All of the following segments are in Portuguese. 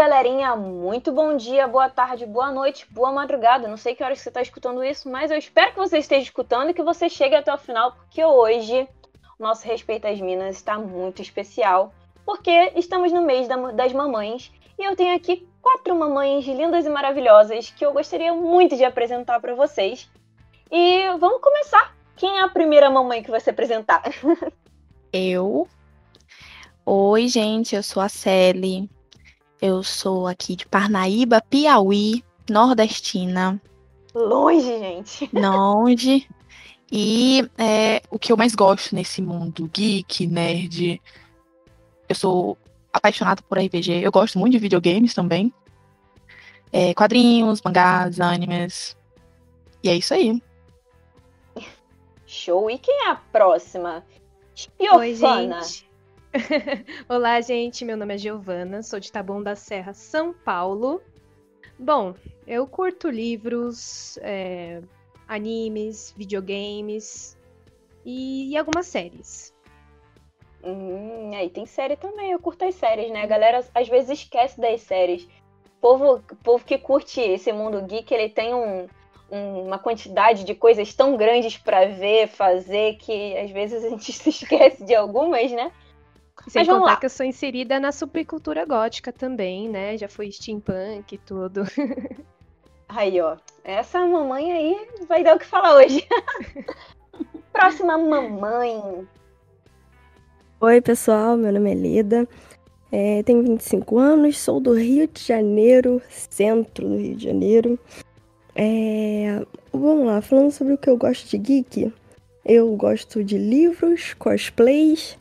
galerinha, muito bom dia, boa tarde, boa noite, boa madrugada. Não sei que horas você está escutando isso, mas eu espero que você esteja escutando e que você chegue até o final, porque hoje o nosso Respeito às Minas está muito especial, porque estamos no mês das mamães e eu tenho aqui quatro mamães lindas e maravilhosas que eu gostaria muito de apresentar para vocês. E vamos começar. Quem é a primeira mamãe que vai se apresentar? Eu. Oi, gente, eu sou a Sally. Eu sou aqui de Parnaíba, Piauí, nordestina. Longe, gente. Longe. E é, o que eu mais gosto nesse mundo geek, nerd. Eu sou apaixonada por RPG. Eu gosto muito de videogames também. É, quadrinhos, mangás, animes. E é isso aí. Show. E quem é a próxima? Espiofana. Oi, gente. Olá, gente. Meu nome é Giovana, sou de Taboão da Serra, São Paulo. Bom, eu curto livros, é, animes, videogames e, e, algumas séries. Hum, aí tem série também, eu curto as séries, né? A galera às vezes esquece das séries. O povo, povo que curte esse mundo geek, ele tem um, um, uma quantidade de coisas tão grandes para ver, fazer, que às vezes a gente se esquece de algumas, né? Sem Mas contar que eu sou inserida na subcultura gótica também, né? Já fui steampunk e tudo. Aí, ó. Essa mamãe aí vai dar o que falar hoje. Próxima mamãe. Oi, pessoal. Meu nome é Lida. É, tenho 25 anos, sou do Rio de Janeiro, centro do Rio de Janeiro. É, vamos lá, falando sobre o que eu gosto de geek. Eu gosto de livros, cosplays,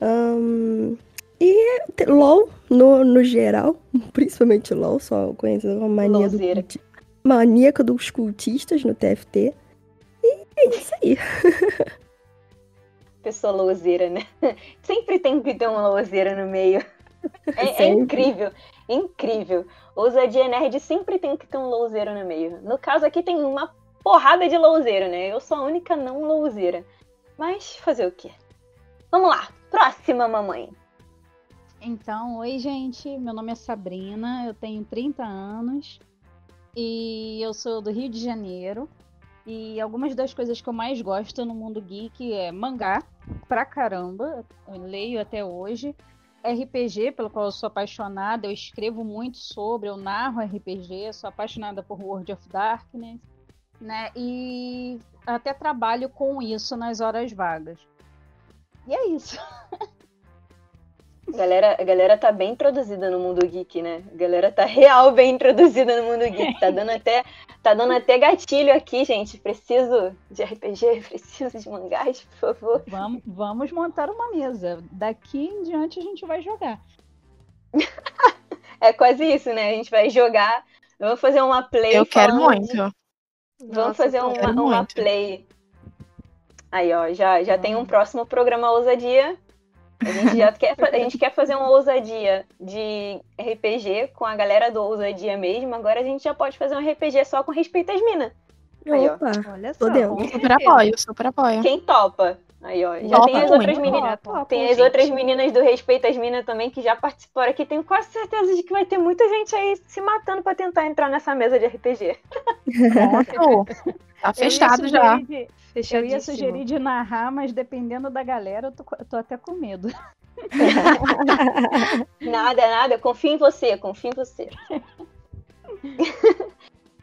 um, e LOL, no, no geral, principalmente LOL, só conheço a mania do, maníaca dos cultistas no TFT. E é isso aí. Pessoa louzeira, né? Sempre tem que ter uma louzeira no meio. É, é incrível, incrível. Ousadia Nerd sempre tem que ter um louzeiro no meio. No caso aqui tem uma porrada de louzeiro, né? Eu sou a única não louzeira. Mas fazer o quê? Vamos lá, próxima mamãe. Então, oi gente, meu nome é Sabrina, eu tenho 30 anos e eu sou do Rio de Janeiro. E algumas das coisas que eu mais gosto no mundo geek é mangá, pra caramba, eu leio até hoje. RPG, pelo qual eu sou apaixonada, eu escrevo muito sobre, eu narro RPG, sou apaixonada por World of Darkness, né? E até trabalho com isso nas horas vagas. E é isso. A galera, a galera tá bem introduzida no mundo geek, né? A galera tá real bem introduzida no mundo geek. Tá dando até, tá dando até gatilho aqui, gente. Preciso de RPG, preciso de mangás, por favor. Vamos, vamos montar uma mesa. Daqui em diante a gente vai jogar. é quase isso, né? A gente vai jogar. Vamos fazer uma play. Eu quero muito. De... Vamos Nossa, fazer uma, uma play Aí, ó, já, já tem um hum. próximo programa Ousadia. A gente já quer, a gente quer fazer uma ousadia de RPG com a galera do Ousadia mesmo. Agora a gente já pode fazer um RPG só com respeito às minas. Aí, Opa, ó. olha só. Super apoio, super apoio. Quem topa? Aí, ó. Já topa tem as outras meninas. tem as outras meninas do Respeito às Minas também que já participaram aqui. Tenho quase certeza de que vai ter muita gente aí se matando para tentar entrar nessa mesa de RPG. Pronto. Tá fechado já. De, eu ia sugerir de narrar, mas dependendo da galera, eu tô, eu tô até com medo. nada, nada. Confio em você, confio em você.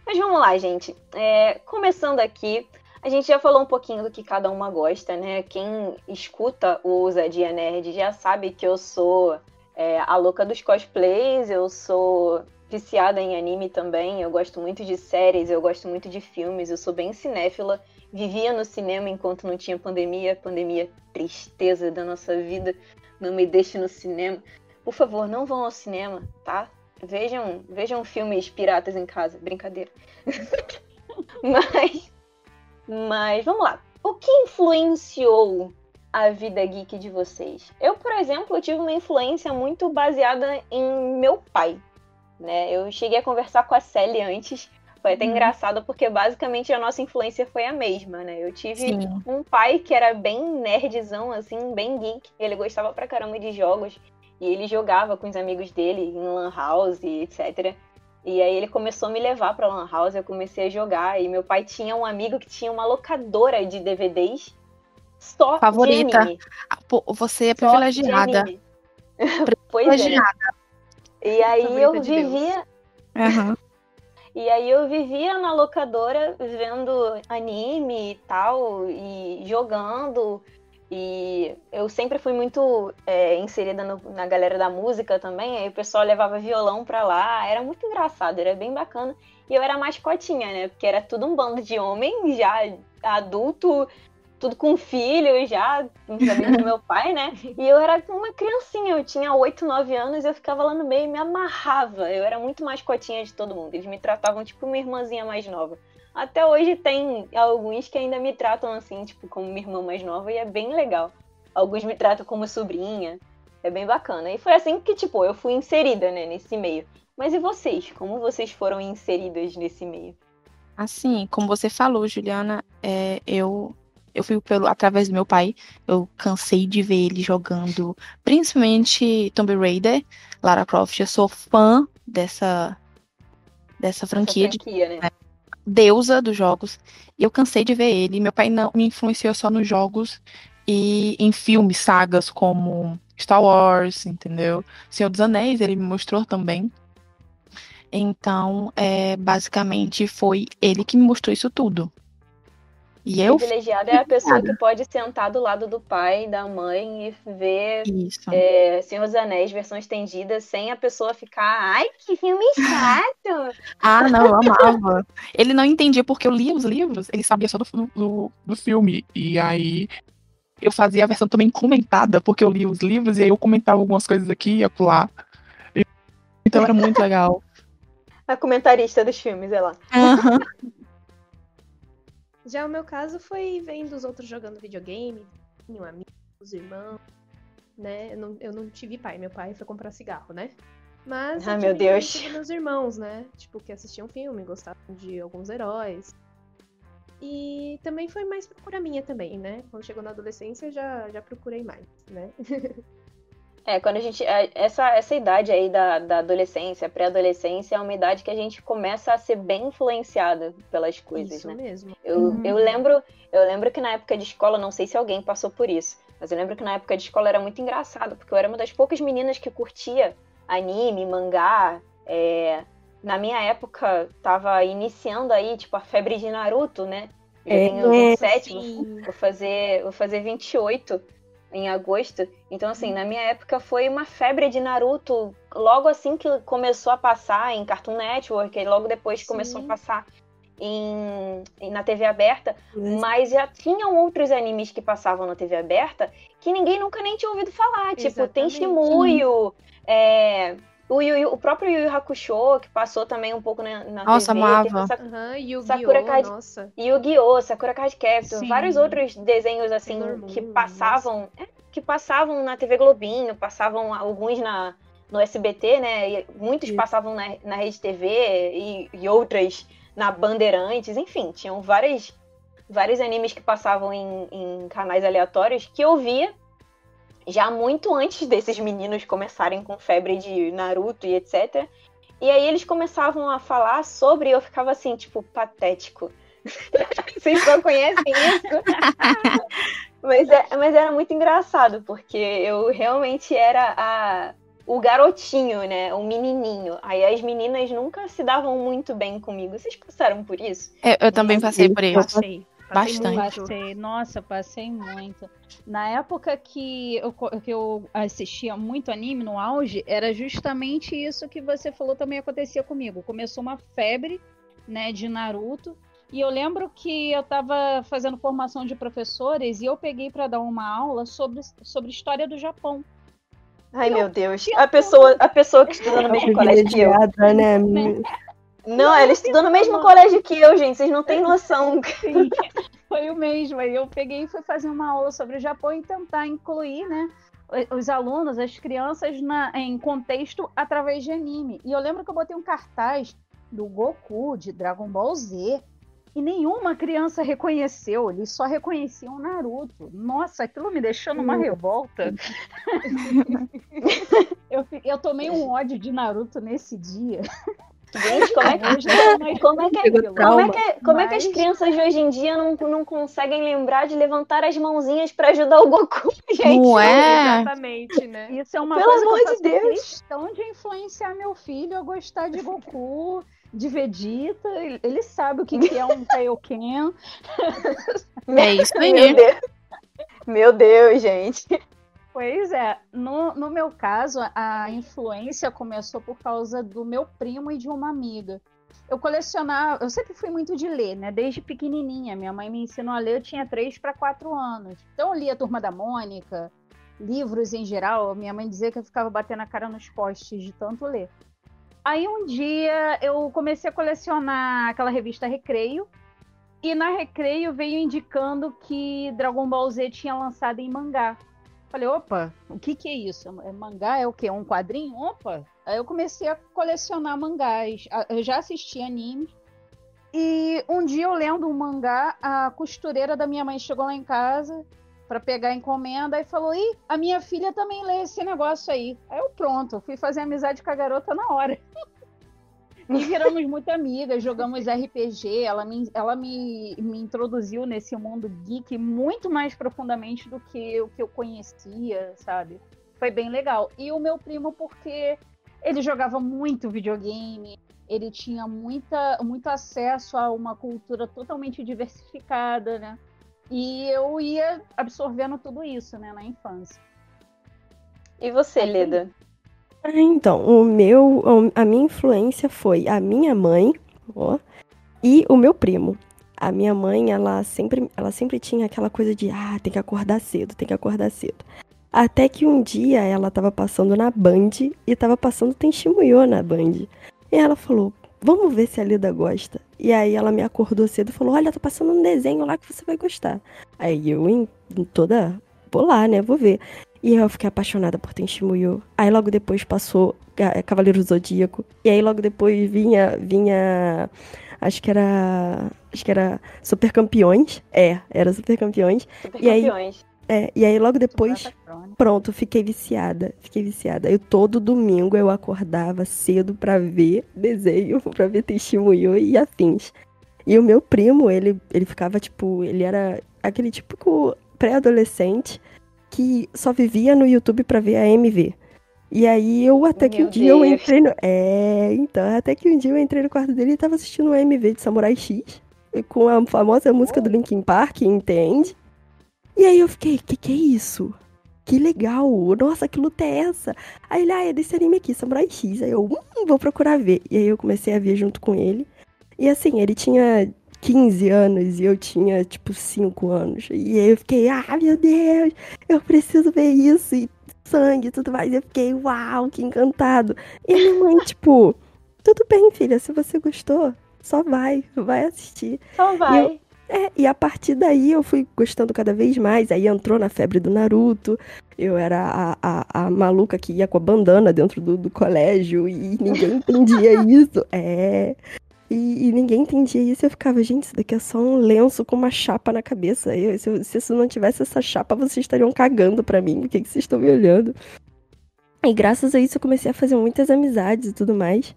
mas vamos lá, gente. É, começando aqui, a gente já falou um pouquinho do que cada uma gosta, né? Quem escuta o Ousadia Nerd já sabe que eu sou é, a louca dos cosplays, eu sou viciada em anime também, eu gosto muito de séries, eu gosto muito de filmes, eu sou bem cinéfila. Vivia no cinema enquanto não tinha pandemia, pandemia tristeza da nossa vida, não me deixe no cinema. Por favor, não vão ao cinema, tá? Vejam, vejam filmes piratas em casa, brincadeira. mas, mas vamos lá. O que influenciou a vida geek de vocês? Eu, por exemplo, tive uma influência muito baseada em meu pai né? Eu cheguei a conversar com a Sally antes, foi até uhum. engraçado porque basicamente a nossa influência foi a mesma, né? Eu tive Sim. um pai que era bem nerdzão, assim, bem geek. Ele gostava pra caramba de jogos. E ele jogava com os amigos dele em Lan House, etc. E aí ele começou a me levar pra Lan House, eu comecei a jogar. E meu pai tinha um amigo que tinha uma locadora de DVDs só Favorita. de anime. Ah, Você é Só privilegiada. anime. pois é. E aí eu de vivia, Aham. E aí eu vivia na locadora vendo anime e tal, e jogando. E eu sempre fui muito é, inserida no- na galera da música também. Aí o pessoal levava violão pra lá. Era muito engraçado, era bem bacana. E eu era mascotinha, né? Porque era tudo um bando de homem, já adulto, tudo com filho já, amigos do meu pai, né? E eu era uma criancinha, eu tinha 8, 9 anos, eu ficava lá no meio e me amarrava. Eu era muito mascotinha de todo mundo. Eles me tratavam tipo uma irmãzinha mais nova. Até hoje tem alguns que ainda me tratam assim, tipo, como uma irmã mais nova, e é bem legal. Alguns me tratam como sobrinha. É bem bacana. E foi assim que, tipo, eu fui inserida, né, nesse meio. Mas e vocês? Como vocês foram inseridas nesse meio? Assim, como você falou, Juliana, é, eu eu fui pelo através do meu pai. Eu cansei de ver ele jogando, principalmente Tomb Raider, Lara Croft. Eu sou fã dessa dessa Essa franquia de franquia, né? deusa dos jogos. E eu cansei de ver ele. Meu pai não me influenciou só nos jogos e em filmes, sagas como Star Wars, entendeu? Senhor dos Anéis, ele me mostrou também. Então, é, basicamente, foi ele que me mostrou isso tudo. E eu Privilegiada é a pessoa que pode sentar do lado do pai, da mãe e ver é, Senhor dos Anéis, versão estendida, sem a pessoa ficar, ai, que filme chato! Ah, não, eu amava. Ele não entendia porque eu lia os livros, ele sabia só do, do, do filme. E aí eu fazia a versão também comentada, porque eu lia os livros e aí eu comentava algumas coisas aqui e acolá. Então era muito legal. a comentarista dos filmes, ela. Aham. Já o meu caso foi vendo os outros jogando videogame, tinham amigos, irmãos, né? Eu não, eu não tive pai, meu pai foi comprar cigarro, né? Mas Ah, meu Deus. meus irmãos, né? Tipo, que assistiam filme, gostavam de alguns heróis. E também foi mais procura minha também, né? Quando chegou na adolescência, já, já procurei mais, né? É, quando a gente. é, Essa, essa idade aí da, da adolescência, pré-adolescência, é uma idade que a gente começa a ser bem influenciada pelas coisas, Isso né? mesmo. Eu, Uhum. eu lembro, eu lembro que na época de escola, não sei se alguém passou por isso, mas eu lembro que na época de escola era muito engraçado, porque eu era uma das poucas meninas que curtia anime, mangá. é, na minha época, tava iniciando aí, tipo, a febre de Naruto, né? Eu É, tenho é, 27, Sim. vou fazer, vou fazer 28 em agosto. Então, assim, na minha época foi uma febre de Naruto. Logo assim que começou a passar em Cartoon Network, e logo depois começou a Sim. passar em, na TV aberta. Mas já tinham outros animes que passavam na TV aberta que ninguém nunca nem tinha ouvido falar. Tipo, tem Exatamente. Shimuyo, é, o, Yu o próprio Yu Yu Hakusho, que passou também um pouco na, na Nossa, TV. amava. Sa- Aham, Yu-Gi-Oh! Sakura Card- Nossa. Yu-Gi-Oh!, Sakura Card Captor, Sim. vários outros desenhos assim Moon, que passavam, é, que passavam na TV Globinho, passavam alguns na no SBT, né? E muitos Isso. passavam na, na Rede TV e, e outras na Bandeirantes, enfim, tinham várias vários animes que passavam em, em canais aleatórios que eu via já muito antes desses meninos começarem com febre de Naruto e etc. E aí eles começavam a falar sobre e eu ficava assim, tipo, patético. Vocês só conhecem isso? mas, é, mas era muito engraçado, porque eu realmente era a, o garotinho, né? O menininho. Aí as meninas nunca se davam muito bem comigo. Vocês passaram por isso? Eu, eu também passei por isso. Passei. Bastante. Passei, nossa, passei muito. Na época que eu, que eu assistia muito anime no auge, era justamente isso que você falou também acontecia comigo. Começou uma febre, né, de Naruto. E eu lembro que eu tava fazendo formação de professores e eu peguei para dar uma aula sobre, sobre história do Japão. Ai, Eu meu Deus. A pessoa, a pessoa que estuda no mesmo colégio que eu. Privilegiada, né? Não, ela estudou no mesmo colégio que eu, gente. Vocês não têm noção. Sim, foi o mesmo. Aí eu peguei e fui fazer uma aula sobre o Japão e tentar incluir, né, os alunos, as crianças na, em contexto através de anime. E eu lembro que eu botei um cartaz do Goku, de Dragon Ball Z. e nenhuma criança reconheceu, eles só reconheciam Naruto. Nossa, aquilo me deixou numa hum. revolta. eu, eu tomei um ódio de Naruto nesse dia. Gente, como é que, como é que, como é que, como é que as crianças de hoje em dia não, não conseguem lembrar de levantar as mãozinhas para ajudar o Goku, gente? Não é? Exatamente, né? Isso é uma Pelo coisa amor que eu de Deus. questão de influenciar meu filho a gostar de Goku, de Vegeta. Ele sabe o que, que é um Kaioken. É isso aí. Meu Deus. Meu Deus, gente. Pois é, no, no meu caso, a influência começou por causa do meu primo e de uma amiga. Eu colecionava, eu sempre fui muito de ler, né? Desde pequenininha. Minha mãe me ensinou a ler, eu tinha 3 para 4 anos. Então eu lia Turma da Mônica, livros em geral. Minha mãe dizia que eu ficava batendo a cara nos postes de tanto ler. Aí um dia eu comecei a colecionar aquela revista Recreio. E na Recreio veio indicando que Dragon Ball Z tinha lançado em mangá. Falei, opa, o que que é isso? É mangá é o quê? Um quadrinho? Opa! Aí eu comecei a colecionar mangás. Eu já assisti anime. E um dia eu lendo um mangá, a costureira da minha mãe chegou lá em casa para pegar a encomenda e falou: Ih, a minha filha também lê esse negócio aí. Aí eu pronto, fui fazer amizade com a garota na hora. E viramos muito amigas, jogamos RPG. Ela, me, ela me, me introduziu nesse mundo geek muito mais profundamente do que o que eu conhecia, sabe? Foi bem legal. E o meu primo, porque ele jogava muito videogame, ele tinha muita, muito acesso a uma cultura totalmente diversificada, né? E eu ia absorvendo tudo isso, né, na infância. E você, Leda? Então, o meu, a minha influência foi a minha mãe, ó, e o meu primo. A minha mãe, ela sempre, ela sempre tinha aquela coisa de, ah, tem que acordar cedo, tem que acordar cedo. Até que um dia ela tava passando na Band e tava passando Tenchimuyo na Band. E ela falou, vamos ver se a Lida gosta. E aí ela me acordou cedo e falou, olha, tá passando um desenho lá que você vai gostar. Aí eu, em toda, vou lá, né, vou ver. E eu fiquei apaixonada por Tenchimuyo. Aí logo depois passou é, Cavaleiro Zodíaco. E aí logo depois vinha. vinha. Acho que era. Acho que era Super Campeões. É, era Super Campeões. Super e Campeões. Aí, é, e aí logo depois. Pronto, fiquei viciada. Fiquei viciada. Eu todo domingo eu acordava cedo para ver desenho, para ver Testemunho e afins. E o meu primo, ele, ele ficava tipo. Ele era aquele típico pré-adolescente que só vivia no YouTube para ver a MV. E aí eu até que um dia eu entrei no. É, então, até que um dia eu entrei no quarto dele e tava assistindo o MV de Samurai X. Com a famosa música do Linkin Park, entende? E aí eu fiquei, que que é isso? Que legal! Nossa, que luta é essa? Aí ele, ah, é desse anime aqui, Samurai X. Aí eu, hum, vou procurar ver. E aí eu comecei a ver junto com ele. E assim, ele tinha 15 anos e eu tinha, tipo, 5 anos. E aí eu fiquei, ah, meu Deus, eu preciso ver isso. E sangue e tudo mais. E eu fiquei, uau, que encantado. E minha mãe, tipo, tudo bem, filha, se você gostou, só vai, vai assistir. Só vai. E, eu, é, e a partir daí eu fui gostando cada vez mais. Aí entrou na febre do Naruto. Eu era a, a, a maluca que ia com a bandana dentro do, do colégio e ninguém entendia isso. É. E, e, ninguém entendia isso. Eu ficava, gente, isso daqui é só um lenço com uma chapa na cabeça. Eu, se, se, se não tivesse essa chapa, vocês estariam cagando para mim. Por que, que vocês estão me olhando? E graças a isso eu comecei a fazer muitas amizades e tudo mais.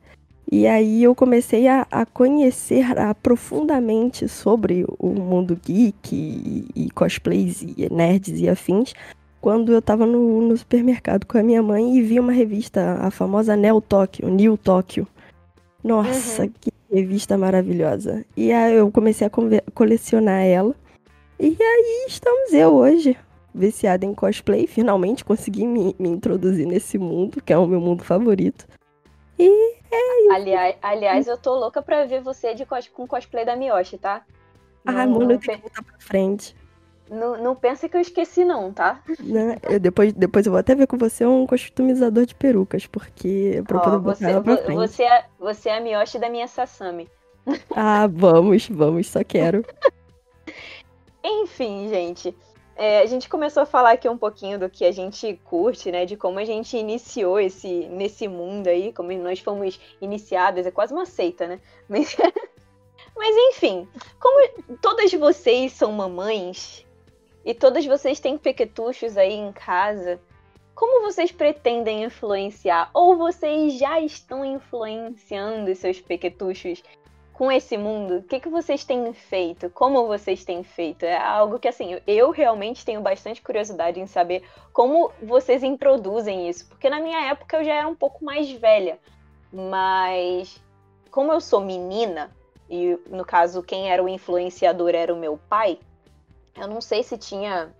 E aí eu comecei a, a conhecer a, profundamente sobre o mundo geek e, e, cosplays e nerds e afins quando eu tava no, no, supermercado com a minha mãe e vi uma revista, a famosa Neo Tóquio, New Tóquio. Nossa, uhum. que revista maravilhosa. E aí eu comecei a colecionar ela. E aí estamos eu hoje, viciada em cosplay. Finalmente consegui me, me introduzir nesse mundo, que é o meu mundo favorito. E é isso. Aliás, aliás eu tô louca pra ver você de cos com cosplay da Miyoshi, tá? Ah, mano, eu tenho que voltar pra frente. Não, não pensa que eu esqueci, não, tá? Né, eu depois, depois eu vou até ver com você um customizador de perucas, porque. Pra poder você, ela pra frente. Você é, você é a Miyoshi da minha Sasami. Ah, vamos, vamos, só quero. Enfim, gente. É, a gente começou a falar aqui um pouquinho do que a gente curte, né? De como a gente iniciou esse, nesse mundo aí, como nós fomos iniciadas, é quase uma seita, né? Mas Mas enfim, como todas vocês são mamães e todas vocês têm pequetuchos aí em casa, como vocês pretendem influenciar ou vocês já estão influenciando seus pequetuchos com esse mundo? O que, que vocês têm feito? Como vocês têm feito? É algo que, assim, eu realmente tenho bastante curiosidade em saber como vocês introduzem isso. Porque na minha época eu já era um pouco mais velha. Mas, como eu sou menina, e no caso quem era o influenciador era o meu pai, eu não sei se tinha.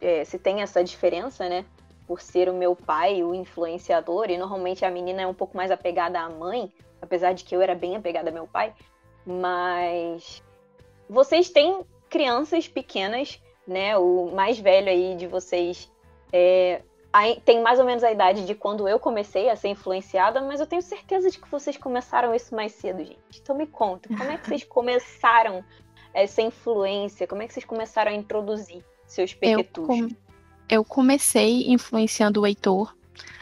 É, se tem essa diferença, né? Por ser o meu pai o influenciador, e normalmente a menina é um pouco mais apegada à mãe, apesar de que eu era bem apegada ao meu pai. Mas vocês têm crianças pequenas, né? O mais velho aí de vocês é, tem mais ou menos a idade de quando eu comecei a ser influenciada, mas eu tenho certeza de que vocês começaram isso mais cedo, gente. Então me conta, como é que vocês começaram essa influência? Como é que vocês começaram a introduzir seus pequetus? Eu, com... eu comecei influenciando o Heitor,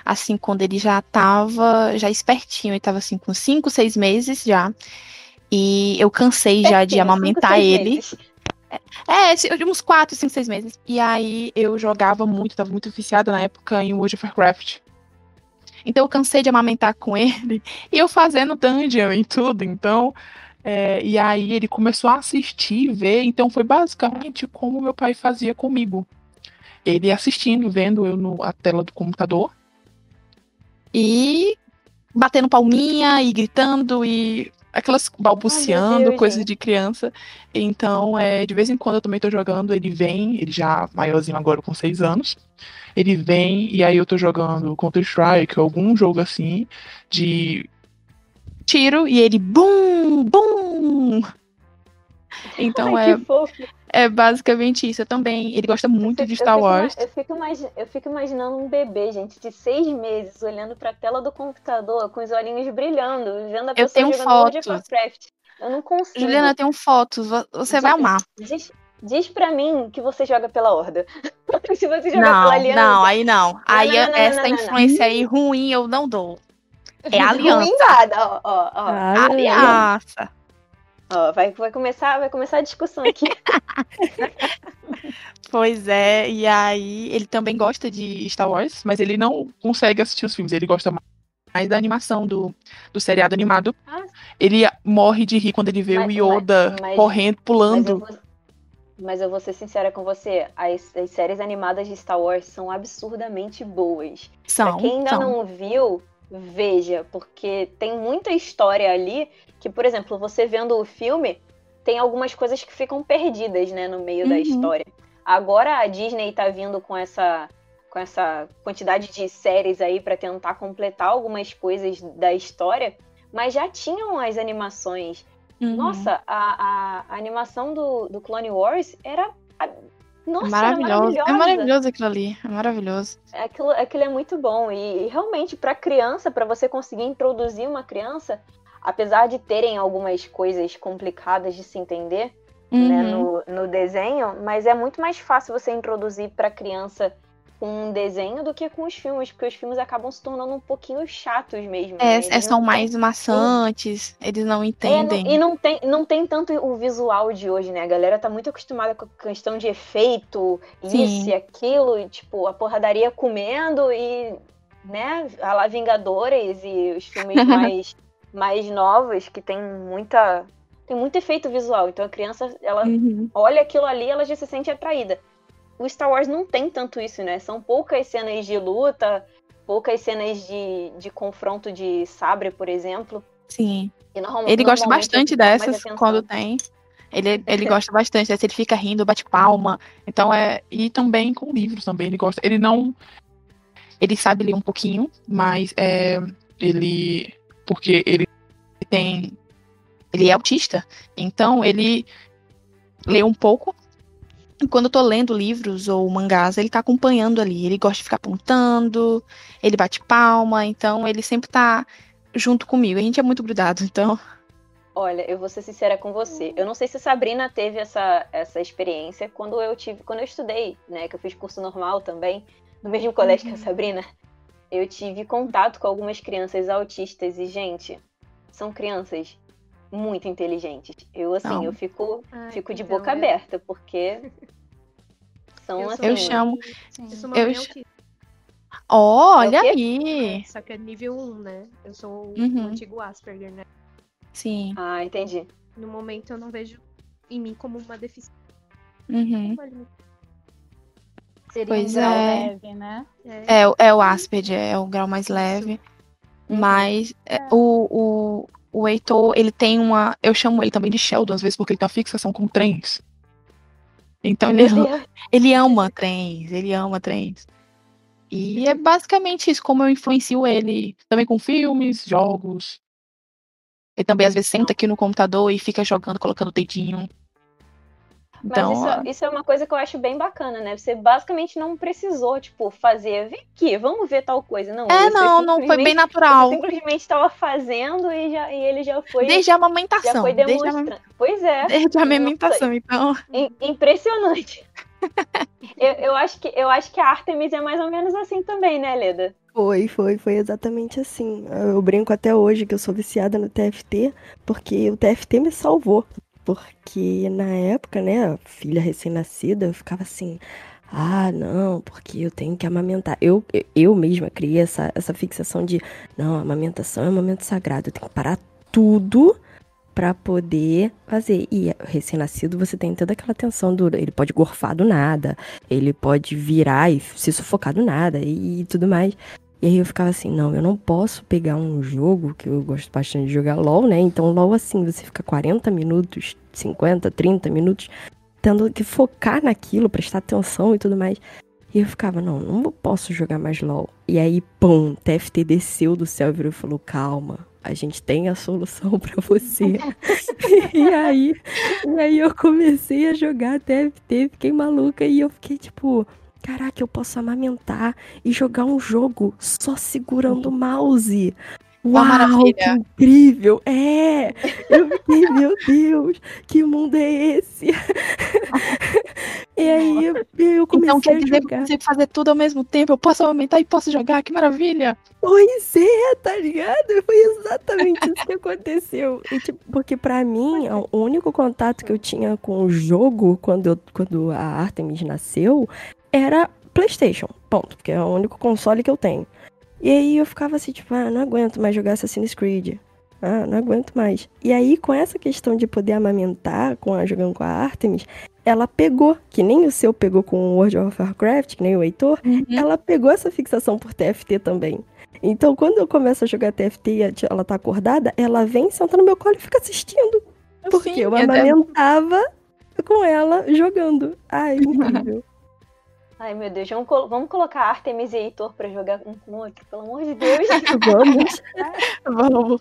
assim, quando ele já estava já espertinho, ele estava assim com 5, 6 meses já. E eu cansei já de amamentar ele. Meses. É, uns 4, 5, 6 meses. E aí eu jogava muito, tava muito viciada na época em World of Warcraft. Então eu cansei de amamentar com ele. E eu fazendo dungeon e tudo. Então. É, e aí ele começou a assistir, ver. Então foi basicamente como meu pai fazia comigo. Ele assistindo, vendo eu na tela do computador. E batendo palminha e gritando e aquelas balbuciando, Ai, coisas de criança. Então, é, de vez em quando eu também tô jogando, ele vem, ele já maiorzinho agora com seis anos. Ele vem e aí eu tô jogando Counter-Strike, algum jogo assim, de tiro, e ele bum, bum. Então Ai, é. É basicamente isso. Eu também. Ele gosta muito eu, de Star eu Wars. eu, fico eu fico imaginando um bebê, gente, de seis meses, olhando pra tela do computador com os olhinhos brilhando, vendo a pessoa jogando World of Warcraft. Eu não consigo. Juliana, eu tenho fotos. Você vai amar. Diz, diz pra mim que você joga pela Horda. Se você joga não, pela Aliança. Não, aí não. Aí não, não, essa influência aí ruim eu não dou. É aliança. Ó. aliança. Ó, vai, vai, começar, vai começar a discussão aqui. pois é, e aí ele também gosta de Star Wars, mas ele não consegue assistir os filmes, ele gosta mais da animação do, do seriado animado. Ah. Ele morre de rir quando ele vê mas, o Yoda mas, correndo, pulando. Mas eu, vou, mas eu vou ser sincera com você, as, as, séries animadas de Star Wars são absurdamente boas. São. Pra quem ainda são. não viu, veja, porque tem muita história ali que, por exemplo, você vendo o filme, tem algumas coisas que ficam perdidas, né, no meio uhum. da história. Agora a Disney tá vindo com essa com essa quantidade de séries aí para tentar completar algumas coisas da história, mas já tinham as animações. Uhum. Nossa, a, a, a, animação do, do Clone Wars era nossa, maravilhoso. É maravilhoso aquilo ali. É maravilhoso. Aquilo, aquilo é muito bom. E, e realmente, para criança, para você conseguir introduzir uma criança, apesar de terem algumas coisas complicadas de se entender né, uhum. né, no, no desenho, mas é muito mais fácil você introduzir para criança com um desenho do que com os filmes, porque os filmes acabam se tornando um pouquinho chatos mesmo. É, né? são mais tem... maçantes, eles não entendem. É, e não tem, não tem tanto o visual de hoje, né? A galera tá muito acostumada com a questão de efeito, Sim. isso e aquilo, e, tipo, a porradaria comendo e, né, a lá Vingadores e os filmes mais mais novas que tem muita tem muito efeito visual. Então a criança, ela uhum. olha aquilo ali, ela já se sente atraída. O Star Wars não tem tanto isso, né? São poucas cenas de luta, poucas cenas de, de confronto de sabre, por exemplo. Sim. ele gosta bastante dessas quando tem. Ele, ele gosta bastante dessa, ele fica rindo, bate palma. Então é. E também com livros também. Ele gosta. Ele não. Ele sabe ler um pouquinho, mas é, ele porque ele tem. Ele é autista. Então ele lê um pouco. Quando eu tô lendo livros ou mangás, ele tá acompanhando ali. Ele gosta de ficar apontando, ele bate palma, então ele sempre tá junto comigo. A gente é muito grudado, então. Olha, eu vou ser sincera com você. Eu não sei se a Sabrina teve essa, essa experiência quando eu tive, quando eu estudei, né? Que eu fiz curso normal também, no mesmo colégio uhum. que a uhum. Sabrina eu tive contato com algumas crianças autistas e, gente, são crianças muito inteligentes. Eu, assim, Não. eu fico, Ai, fico de boca eu- aberta, porque são Eu assim. Eu chamo- Sim. Eu sou uma Eu ch- Ó, olha É o aí. só que é nível 1, né? Eu sou o Uhum. antigo Asperger, né? Sim. Ah, entendi. No momento eu não vejo em mim como uma deficiência. Uhum. Seria Pois um grau é. leve, né? É, É, o- é o Asperger, é o grau mais leve. Uhum. Mas é, o, o, o Heitor, ele tem uma. Eu chamo ele também de Sheldon, às vezes, porque ele tem uma fixação com trens. Então ele, ele ama trens, ele ama trens. E é basicamente isso, como eu influencio ele também com filmes, jogos. Ele também às vezes senta aqui no computador e fica jogando, colocando o dedinho. Então, Mas isso, ó, isso é uma coisa que eu acho bem bacana, né? Você basicamente não precisou, tipo, fazer, vem aqui, vamos ver tal coisa. Não, é, você não, não, foi bem natural. Você simplesmente estava fazendo e, já, e ele já foi, Desde a já amamentação. foi Desde a, demonstrando. Pois é. desde a amamentação, então. im- impressionante. eu, eu, acho que, eu acho que a Artemis é mais ou menos assim também, né, Leda? Foi, foi, foi exatamente assim. Eu brinco até hoje que eu sou viciada no TFT, porque o TFT me salvou. Porque na época, né, filha recém-nascida, eu ficava assim, ah, não, porque eu tenho que amamentar. Eu, eu mesma criei essa, essa fixação de, não, amamentação é um momento sagrado, eu tenho que parar tudo pra poder fazer. E recém-nascido você tem toda aquela tensão do, ele pode gorfar do nada, ele pode virar e se sufocar do nada e tudo mais. E aí eu ficava assim, não, eu não posso pegar um jogo, que eu gosto bastante de jogar LOL, né? Então LOL assim, você fica 40 minutos, 50, 30 minutos, tendo que focar naquilo, prestar atenção e tudo mais. E eu ficava, não, não posso jogar mais LOL. E aí, pum, TFT desceu do céu e virou e falou, calma, a gente tem a solução pra você. e aí, e aí eu comecei a jogar TFT, fiquei maluca e eu fiquei tipo, caraca, eu posso amamentar e jogar um jogo só segurando o mouse. Uau, maravilha. que incrível! É! Eu fiquei, meu Deus, que mundo é esse? e aí eu, eu comecei Então quer a dizer que eu jogar. consigo fazer tudo ao mesmo tempo? Eu posso aumentar e posso jogar? Que maravilha! Pois é, tá ligado? Foi exatamente isso que aconteceu. E, tipo, porque pra mim, o único contato que eu tinha com o jogo quando, eu, quando a Artemis nasceu era PlayStation. Ponto. Porque é o único console que eu tenho. E aí eu ficava assim, tipo, ah, não aguento mais jogar Assassin's Creed. Ah, não aguento mais. E aí, com essa questão de poder amamentar, com a, jogando com a Artemis, ela pegou, que nem o seu pegou com o World of Warcraft, que nem o Heitor, ela pegou essa fixação por TFT também. Então, quando eu começo a jogar TFT e ela tá acordada, ela vem, senta no meu colo e fica assistindo. Porque Sim, eu é- é- amamentava com ela jogando. Ai, incrível. Ai, meu Deus, vamos, colo- vamos colocar Artemis e Heitor pra jogar um com o outro, pelo amor de Deus. Vamos. Vamos.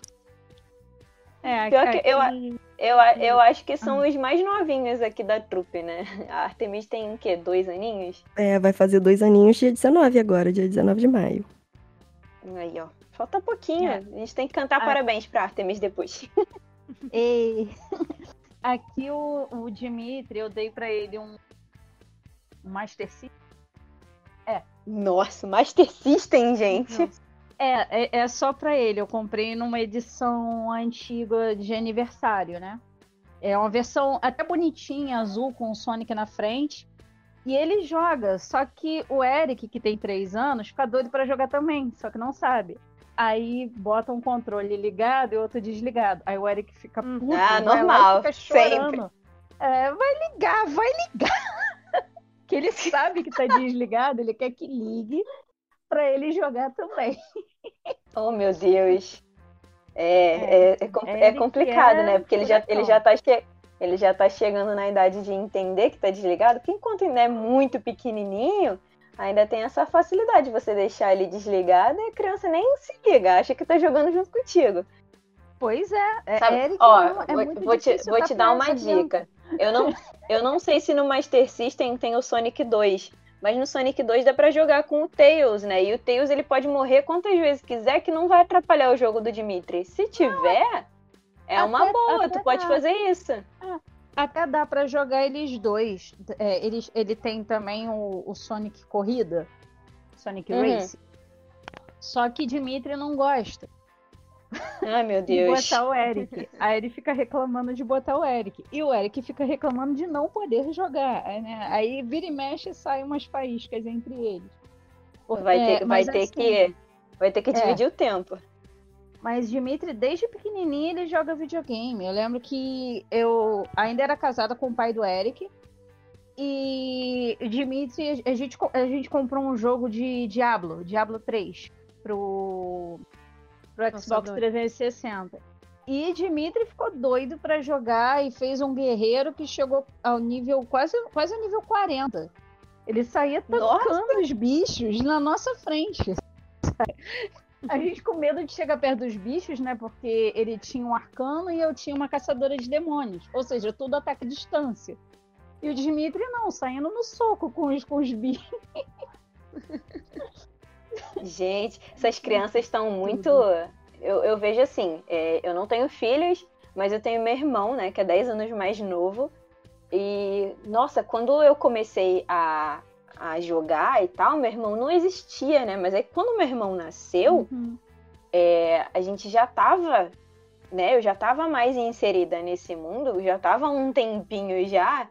É, Pior que eu- aqui- Eu, a- eu acho que são os mais novinhos aqui da trupe, né? A Artemis tem o quê? Dois aninhos? É, vai fazer dois aninhos dia 19 agora, dia 19 de maio. Aí, ó. Falta pouquinho. É. A gente tem que cantar Ah. parabéns pra Artemis depois. Ei. Aqui o, o Dimitri, eu dei pra ele um, um Master System. Nossa, Master System, gente. É, é, é só pra ele. Eu comprei numa edição antiga de aniversário, né? É uma versão até bonitinha, azul, com o Sonic na frente. E ele joga, só que o Eric, que tem três anos, fica doido pra jogar também, só que não sabe. Aí bota um controle ligado e outro desligado. Aí o Eric fica Hum. puto, Ah, e normal, fica sempre. É, vai ligar, vai ligar. Ele sabe que tá desligado, ele quer que ligue pra ele jogar também. Oh, meu Deus. É, é, é, é Eric complicado, é né? Porque ele já, ele, já tá che- ele já tá chegando na idade de entender que tá desligado, porque enquanto ainda é muito pequenininho, ainda tem essa facilidade de você deixar ele desligado e a criança nem se liga, acha que tá jogando junto contigo. Pois é, é Sabe? Eric Ó, não- é vou, te, vou te dar uma dica. Eu não, eu não sei se no Master System tem o Sonic 2, mas no Sonic 2 dá pra jogar com o Tails, né? E o Tails ele pode morrer quantas vezes quiser que não vai atrapalhar o jogo do Dimitri. Se tiver, é uma Até- boa, até tu pode dá. fazer isso. Até dá pra jogar eles dois. É, eles, ele tem também o, o Sonic Corrida, Sonic Uhum. Race. Só que Dimitri não gosta. Ai, meu Deus. botar o Eric. Aí ele fica reclamando de botar o Eric. E o Eric fica reclamando de não poder jogar. Aí, né? Aí vira e mexe e sai umas faíscas entre eles. Vai É, ter, vai mas ter assim, que. Vai ter que É. dividir o tempo. Mas Dimitri, desde pequenininho, ele joga videogame. Eu lembro que eu ainda era casada com o pai do Eric. E Dimitri, a gente, a gente comprou um jogo de Diablo, Diablo 3, pro, pro Nossa, Xbox adoro. 360. E Dimitri ficou doido pra jogar e fez um guerreiro que chegou ao nível quase, quase ao nível 40. Ele saía tancando os bichos na nossa frente. A gente com medo de chegar perto dos bichos, né? Porque ele tinha um arcano e eu tinha uma caçadora de demônios. Ou seja, tudo ataque à distância. E o Dimitri não, saindo no soco com os, com os bichos. Gente, essas crianças estão muito. Eu, eu vejo assim, é, eu não tenho filhos, mas eu tenho meu irmão, né, que é 10 anos mais novo. E, nossa, quando eu comecei a, a jogar e tal, meu irmão não existia, né? Mas aí quando meu irmão nasceu, é, a gente já tava, né? Eu já tava mais inserida nesse mundo, já tava um tempinho já.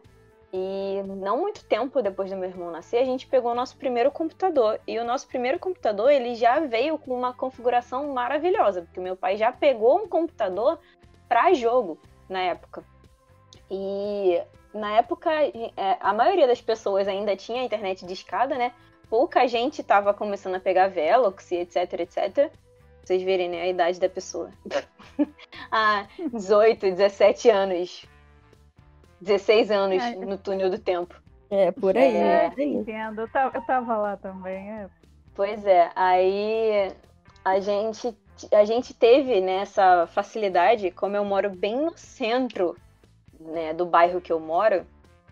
E não muito tempo depois do meu irmão nascer, a gente pegou o nosso primeiro computador. E o nosso primeiro computador, ele já veio com uma configuração maravilhosa, porque meu pai já pegou um computador para jogo na época. E na época, é, a maioria das pessoas ainda tinha internet de escada, né? Pouca gente tava começando a pegar Velox, etc, etc. Vocês verem, né, a idade da pessoa. ah, 18, 17 anos. 16 anos É. no túnel do tempo. É, por aí. É. aí. Entendo, eu tava, eu tava lá também. É. Pois é, aí a gente, a gente teve nessa facilidade, como eu moro bem no centro né, do bairro que eu moro,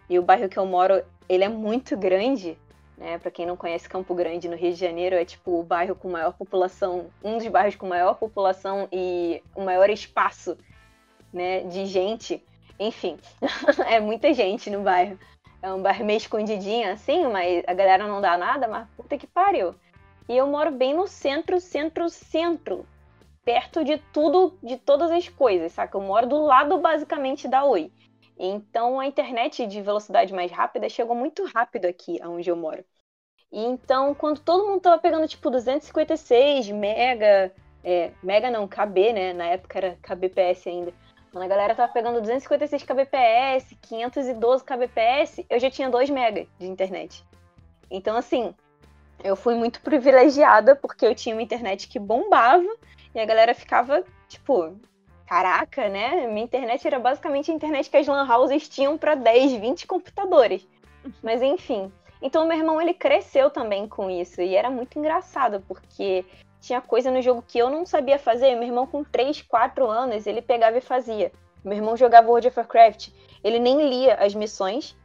e o bairro que eu moro, ele é muito grande, né? Para quem não conhece Campo Grande no Rio de Janeiro, é tipo o bairro com maior população, um dos bairros com maior população e o maior espaço, né, de gente. Enfim, é muita gente no bairro. É um bairro meio escondidinho assim, mas a galera não dá nada, mas puta que pariu. E eu moro bem no centro, centro, centro. Perto de tudo, de todas as coisas, saca? Eu moro do lado basicamente da Oi. Então a internet de velocidade mais rápida chegou muito rápido aqui onde eu moro. E então, quando todo mundo tava pegando tipo 256 mega, é, mega não, KB, né? Na época era kbps ainda. Quando a galera tava pegando 256 kbps, 512 kbps, eu já tinha 2 mega de internet. Então, assim, eu fui muito privilegiada porque eu tinha uma internet que bombava e a galera ficava, tipo, caraca, né? Minha internet era basicamente a internet que as lan houses tinham para 10, 20 computadores. Mas enfim. Então meu irmão ele cresceu também com isso e era muito engraçado porque tinha coisa no jogo que eu não sabia fazer. Meu irmão com 3, 4 anos, ele pegava e fazia. Meu irmão jogava World of Warcraft. Ele nem lia as missões,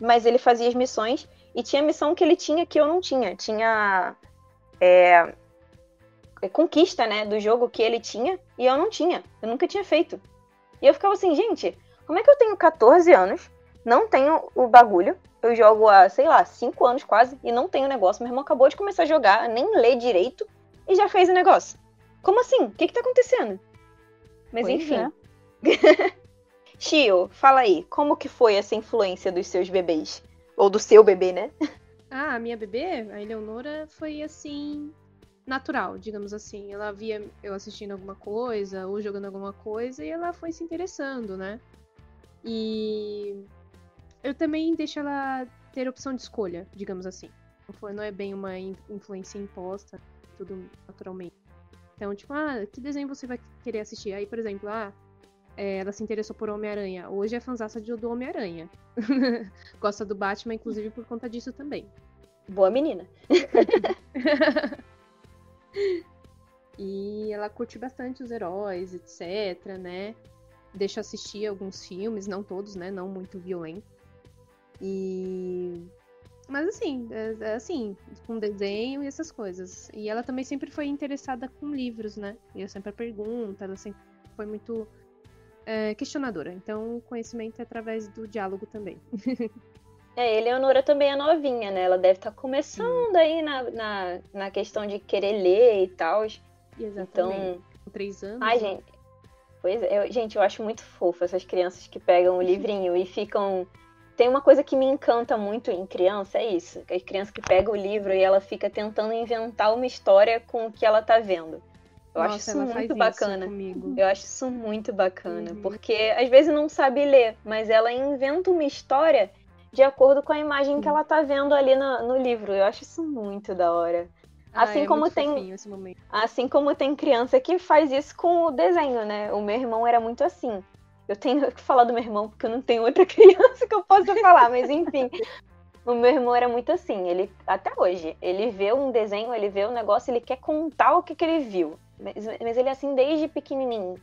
mas ele fazia as missões e tinha missão que ele tinha que eu não tinha. Tinha é, conquista, né, do jogo que ele tinha e eu não tinha. Eu nunca tinha feito. E eu ficava assim, gente, como é que eu tenho 14 anos, não tenho o bagulho, eu jogo há, sei lá, 5 anos quase e não tenho negócio. Meu irmão acabou de começar a jogar, nem lê direito e já fez o negócio. Como assim? O que que tá acontecendo? Mas Pois enfim. é. Chio, fala aí, como que foi essa influência dos seus bebês? Ou do seu bebê, né? Ah, a minha bebê, a Eleonora, foi assim. natural, digamos assim. Ela via eu assistindo alguma coisa ou jogando alguma coisa e ela foi se interessando, né? E eu também deixo ela ter opção de escolha, digamos assim. Não, foi, não é bem uma in- influência imposta, tudo naturalmente. Então, tipo, ah, que desenho você vai querer assistir? Aí, por exemplo, ah, é, ela se interessou por Homem-Aranha. Hoje é fanzaça de- do Homem-Aranha. Gosta do Batman, inclusive, por conta disso também. Boa menina. E ela curte bastante os heróis, etc, né? Deixa assistir alguns filmes, não todos, né? Não muito violentos. E. Mas assim, é, é assim, com desenho e essas coisas. E ela também sempre foi interessada com livros, né? E eu sempre pergunta, ela sempre foi muito é, questionadora. Então, o conhecimento é através do diálogo também. É, Eleonora também é novinha, né? Ela deve estar começando aí na, na, na questão de querer ler e tal. Exatamente. Então, três anos. Ai, né? gente. Pois é, eu- gente, eu acho muito fofo essas crianças que pegam o livrinho e ficam. Tem uma coisa que me encanta muito em criança, é isso. Que a criança que pega o livro e ela fica tentando inventar uma história com o que ela tá vendo. Eu acho Nossa, isso ela faz muito isso bacana. comigo. Eu acho isso muito bacana, Uhum. porque às vezes não sabe ler, mas ela inventa uma história de acordo com a imagem que ela tá vendo ali no, no livro. Eu acho isso muito da hora. Ah, assim é como tem-. Assim como tem criança que faz isso com o desenho, né? O meu irmão era muito assim. Eu tenho que falar do meu irmão porque eu não tenho outra criança que eu possa falar, mas enfim. O meu irmão era muito assim, ele até hoje, ele vê um desenho, ele vê um negócio, ele quer contar o que, que ele viu. Mas, mas ele é assim desde pequenininho.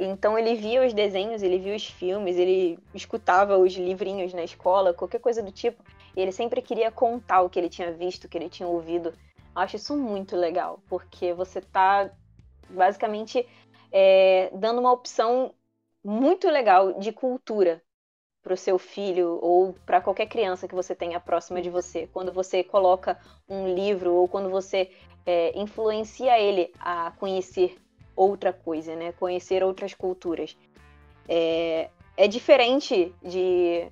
Então ele via os desenhos, ele via os filmes, ele escutava os livrinhos na escola, qualquer coisa do tipo. E ele sempre queria contar o que ele tinha visto, o que ele tinha ouvido. Eu acho isso muito legal, porque você tá basicamente é, dando uma opção muito legal de cultura para o seu filho ou para qualquer criança que você tenha próxima de você. Quando você coloca um livro ou quando você é, influencia ele a conhecer outra coisa, né? Conhecer outras culturas. É, é diferente de.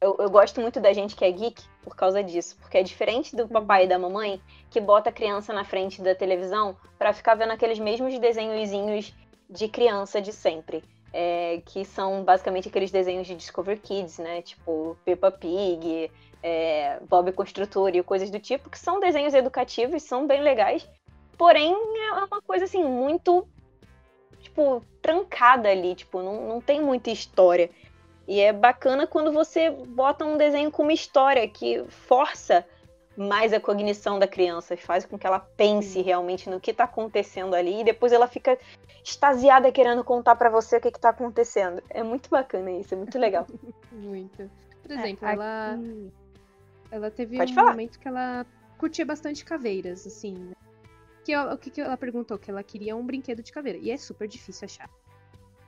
Eu, eu gosto muito da gente que é geek por causa disso, porque é diferente do papai e da mamãe que bota a criança na frente da televisão para ficar vendo aqueles mesmos desenhozinhos de criança de sempre. É, que são basicamente aqueles desenhos de Discover Kids, né? Tipo Peppa Pig, é, Bob Construtor e coisas do tipo, que são desenhos educativos, são bem legais, porém é uma coisa assim, muito tipo, trancada ali, tipo, não, não tem muita história. E é bacana quando você bota um desenho com uma história que força mais a cognição da criança, faz com que ela pense realmente no que tá acontecendo ali e depois ela fica extasiada querendo contar pra você o que, que tá acontecendo. É muito bacana isso, é muito legal. Muito. Por É, exemplo, aqui- ela, ela teve Pode um falar. momento que ela curtia bastante caveiras, assim. né? Que, o que, que ela perguntou? Que ela queria um brinquedo de caveira. E é super difícil achar.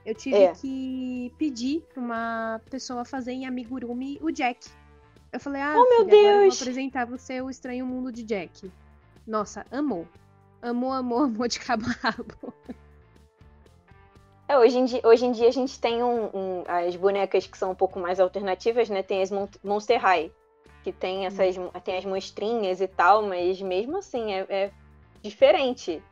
Eu tive É. que pedir pra uma pessoa fazer em amigurumi o Jack. Eu falei, ah, Oh, meu filha, agora eu vou Deus! apresentar você o estranho mundo de Jack. Nossa, amou. Amou, amou, amou de cabo a rabo. É, hoje, em dia, hoje em dia a gente tem um, um- as bonecas que são um pouco mais alternativas, né? Tem as Mon- Monster High, que tem essas tem as monstrinhas e tal, mas mesmo assim é, é diferente.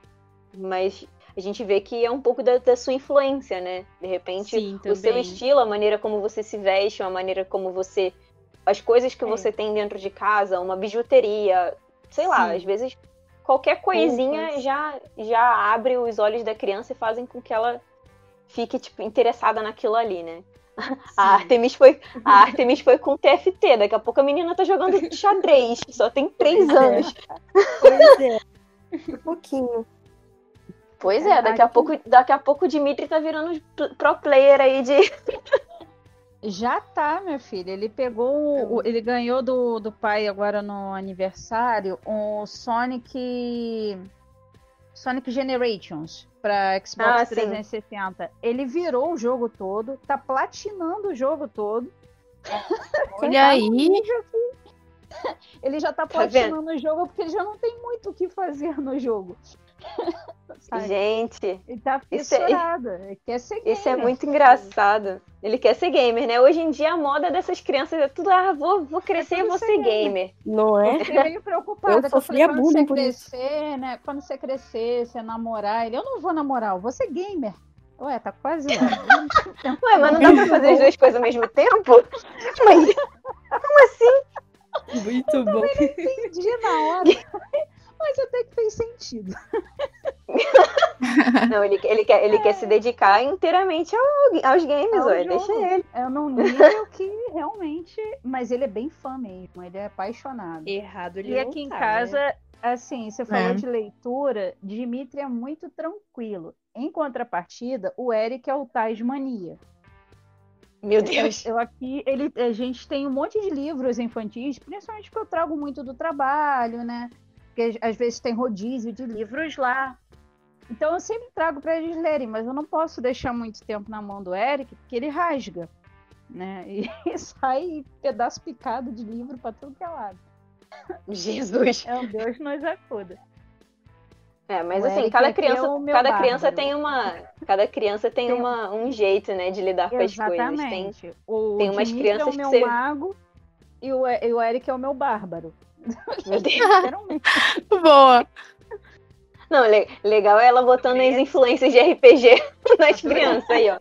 Mas a gente vê que é um pouco da, da sua influência, né? De repente, Sim, o seu estilo, a maneira como você se veste, a maneira como você. As coisas que É. você tem dentro de casa, uma bijuteria, sei lá, Sim. às vezes qualquer coisinha Roupas. já, já abre os olhos da criança e fazem com que ela fique, tipo, interessada naquilo ali, né? A Artemis foi, a Artemis foi com TFT, daqui a pouco a menina tá jogando xadrez, só tem três é. anos. Pois é. Um pouquinho. Pois é, daqui a pouco, daqui a pouco o Dimitri tá virando pro player aí de. Já tá, meu filho. Ele pegou. o- o- ele ganhou do, do pai agora no aniversário o Sonic. Sonic Generations pra Xbox Ah, sim. 360. Ele virou o jogo todo, tá platinando o jogo todo. Olha aí. Ele já tá Tá platinando o jogo porque ele já não tem muito o que fazer no jogo. Sabe? Gente, Ele tá Isso é- fissurado. Ele quer ser isso é gamer. muito engraçado. Ele quer ser gamer, né? Hoje em dia a moda dessas crianças é tudo, ah, vou, vou crescer e tudo vou ser ser gamer. gamer. Não é? Eu fiquei meio preocupada. Eu eu sofria quando você por isso. crescer, né? Quando você crescer, você namorar, ele, eu não vou namorar, eu vou ser gamer. Ué, tá quase lá. Ué, mas não dá pra fazer as duas coisas ao mesmo tempo? Mas Muito bom. Entendi na hora. Mas até que fez sentido. não, ele, ele, quer, ele quer se dedicar inteiramente ao- aos games, Ao. Deixa ele. É num nível que realmente. Mas ele é bem fã mesmo, ele é apaixonado. Errado ele E não aqui em tá, casa, né? assim, você falou É. de leitura, Dimitri é muito tranquilo. Em contrapartida, o Eric é o Tasmania. Meu Eu, Deus. eu aqui, ele, a gente tem um monte de livros infantis, principalmente porque eu trago muito do trabalho, né? Porque às vezes tem rodízio de livros lá. Então eu sempre trago para eles lerem, mas eu não posso deixar muito tempo na mão do Eric, porque ele rasga, né? E sai pedaço picado de livro para tudo que é lado. Jesus. É um Deus nos acuda. É, mas O assim, Eric cada é criança, meu cada criança tem uma, cada criança tem Tem- uma, um jeito, né, de lidar com as coisas. Tem, Exatamente. O tem umas Dimitri é crianças o que meu você- mago e o, e o Eric é o meu bárbaro. meu Deus. Literalmente. Boa. Não, le- legal é ela botando as influências de RPG nas crianças aí, ó.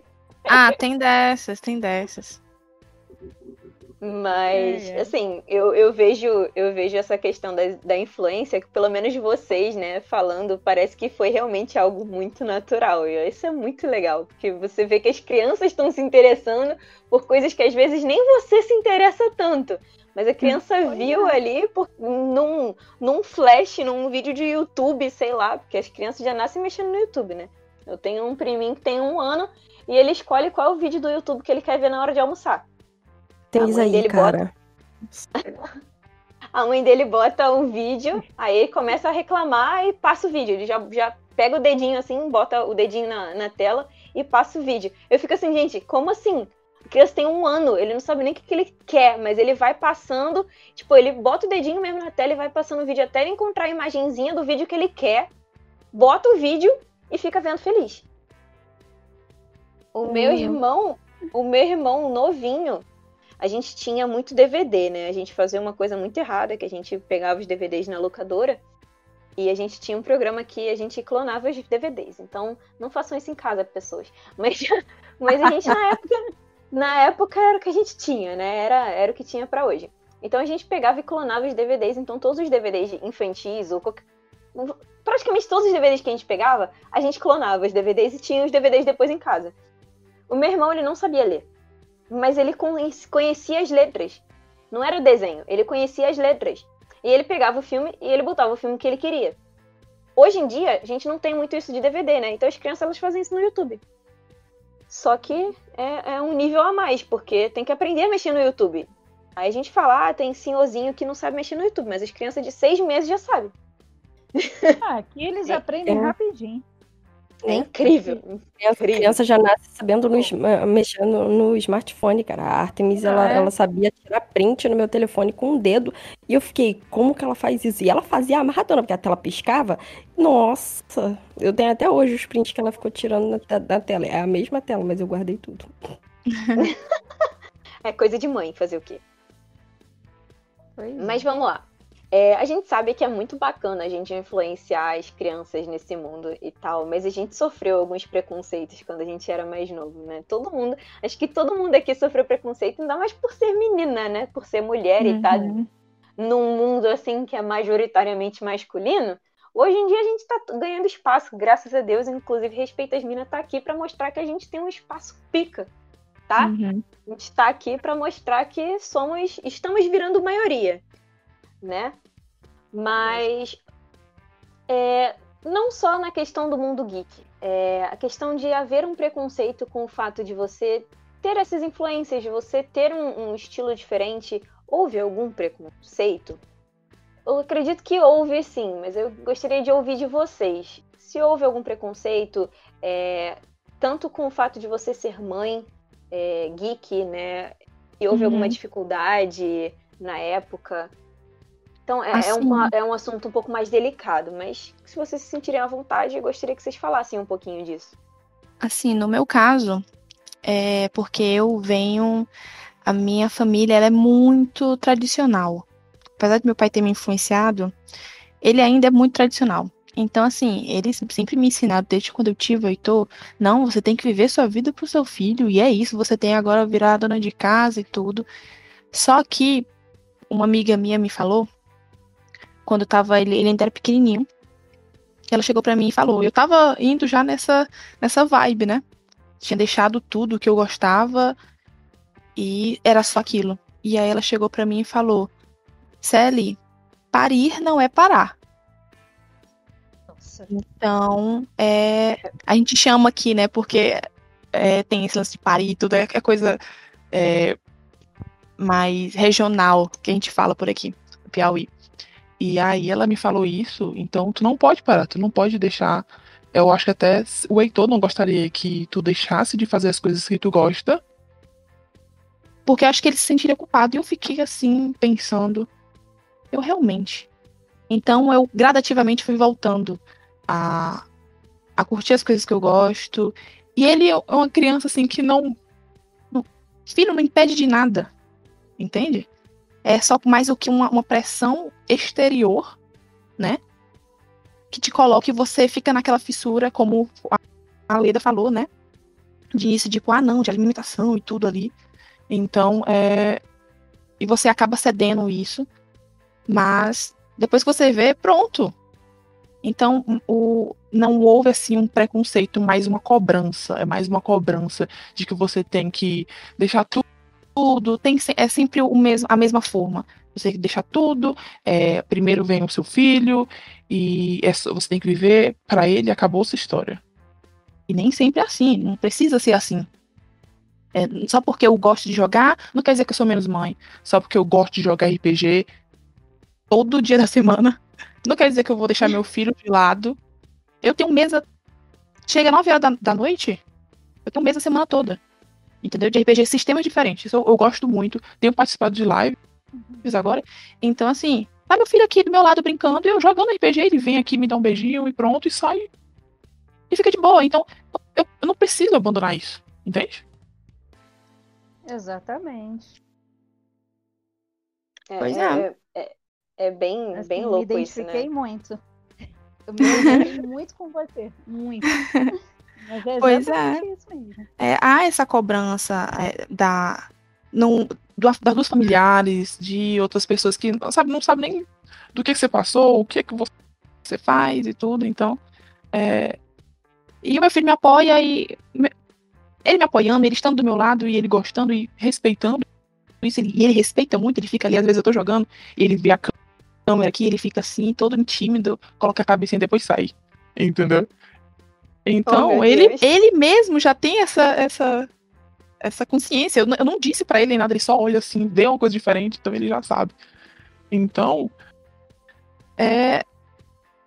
Ah, tem dessas, tem dessas. Mas, É, é. assim, eu, eu vejo eu vejo essa questão da, da influência, que pelo menos vocês, né, falando, parece que foi realmente algo muito natural. E isso é muito legal, porque você vê que as crianças estão se interessando por coisas que às vezes nem você se interessa tanto. Mas a criança viu ali por, num, num flash, num vídeo de YouTube, sei lá, porque as crianças já nascem mexendo no YouTube, né? Eu tenho um priminho que tem um ano e ele escolhe qual é o vídeo do YouTube que ele quer ver na hora de almoçar. Tem A isso mãe aí, dele cara. A mãe dele bota um vídeo, aí ele começa a reclamar e passa o vídeo. Ele já, já pega o dedinho assim, bota o dedinho na, na tela e passa o vídeo. Eu fico assim, gente, como assim? Criança tem um ano, ele não sabe nem o que, que ele quer, mas ele vai passando, tipo, ele bota o dedinho mesmo na tela e vai passando o vídeo até ele encontrar a imagenzinha do vídeo que ele quer, bota o vídeo e fica vendo feliz. O meu Uhum. irmão, o meu irmão novinho, a gente tinha muito DVD, né? A gente fazia uma coisa muito errada, que a gente pegava os DVDs na locadora e a gente tinha um programa que a gente clonava os DVDs. Então, não façam isso em casa, pessoas. Mas, mas a gente, na época, na época era o que a gente tinha, né? Era, era o que tinha pra hoje. Então a gente pegava e clonava os DVDs. Então, todos os DVDs infantis ou qualquer... Praticamente todos os DVDs que a gente pegava, a gente clonava os DVDs e tinha os DVDs depois em casa. O meu irmão, ele não sabia ler mas ele conhe- conhecia as letras. Não era o desenho, ele conhecia as letras. E ele pegava o filme e ele botava o filme que ele queria. Hoje em dia, a gente não tem muito isso de DVD, né? Então as crianças elas fazem isso no YouTube. Só que é, é um nível a mais, porque tem que aprender a mexer no YouTube. Aí a gente fala, ah, tem senhorzinho que não sabe mexer no YouTube, mas as crianças de seis meses já sabem. Ah, aqui eles É, aprendem é. rapidinho. É incrível. Incrível. criança já nasce sabendo no, mexer no, smartphone, cara. A Artemis, ela, é? ela sabia tirar print no meu telefone com um dedo. E eu fiquei, como que ela faz isso? E ela fazia amarradona, porque a tela piscava. Nossa, eu tenho até hoje os prints que ela ficou tirando na, te- na tela. É a mesma tela, mas eu guardei tudo. É coisa de mãe fazer o quê? Pois é. Mas vamos lá. É, a gente sabe que é muito bacana a gente influenciar as crianças nesse mundo e tal, mas a gente sofreu alguns preconceitos quando a gente era mais novo, né? Todo mundo, acho que todo mundo aqui sofreu preconceito, ainda mais por ser menina, né? Por ser mulher e tá Uhum. num mundo assim que é majoritariamente masculino. Hoje em dia a gente tá ganhando espaço, graças a Deus, inclusive Respeita as Minas tá aqui pra mostrar que a gente tem um espaço pica, tá? Uhum. A gente está aqui para mostrar que somos, estamos virando maioria, né? Mas é, não só na questão do mundo geek, é, a questão de haver um preconceito com o fato de você ter essas influências, de você ter um, um estilo diferente, houve algum preconceito? Eu acredito que houve sim, mas eu gostaria de ouvir de vocês. Se houve algum preconceito, é, tanto com o fato de você ser mãe, é, geek, né? E houve Uhum. alguma dificuldade na época. Então é, é, Assim. uma- é um assunto um pouco mais delicado, mas se vocês se sentirem à vontade, eu gostaria que vocês falassem um pouquinho disso. Assim, no meu caso, é porque eu venho. A minha família ela é muito tradicional. Apesar de meu pai ter me influenciado, ele ainda é muito tradicional. Então, assim, eles sempre me ensinaram, desde quando eu tive o Heitor, não, você tem que viver sua vida pro seu filho, e é isso, você tem agora virar dona de casa e tudo. Só que uma amiga minha me falou, quando tava, ele, ele ainda era pequenininho, ela chegou pra mim e falou, eu tava indo já nessa, nessa vibe, né? Tinha deixado tudo que eu gostava e era só aquilo. E aí ela chegou pra mim e falou: Sally, parir não é parar. Nossa. Então, é, a gente chama aqui, né? Porque é, tem esse lance de parir e tudo, é, é coisa é, mais regional que a gente fala por aqui, Piauí. E aí ela me falou isso, então tu não pode parar, tu não pode deixar. Eu acho que até o Heitor não gostaria que tu deixasse de fazer as coisas que tu gosta. Porque eu acho que ele se sentiria culpado. E eu fiquei assim, pensando. Eu realmente. Então eu gradativamente fui voltando a, a curtir as coisas que eu gosto. E ele é uma criança assim que não. não filho não impede de nada. Entende? É só mais do que uma, uma pressão exterior, né? Que te coloca e você fica naquela fissura, como a Leda falou, né? De início, tipo, ah, não, de alimentação e tudo ali. Então, é. E você acaba cedendo isso. Mas depois que você vê, pronto. Então, o, não houve assim um preconceito, mais uma cobrança. É mais uma cobrança de que você tem que deixar tudo. Tem, é sempre o mesmo, a mesma forma. Você tem que deixar tudo. É, primeiro vem o seu filho e é, você tem que viver para ele. Acabou sua história. E nem sempre é assim. Não precisa ser assim. É, só porque eu gosto de jogar, não quer dizer que eu sou menos mãe. Só porque eu gosto de jogar RPG todo dia da semana, não quer dizer que eu vou deixar meu filho de lado. Eu tenho mesa. Chega 9 horas da, da noite, eu tenho mesa a semana toda. Entendeu? De RPG, sistemas diferentes. Isso eu, eu gosto muito. Tenho participado de live uhum. agora. Então, assim, tá meu filho aqui do meu lado brincando, e eu jogando RPG, ele vem aqui, me dá um beijinho e pronto, e sai. E fica de boa. Então, eu, eu não preciso abandonar isso. Entende? Exatamente. É, pois é. é, é, é bem, assim, bem louco isso, né? Me identifiquei muito. Eu me identifiquei muito com você. Muito. É pois é. mesmo. É, há essa cobrança é, da, não, do, das duas familiares, de outras pessoas que não sabem não sabe nem do que, que, você passou, o que, que você faz e tudo. Então, é, e o meu filho me apoia e ele me apoiando, ele estando do meu lado e ele gostando e respeitando isso, ele, ele respeita muito, ele fica ali, às vezes eu tô jogando, e ele vê a câmera aqui, ele fica assim, todo tímido, coloca a cabeça e depois sai. Entendeu? Então, oh, ele, ele mesmo já tem essa, essa, essa consciência. Eu, eu não disse para ele nada, ele só olha assim, vê uma coisa diferente, então ele já sabe. Então, é,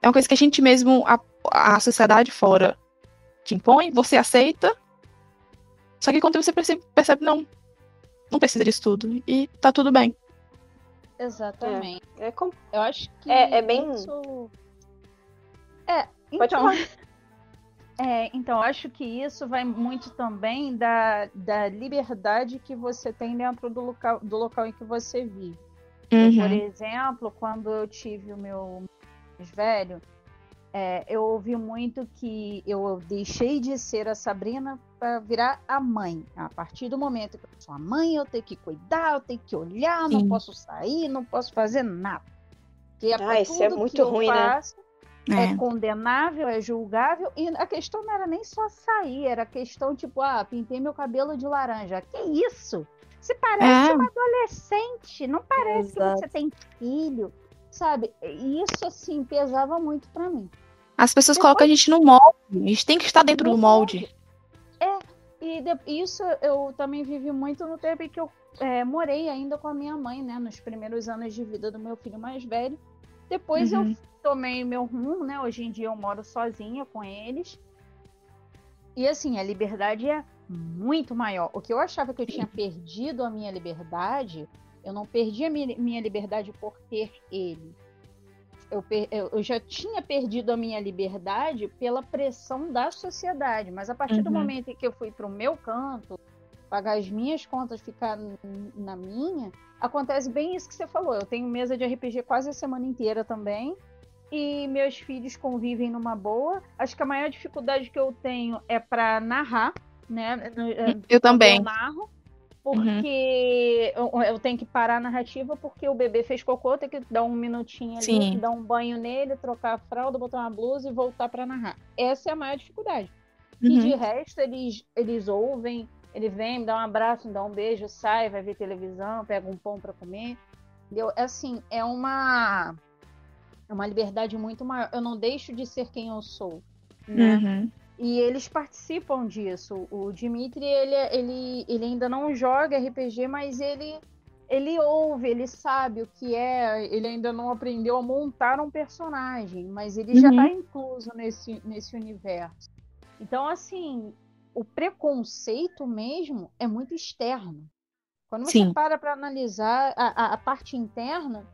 é uma coisa que a gente mesmo, a, a sociedade fora te impõe, você aceita, só que quando você percebe, percebe não, não precisa disso tudo. E tá tudo bem. Exatamente. É, é com... Eu acho que. É, é bem. Isso... É, então. É, então, acho que isso vai muito também da, da liberdade que você tem dentro do local, do local em que você vive. Uhum. Por exemplo, quando eu tive o meu mais velho, é, eu ouvi muito que eu deixei de ser a Sabrina para virar a mãe. A partir do momento que eu sou a mãe, eu tenho que cuidar, eu tenho que olhar, Sim. não posso sair, não posso fazer nada. Porque ah, isso é muito ruim, faço, né? É. é condenável, é julgável. E a questão não era nem só sair, era a questão tipo, ah, pintei meu cabelo de laranja. Que isso? Você parece é. uma adolescente, não parece Exato. que você tem filho, sabe? Isso assim pesava muito para mim. As pessoas Depois... colocam a gente no molde. A gente tem que estar dentro no do molde. É, e de... isso eu também vivi muito no tempo em que eu é, morei ainda com a minha mãe, né? Nos primeiros anos de vida do meu filho mais velho. Depois uhum. eu tomei meu rumo, né? Hoje em dia eu moro sozinha com eles. E assim, a liberdade é muito maior. O que eu achava que eu tinha perdido a minha liberdade, eu não perdi a minha liberdade por ter ele eu, eu, já tinha perdido a minha liberdade pela pressão da sociedade, mas a partir uhum. do momento em que eu fui para o meu canto, pagar as minhas contas, ficar na minha, acontece bem isso que você falou. Eu tenho mesa de RPG quase a semana inteira também. E meus filhos convivem numa boa. Acho que a maior dificuldade que eu tenho é para narrar, né? Eu também. Eu narro porque uhum. eu, eu, tenho que parar a narrativa porque o bebê fez cocô, tem que dar um minutinho ali, Sim. dar um banho nele, trocar a fralda, botar uma blusa e voltar para narrar. Essa é a maior dificuldade. Uhum. E de resto, eles, eles ouvem, ele vem, me dá um abraço, me dá um beijo, sai, vai ver televisão, pega um pão para comer. Entendeu? Assim, é uma é uma liberdade muito maior. Eu não deixo de ser quem eu sou. Né? Uhum. E eles participam disso. O Dimitri, ele, ele, ele ainda não joga RPG, mas ele, ele ouve, ele sabe o que é. Ele ainda não aprendeu a montar um personagem, mas ele uhum. já está incluso nesse, nesse universo. Então, assim, o preconceito mesmo é muito externo. Quando você sim. para para analisar a, a, a parte interna,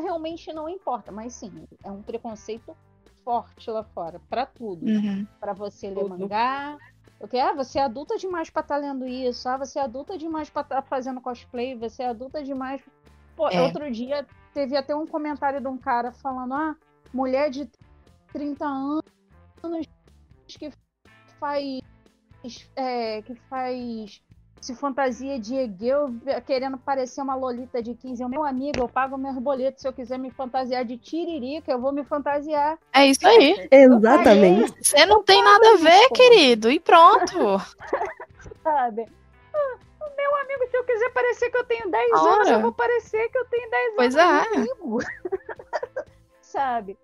realmente não importa, mas sim, é um preconceito forte lá fora, para tudo. Uhum. Para você ler Tudo. mangá. O que é? Você é adulta demais pra estar lendo isso. Ah, você é adulta demais pra estar fazendo cosplay. Você é adulta demais. Pô, É. outro dia teve até um comentário de um cara falando: ah, mulher de 30 anos que faz. é, que faz. Se fantasia de Egeu querendo parecer uma Lolita de 15. Eu, meu amigo, eu pago meus boletos. Se eu quiser me fantasiar de tiririca, eu vou me fantasiar. É isso aí. Exatamente. Você não tem nada a ver, querido. E pronto. sabe? Ah, Meu amigo, se eu quiser parecer que eu tenho 10 Ora. anos, eu vou parecer que eu tenho 10 Pois anos. é. Amigo. sabe?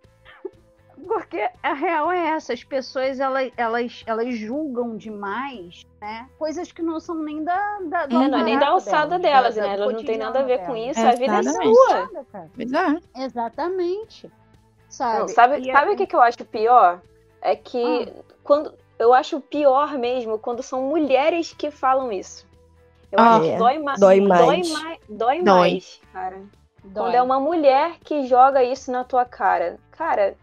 Porque a real é essa, as pessoas elas, elas, elas julgam demais, né? Coisas que não são nem da, da do É, não é nem da alçada delas, delas, né? Elas não têm nada a ver com cotidiano isso, delas. a vida é sua. Nada, é. Exatamente. Sabe? Não, sabe E sabe é- o que, que eu acho pior? É que Ah. quando eu acho pior mesmo quando são mulheres que falam isso. Eu Ah, acho que é. dói, ma Dói dói mais. mais. Dói, Dói. mais, cara. Dói. Quando é uma mulher que joga isso na tua cara. Cara,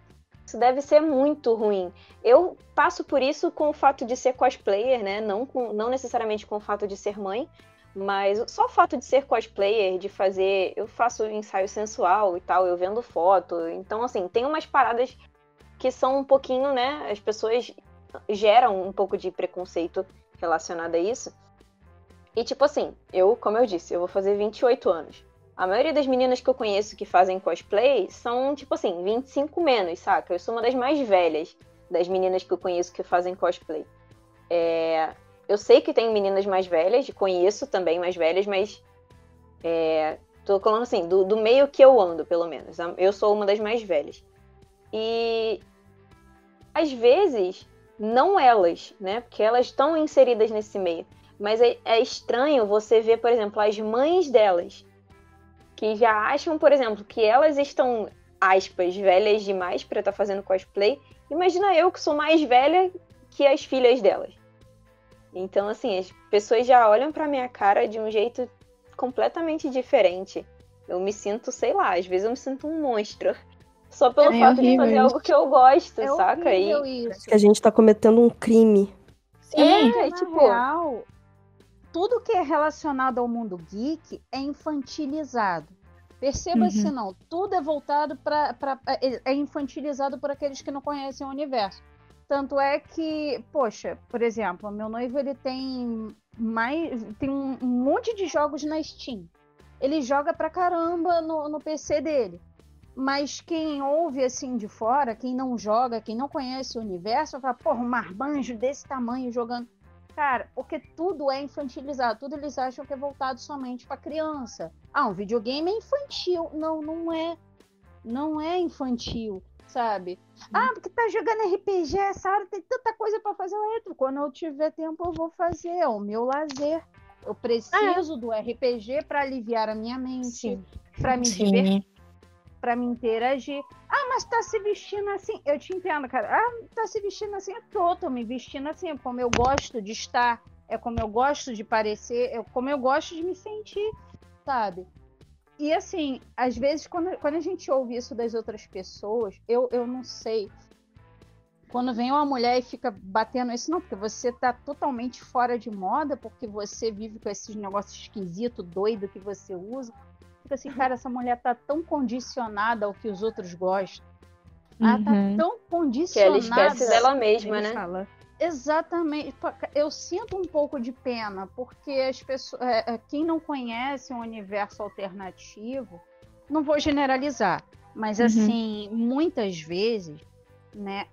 isso deve ser muito ruim. Eu passo por isso com o fato de ser cosplayer, né? Não, com, não necessariamente com o fato de ser mãe, mas só o fato de ser cosplayer, de fazer. Eu faço ensaio sensual e tal, eu vendo foto. Então, assim, tem umas paradas que são um pouquinho, né? As pessoas geram um pouco de preconceito relacionado a isso. E, tipo assim, eu, como eu disse, eu vou fazer 28 anos. A maioria das meninas que eu conheço que fazem cosplay são, tipo assim, 25 menos, saca? Eu sou uma das mais velhas das meninas que eu conheço que fazem cosplay. É, Eu sei que tem meninas mais velhas, conheço também mais velhas, mas. É... Tô falando assim, do, do meio que eu ando, pelo menos. Eu sou uma das mais velhas. E. Às vezes, não elas, né? Porque elas estão inseridas nesse meio. Mas é, é estranho você ver, por exemplo, as mães delas que já acham, por exemplo, que elas estão, aspas, velhas demais para estar fazendo cosplay. Imagina eu que sou mais velha que as filhas delas. Então, assim, as pessoas já olham pra minha cara de um jeito completamente diferente. Eu me sinto, sei lá, às vezes eu me sinto um monstro. Só pelo É fato de horrível fazer isso. algo que eu gosto, É saca? E isso. Que a gente tá cometendo um crime. Sim. é, na tipo, real, tudo que é relacionado ao mundo geek é infantilizado. Perceba Uhum. se não, tudo é voltado para é é infantilizado por aqueles que não conhecem o universo. Tanto é que, poxa, por exemplo, meu noivo ele tem mais tem um, monte de jogos na Steam. Ele joga pra caramba no, no PC dele. Mas quem ouve assim de fora, quem não joga, quem não conhece o universo, vai falar, porra, um marmanjo desse tamanho jogando. Cara, porque tudo é infantilizado, tudo eles acham que é voltado somente para criança. Ah, um videogame é infantil. Não, não é. Não é infantil, sabe? Ah, porque tá jogando RPG, essa hora tem tanta coisa para fazer. Eu. Quando eu tiver tempo, eu vou fazer. É o meu lazer. Eu preciso do RPG para aliviar a minha mente, para me divertir Pra me interagir. Ah, mas tá se vestindo assim. Eu te entendo, cara. Ah, tá se vestindo assim. Eu tô, tô me vestindo assim. É como eu gosto de estar. É como eu gosto de parecer. É como eu gosto de me sentir, sabe? E assim, às vezes, quando, quando a gente ouve isso das outras pessoas, eu, eu não sei. Quando vem uma mulher e fica batendo isso, não, porque você tá totalmente fora de moda, porque você vive com esses negócios esquisitos, doido que você usa. Fica assim, cara, essa mulher tá tão condicionada ao que os outros gostam. Ela tá Uhum. tão que condicionada. ela esquece dela mesma, né? fala. Exatamente. Eu sinto um pouco de pena, porque as pessoas, é, é, quem não conhece um universo alternativo, não vou generalizar, mas Uhum. assim, muitas vezes, né,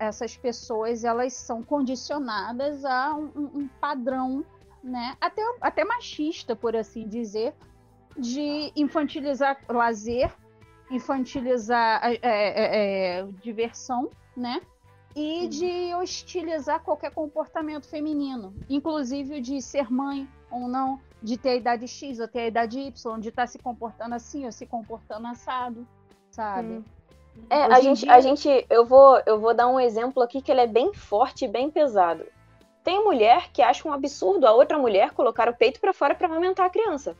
essas pessoas elas são condicionadas a um, um- um padrão, né, até, até machista, por assim dizer, de infantilizar lazer, infantilizar é, é, é, diversão, né? e de hostilizar qualquer comportamento feminino, inclusive o de ser mãe ou não, de ter a idade X ou ter a idade Y, de estar se comportando assim ou se comportando assado, sabe? Hum. É, Hoje a gente, dia- a gente, eu vou, eu vou dar um exemplo aqui que ele é bem forte e bem pesado. Tem mulher que acha um absurdo a outra mulher colocar o peito pra fora pra amamentar a criança.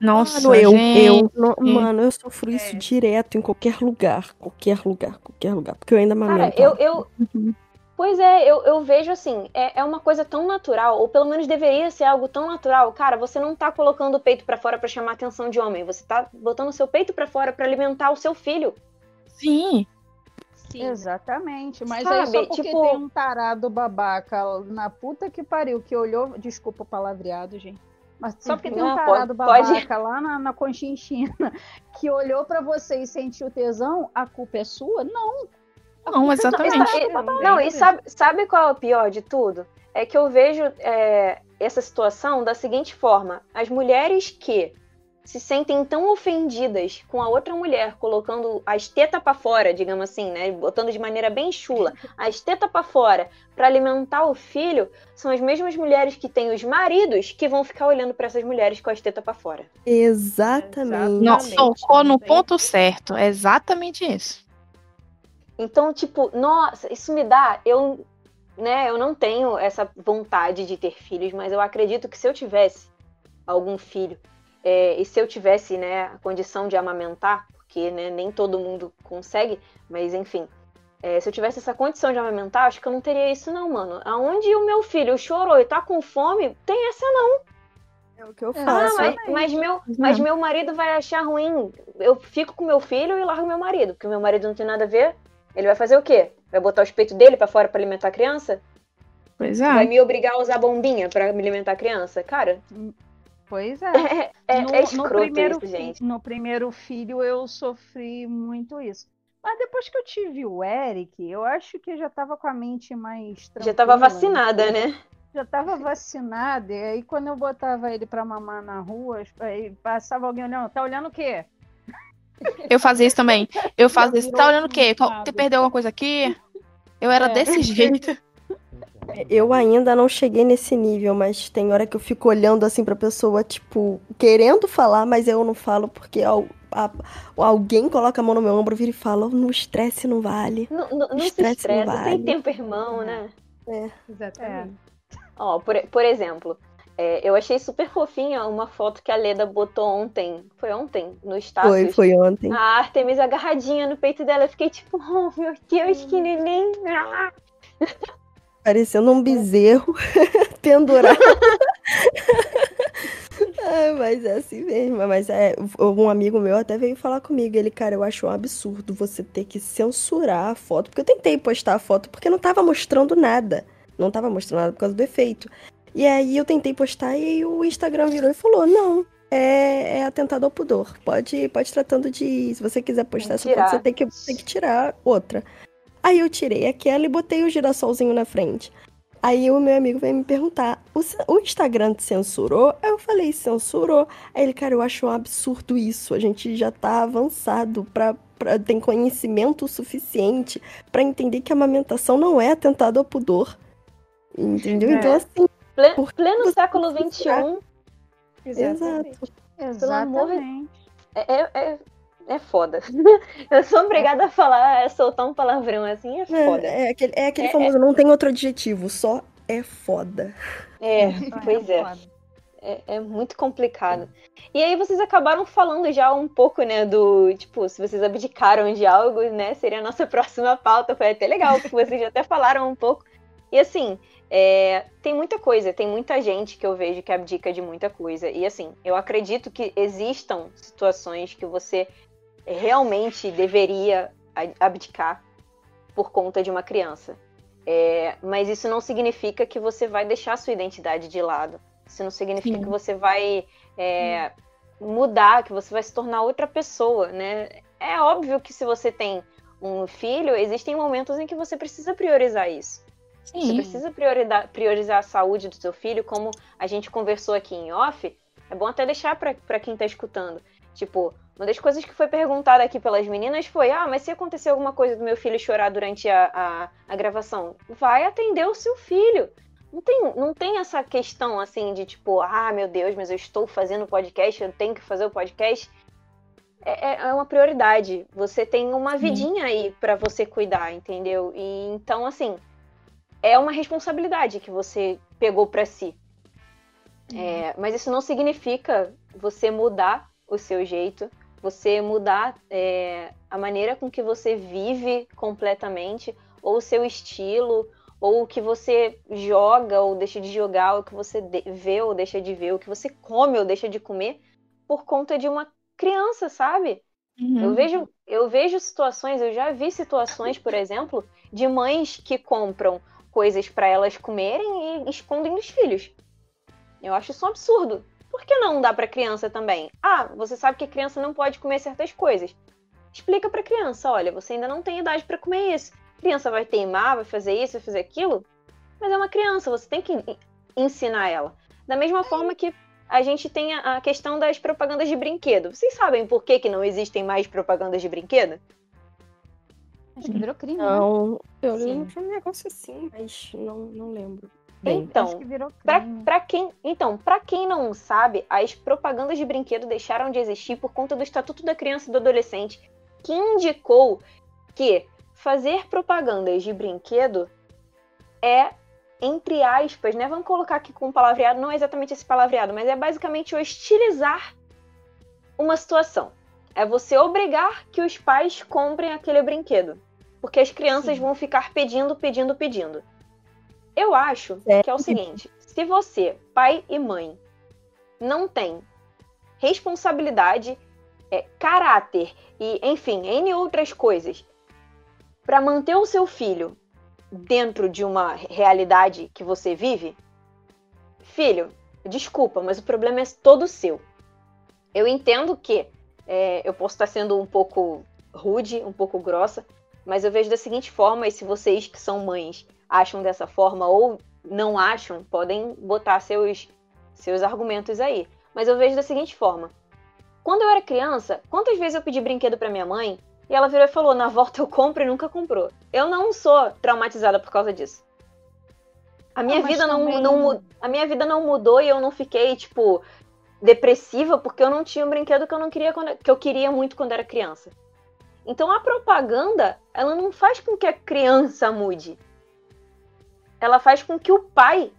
Nossa, Mano, eu, gente. eu, no- mano, eu sofro isso É. direto em qualquer lugar, qualquer lugar, qualquer lugar, porque eu ainda Cara, amamento. eu, eu, Uhum. Pois é, eu, eu vejo assim, é, é uma coisa tão natural, ou pelo menos deveria ser algo tão natural. Cara, você não tá colocando o peito pra fora pra chamar a atenção de homem, você tá botando o seu peito pra fora pra alimentar o seu filho. Sim. Sim. Exatamente. Mas Sabe, aí só porque tipo- tem um tarado babaca na puta que pariu, que olhou. Desculpa o palavreado, gente. Mas só porque tem um tarado pode- pode. babaca lá na, na Conchinchina que olhou pra você e sentiu tesão, a culpa é sua? Não. A Não, é exatamente. babaca. Não, e sabe, sabe qual é o pior de tudo? É que eu vejo é, essa situação da seguinte forma: as mulheres que se sentem tão ofendidas com a outra mulher colocando as tetas pra fora, digamos assim, né, botando de maneira bem chula, as tetas pra fora pra alimentar o filho, são as mesmas mulheres que têm os maridos que vão ficar olhando pra essas mulheres com as tetas pra fora. Exatamente. Não, Exatamente. tocou no ponto certo. É exatamente isso. Então, tipo, nossa, isso me dá. Eu, né, eu não tenho essa vontade de ter filhos, mas eu acredito que se eu tivesse algum filho, é, e se eu tivesse, né, a condição de amamentar, porque né, nem todo mundo consegue, mas enfim. é, se eu tivesse essa condição de amamentar, acho que eu não teria isso, não, mano. Aonde o meu filho chorou e tá com fome, tem essa É o que eu É, ah, faço. mas, mas meu, mas Não. meu marido vai achar ruim. Eu fico com meu filho e largo meu marido, porque meu marido não tem nada a ver. Ele vai fazer o quê? Vai botar os peitos dele pra fora pra alimentar a criança? Pois Vai é. me obrigar a usar bombinha pra me alimentar a criança? Cara, Pois é. é, é, no, é no escroto primeiro isso, gente. no primeiro filho eu sofri muito isso. Mas depois que eu tive o Eric, eu acho que eu já tava com a mente mais Já tava tranquila, vacinada, né? Já tava vacinada, e aí quando eu botava ele pra mamar na rua, aí passava alguém olhando, tá olhando o quê? Eu fazia isso também. Eu fazia isso. Tá olhando o quê? Você perdeu alguma coisa aqui? Eu era É. desse jeito. Eu ainda não cheguei nesse nível, mas tem hora que eu fico olhando assim pra pessoa, tipo, querendo falar, mas eu não falo porque a- alguém coloca a mão no meu ombro, vira e fala, no estresse não vale. Não, não, não se Estresse não estressa, tem vale. tempo, irmão, né? Exatamente. Ó, por, por exemplo, é, eu achei super fofinha uma foto que a Leda botou ontem. Foi ontem? No status. Foi, foi ontem. A Artemis agarradinha no peito dela. Eu fiquei tipo, oh meu Deus, que neném. Ah. Parecendo um bezerro pendurado. Ai, mas é assim mesmo. Mas é, um amigo meu até veio falar comigo. Ele, cara, eu acho um absurdo você ter que censurar a foto. Porque eu tentei postar a foto porque não tava mostrando nada. Não tava mostrando nada por causa do efeito. E aí eu tentei postar e o Instagram virou e falou: não. É, é atentado ao pudor. Pode, pode tratando de. Se você quiser postar essa foto, você tem que, tem que tirar outra. Aí eu tirei aquela e botei o girassolzinho na frente. Aí o meu amigo veio me perguntar: o, o Instagram te censurou? Aí eu falei: censurou. Aí ele, cara, eu acho um absurdo isso. A gente já tá avançado pra. pra tem conhecimento suficiente pra entender que a amamentação não é atentado ao pudor. Entendeu? É. Então, assim, Ple- pleno século XXI? Exatamente. amor de- Exatamente. é, é, é, é foda. Eu sou obrigada a falar, a soltar um palavrão assim, é foda. é, é aquele, é aquele É- famoso, não tem outro adjetivo, só é foda. É, pois é. foda. É, é muito complicado. E aí vocês acabaram falando já um pouco, né, do, tipo, se vocês abdicaram de algo, né, seria a nossa próxima pauta. Foi até legal, porque vocês já até falaram um pouco. E assim, é, tem muita coisa, tem muita gente que eu vejo que abdica de muita coisa. E assim, eu acredito que existam situações que você realmente deveria abdicar por conta de uma criança. É, mas isso não significa que você vai deixar sua identidade de lado. Isso não significa Sim. que você vai é, mudar, que você vai se tornar outra pessoa, né? É óbvio que se você tem um filho, existem momentos em que você precisa priorizar isso. Você Sim. precisa priorizar, priorizar a saúde do seu filho, como a gente conversou aqui em off. É bom até deixar para quem tá escutando. Tipo, uma das coisas que foi perguntada aqui pelas meninas foi: ah, mas se acontecer alguma coisa do meu filho chorar durante a, a, a gravação, vai atender o seu filho. Não tem, não tem essa questão assim de tipo, ah, meu Deus, mas eu estou fazendo podcast, eu tenho que fazer o podcast. É, é- é uma prioridade. Você tem uma Sim. vidinha aí para você cuidar, entendeu? E então, assim, é uma responsabilidade que você pegou pra si. É, mas isso não significa você mudar o seu jeito, você mudar é, a maneira com que você vive completamente, ou o seu estilo, ou o que você joga ou deixa de jogar, ou o que você vê ou deixa de ver, o que você come ou deixa de comer, por conta de uma criança, sabe? Uhum. Eu, vejo, eu vejo situações, eu já vi situações, por exemplo, de mães que compram coisas para elas comerem e escondem dos filhos. Eu acho isso um absurdo. Por que não dá para criança também? Ah, você sabe que a criança não pode comer certas coisas. Explica para criança, olha, você ainda não tem idade para comer isso. A criança vai teimar, vai fazer isso, vai fazer aquilo, mas é uma criança, você tem que ensinar ela. Da mesma forma que a gente tem a questão das propagandas de brinquedo. Vocês sabem por que, que não existem mais propagandas de brinquedo? Acho que virou crime. Né? Não, né? eu Sim. lembro de um negócio assim, mas não, não lembro. Então, para quem, então, para quem não sabe, as propagandas de brinquedo deixaram de existir por conta do Estatuto da Criança e do Adolescente, que indicou que fazer propagandas de brinquedo é entre aspas, né? Vamos colocar aqui com palavreado, não é exatamente esse palavreado, mas é basicamente hostilizar uma situação. É você obrigar que os pais comprem aquele brinquedo. Porque as crianças Sim. vão ficar pedindo, pedindo, pedindo. Eu acho que é o seguinte: se você, pai e mãe, não tem responsabilidade, é, caráter e, enfim, N outras coisas para manter o seu filho dentro de uma realidade que você vive, filho, desculpa, mas o problema é todo seu. Eu entendo que é, eu posso estar sendo um pouco rude, um pouco grossa, mas eu vejo da seguinte forma, e se vocês que são mães acham dessa forma ou não acham, podem botar seus, seus argumentos aí. Mas eu vejo da seguinte forma: quando eu era criança, quantas vezes eu pedi brinquedo para minha mãe e ela virou e falou: na volta eu compro e nunca comprou. Eu não sou traumatizada por causa disso. A minha, não, vida não, também... não, a minha vida não mudou e eu não fiquei, tipo, depressiva porque eu não tinha um brinquedo que eu não queria quando, que eu queria muito quando era criança. Então a propaganda, ela não faz com que a criança mude. Ela faz com que o pai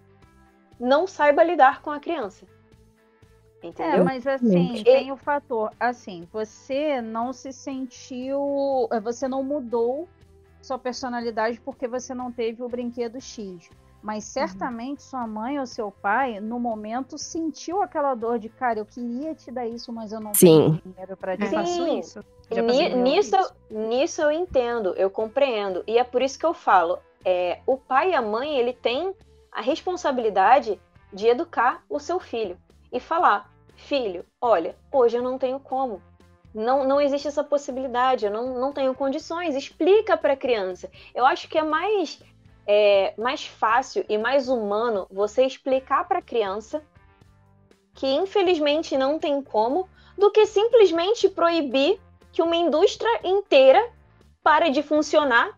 não saiba lidar com a criança. Entendeu? É, mas assim, tem o fator, assim, você não se sentiu, eh, você não mudou sua personalidade porque você não teve o brinquedo X. Mas uhum. certamente uhum. sua mãe ou seu pai, no momento, sentiu aquela dor de, cara, eu queria te dar isso, mas eu não Sim. tenho dinheiro para te Sim. isso. nisso, isso. nisso eu entendo, eu compreendo. E é por isso que eu falo, é, o pai e a mãe, ele tem a responsabilidade de educar o seu filho e falar, filho, olha, hoje eu não tenho como. Não, não existe essa possibilidade, eu não, não tenho condições. Explica para a criança. Eu acho que é mais, é mais fácil e mais humano você explicar para a criança que infelizmente não tem como, do que simplesmente proibir que uma indústria inteira pare de funcionar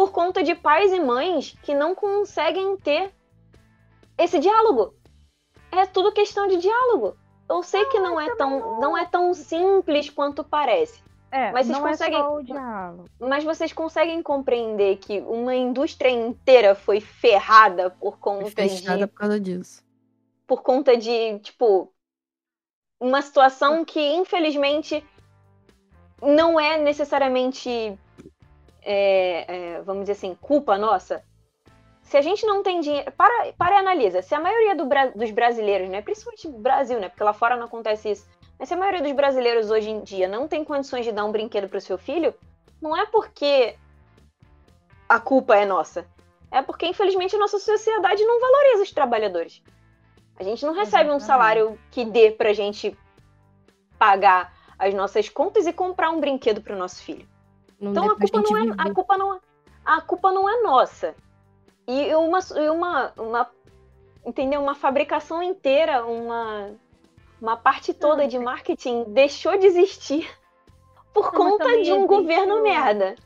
por conta de pais e mães que não conseguem ter esse diálogo. É tudo questão de diálogo. Eu sei que não é tão, não é tão simples quanto parece. É, mas vocês não conseguem, é só o diálogo. Mas vocês conseguem compreender que uma indústria inteira foi ferrada por conta foi fechada de. por causa disso. Por conta de, tipo, uma situação que, infelizmente, não é necessariamente, é, é, vamos dizer assim, culpa nossa se a gente não tem dinheiro. Para, para e analisa. Se a maioria do, dos brasileiros, né? Principalmente no Brasil, né? Porque lá fora não acontece isso. Mas se a maioria dos brasileiros hoje em dia não tem condições de dar um brinquedo para o seu filho, não é porque a culpa é nossa. É porque, infelizmente, a nossa sociedade não valoriza os trabalhadores. A gente não recebe Exatamente. um salário que dê pra gente pagar as nossas contas e comprar um brinquedo para o nosso filho. Não então a culpa não, é, a culpa não é a culpa não é nossa. E uma, uma, uma entendeu? Uma fabricação inteira, uma, uma parte toda de marketing deixou de existir por não, conta de um governo merda.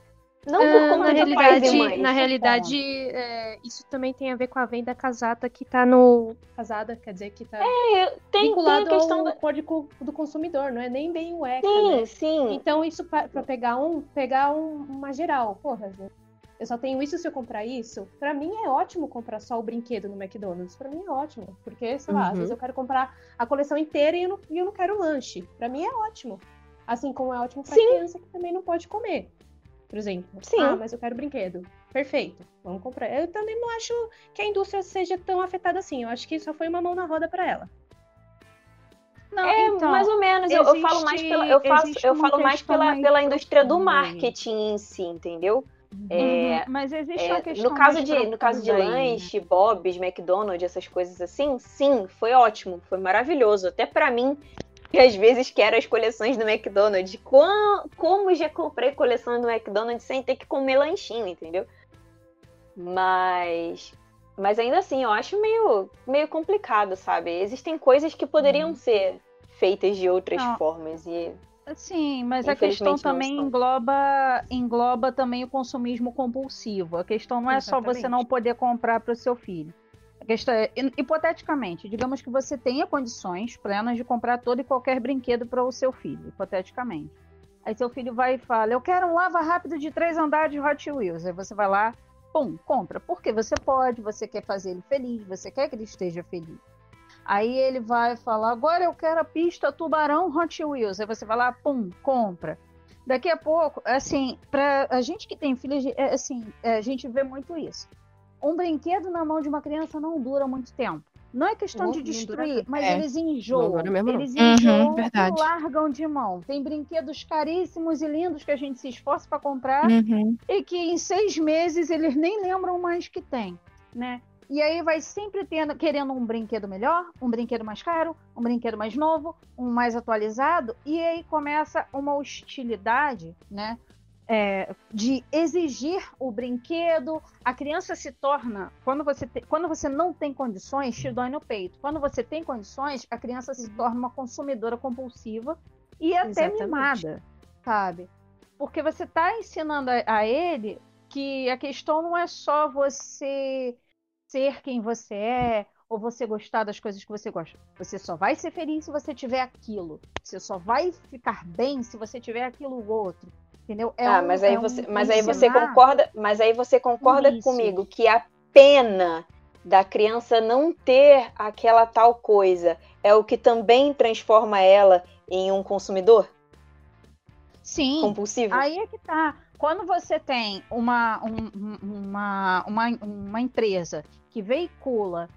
Não por ah, conta na de pais e mães. Na realidade, é, isso também tem a ver com a venda casada que tá no. Casada, quer dizer, que tá é, tem, vinculado tem a questão ao da... código do consumidor, não é nem bem o ECA, Sim, né? sim. Então, isso para pegar um, pegar um, uma geral, porra, eu só tenho isso se eu comprar isso. Para mim é ótimo comprar só o brinquedo no McDonald's. Para mim é ótimo, porque sei lá, uhum. às vezes eu quero comprar a coleção inteira e eu não, e eu não quero lanche. Para mim é ótimo. Assim como é ótimo para criança que também não pode comer. Por exemplo. Sim. Ah, mas eu quero brinquedo. Perfeito. Vamos comprar. Eu também não acho que a indústria seja tão afetada assim. Eu acho que só foi uma mão na roda para ela. Não, é, então, mais ou menos. Existe, eu, eu, falo mais pela, eu faço, eu falo mais pela, pela indústria do marketing em si, entendeu? Uhum. É, mas existe é, uma questão no caso de no caso de lanche, né? Bob's, McDonald's, essas coisas assim, sim, foi ótimo, foi maravilhoso. Até para mim, que às vezes quero as coleções do McDonald's. Como, como já comprei coleção do McDonald's sem ter que comer lanchinho, entendeu? Mas mas ainda assim, eu acho meio, meio complicado, sabe? Existem coisas que poderiam hum. ser feitas de outras não. formas e Sim, mas a questão também engloba, engloba também o consumismo compulsivo. A questão não é Exatamente. só você não poder comprar para o seu filho. É, hipoteticamente, digamos que você tenha condições plenas de comprar todo e qualquer brinquedo para o seu filho, hipoteticamente. Aí seu filho vai e fala: Eu quero um lava rápido de três andares Hot Wheels. Aí você vai lá, pum, compra. Porque você pode, você quer fazer ele feliz, você quer que ele esteja feliz. Aí ele vai falar: agora eu quero a pista Tubarão Hot Wheels. Aí você vai lá, pum, compra. Daqui a pouco, assim, para a gente que tem filhos, é, assim, é, a gente vê muito isso. Um brinquedo na mão de uma criança não dura muito tempo. Não é questão de destruir, mas é. eles enjoam. Eles uhum, enjoam uhum, e largam de mão. Tem brinquedos caríssimos e lindos que a gente se esforça para comprar uhum. e que em seis meses eles nem lembram mais que tem, né? E aí vai sempre tendo, querendo um brinquedo melhor, um brinquedo mais caro, um brinquedo mais novo, um mais atualizado, e aí começa uma hostilidade, né? É, de exigir o brinquedo, a criança se torna, quando você, te, quando você não tem condições, te dói no peito. Quando você tem condições, a criança se torna uma consumidora compulsiva e até Exatamente. mimada, sabe? Porque você está ensinando a, a ele que a questão não é só você ser quem você é, ou você gostar das coisas que você gosta. Você só vai ser feliz se você tiver aquilo. Você só vai ficar bem se você tiver aquilo outro. Entendeu? É ah, um, mas aí é você, um mas aí você concorda, mas aí você concorda comigo que a pena da criança não ter aquela tal coisa é o que também transforma ela em um consumidor? Sim. Compulsivo? Aí é que tá. Quando você tem uma, um, uma, uma, uma empresa que veicula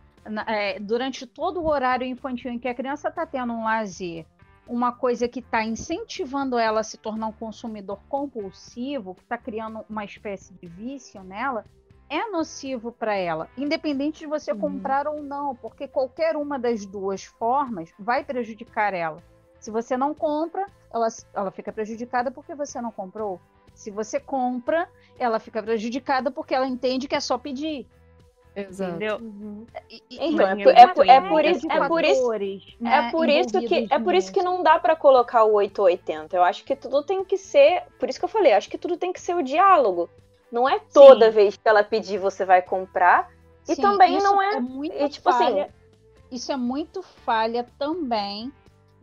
é, durante todo o horário infantil em que a criança está tendo um lazer, uma coisa que está incentivando ela a se tornar um consumidor compulsivo, que está criando uma espécie de vício nela, é nocivo para ela, independente de você uhum. comprar ou não, porque qualquer uma das duas formas vai prejudicar ela. Se você não compra, ela, ela fica prejudicada porque você não comprou. Se você compra, ela fica prejudicada porque ela entende que é só pedir. Exato. Entendeu? Uhum. Então, é, é, por, é, por isso, é por isso, né, é por isso que é por isso que não dá para colocar o 880. Eu acho que tudo tem que ser, por isso que eu falei, acho que tudo tem que ser o diálogo. Não é toda Sim. vez que ela pedir você vai comprar. E Sim, também não é, é muito e, tipo assim, falha, assim, isso é muito falha também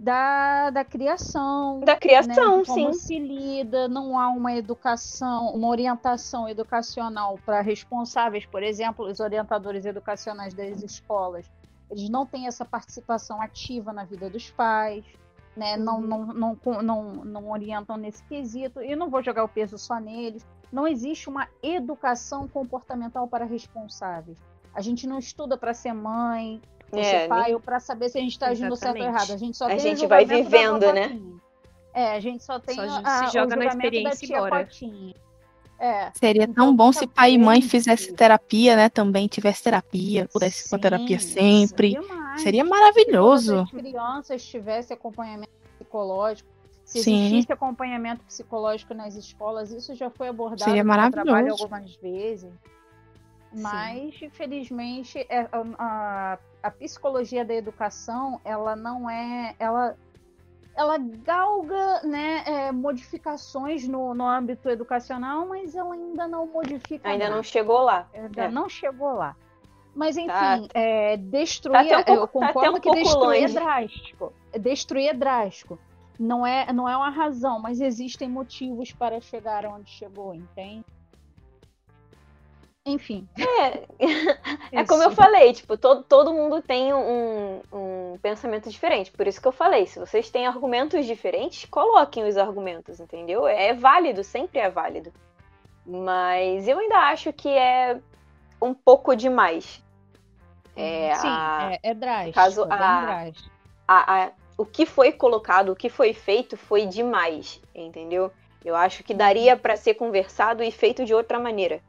da, da criação. Da criação, né? Como sim. se lida, não há uma educação, uma orientação educacional para responsáveis, por exemplo, os orientadores educacionais das escolas. Eles não têm essa participação ativa na vida dos pais, né? Não, uhum. não, não, não, não orientam nesse quesito. E não vou jogar o peso só neles. Não existe uma educação comportamental para responsáveis. A gente não estuda para ser mãe, é, pai, ou para saber se a gente está agindo certo ou errado. A gente só a gente vai vivendo, né? É, a gente só tem só a, se joga na experiência e bora. É. Seria então, tão bom se pai e mãe fizesse terapia, né? Também tivesse terapia, pudesse com terapia sempre. Seria, seria maravilhoso. Se as crianças tivessem acompanhamento psicológico, se Sim. existisse acompanhamento psicológico nas escolas, isso já foi abordado Seria maravilhoso. no trabalho algumas vezes. Mas, Sim. infelizmente, é, a, a, psicologia da educação, ela não é. Ela, ela galga né, é, modificações no, no âmbito educacional, mas ela ainda não modifica. Ainda nada. não chegou lá. Ainda é. não chegou lá. Mas, enfim, tá. é, destruir. Tá um pouco, eu concordo tá um que destruir longe. é drástico. Destruir é drástico. Não é, não é uma razão, mas existem motivos para chegar onde chegou, entende? Enfim. É, é como eu falei, tipo, todo, todo mundo tem um, um pensamento diferente. Por isso que eu falei, se vocês têm argumentos diferentes, coloquem os argumentos, entendeu? É válido, sempre é válido. Mas eu ainda acho que é um pouco demais. É, Sim, a, é, é drástico. Caso, é a. A, a, o que foi colocado, o que foi feito foi demais, entendeu? Eu acho que daria para ser conversado e feito de outra maneira.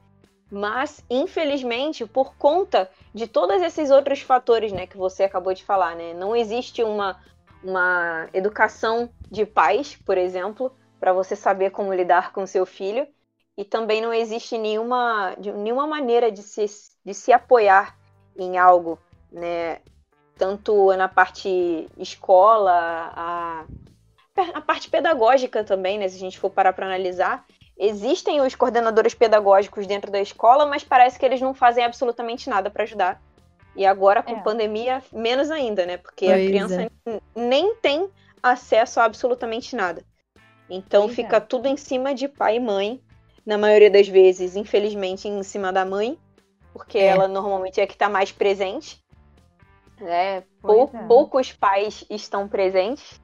Mas, infelizmente, por conta de todos esses outros fatores né, que você acabou de falar, né? Não existe uma, uma educação de pais, por exemplo, para você saber como lidar com seu filho. E também não existe nenhuma, nenhuma maneira de se, de se apoiar em algo, né? Tanto na parte escola, a, a parte pedagógica também, né? Se a gente for parar para analisar, Existem os coordenadores pedagógicos dentro da escola, mas parece que eles não fazem absolutamente nada para ajudar. E agora, com é. pandemia, menos ainda, né? Porque pois a criança é. nem tem acesso a absolutamente nada. Então pois fica é. tudo em cima de pai e mãe, na maioria das vezes, infelizmente, em cima da mãe, porque é. ela normalmente é que está mais presente. Né? Pou, é. poucos pais estão presentes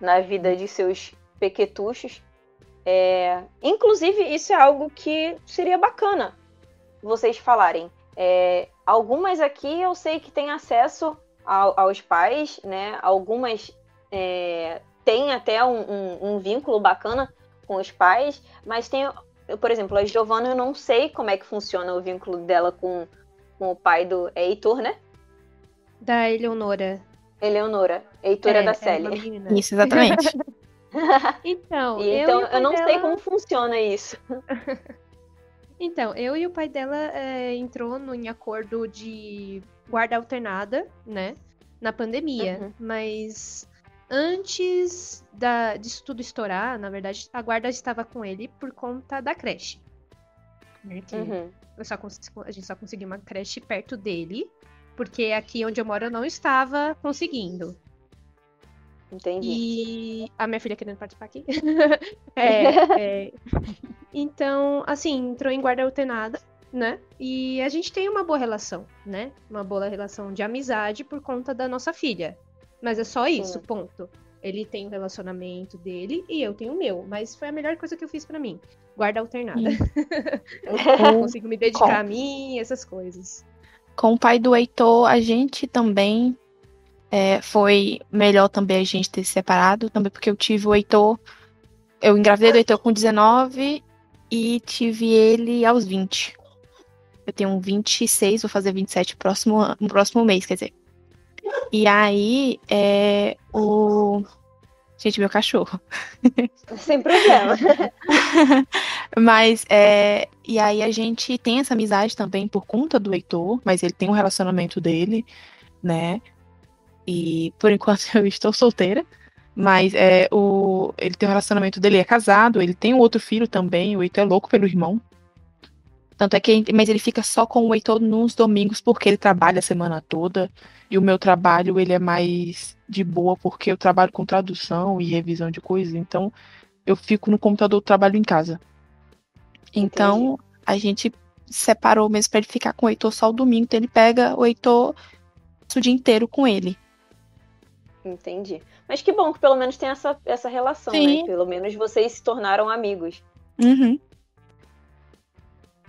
na vida de seus pequetuchos. É, inclusive, isso é algo que seria bacana vocês falarem. É, algumas aqui eu sei que têm acesso ao, aos pais, né? Algumas é, têm até um, um, um, vínculo bacana com os pais, mas tem, por exemplo, a Giovana, eu não sei como é que funciona o vínculo dela com, com o pai do é Heitor, né? Da Eleonora. Eleonora, Heitor é, é da Célia. Isso, exatamente. então, então eu, eu não dela... sei como funciona isso. então, eu e o pai dela é, entrou no, em acordo de guarda alternada, né? Na pandemia. Uhum. Mas antes da, disso tudo estourar, na verdade, a guarda estava com ele por conta da creche. Né, uhum. só, a gente só conseguiu uma creche perto dele, porque aqui onde eu moro eu não estava conseguindo. Entendi. E a minha filha querendo participar aqui. é, é... Então, assim, entrou em guarda alternada, né? E a gente tem uma boa relação, né? Uma boa relação de amizade por conta da nossa filha. Mas é só isso, Sim. ponto. Ele tem o relacionamento dele e eu tenho o meu. Mas foi a melhor coisa que eu fiz para mim. Guarda alternada. consigo me dedicar Com... a mim, essas coisas. Com o pai do Heitor, a gente também é, foi melhor também a gente ter se separado, também porque eu tive o Heitor. Eu engravidei do Heitor com 19 e tive ele aos 20. Eu tenho 26, vou fazer 27 próximo, no próximo mês, quer dizer. E aí, é, o. Gente, meu cachorro. Sem problema. mas, é, e aí a gente tem essa amizade também por conta do Heitor, mas ele tem um relacionamento dele, né? E por enquanto eu estou solteira. Mas é, o, ele tem um relacionamento dele, é casado, ele tem um outro filho também, o Heitor é louco pelo irmão. Tanto é que, mas ele fica só com o Heitor nos domingos porque ele trabalha a semana toda. E o meu trabalho, ele é mais de boa porque eu trabalho com tradução e revisão de coisas. Então, eu fico no computador, trabalho em casa. Então, Entendi. a gente separou mesmo para ele ficar com o Heitor só o domingo. Então, ele pega o Heitor o dia inteiro com ele. Entendi. Mas que bom que pelo menos tem essa, essa relação, né? Sim. né? Pelo menos vocês se tornaram amigos. Uhum.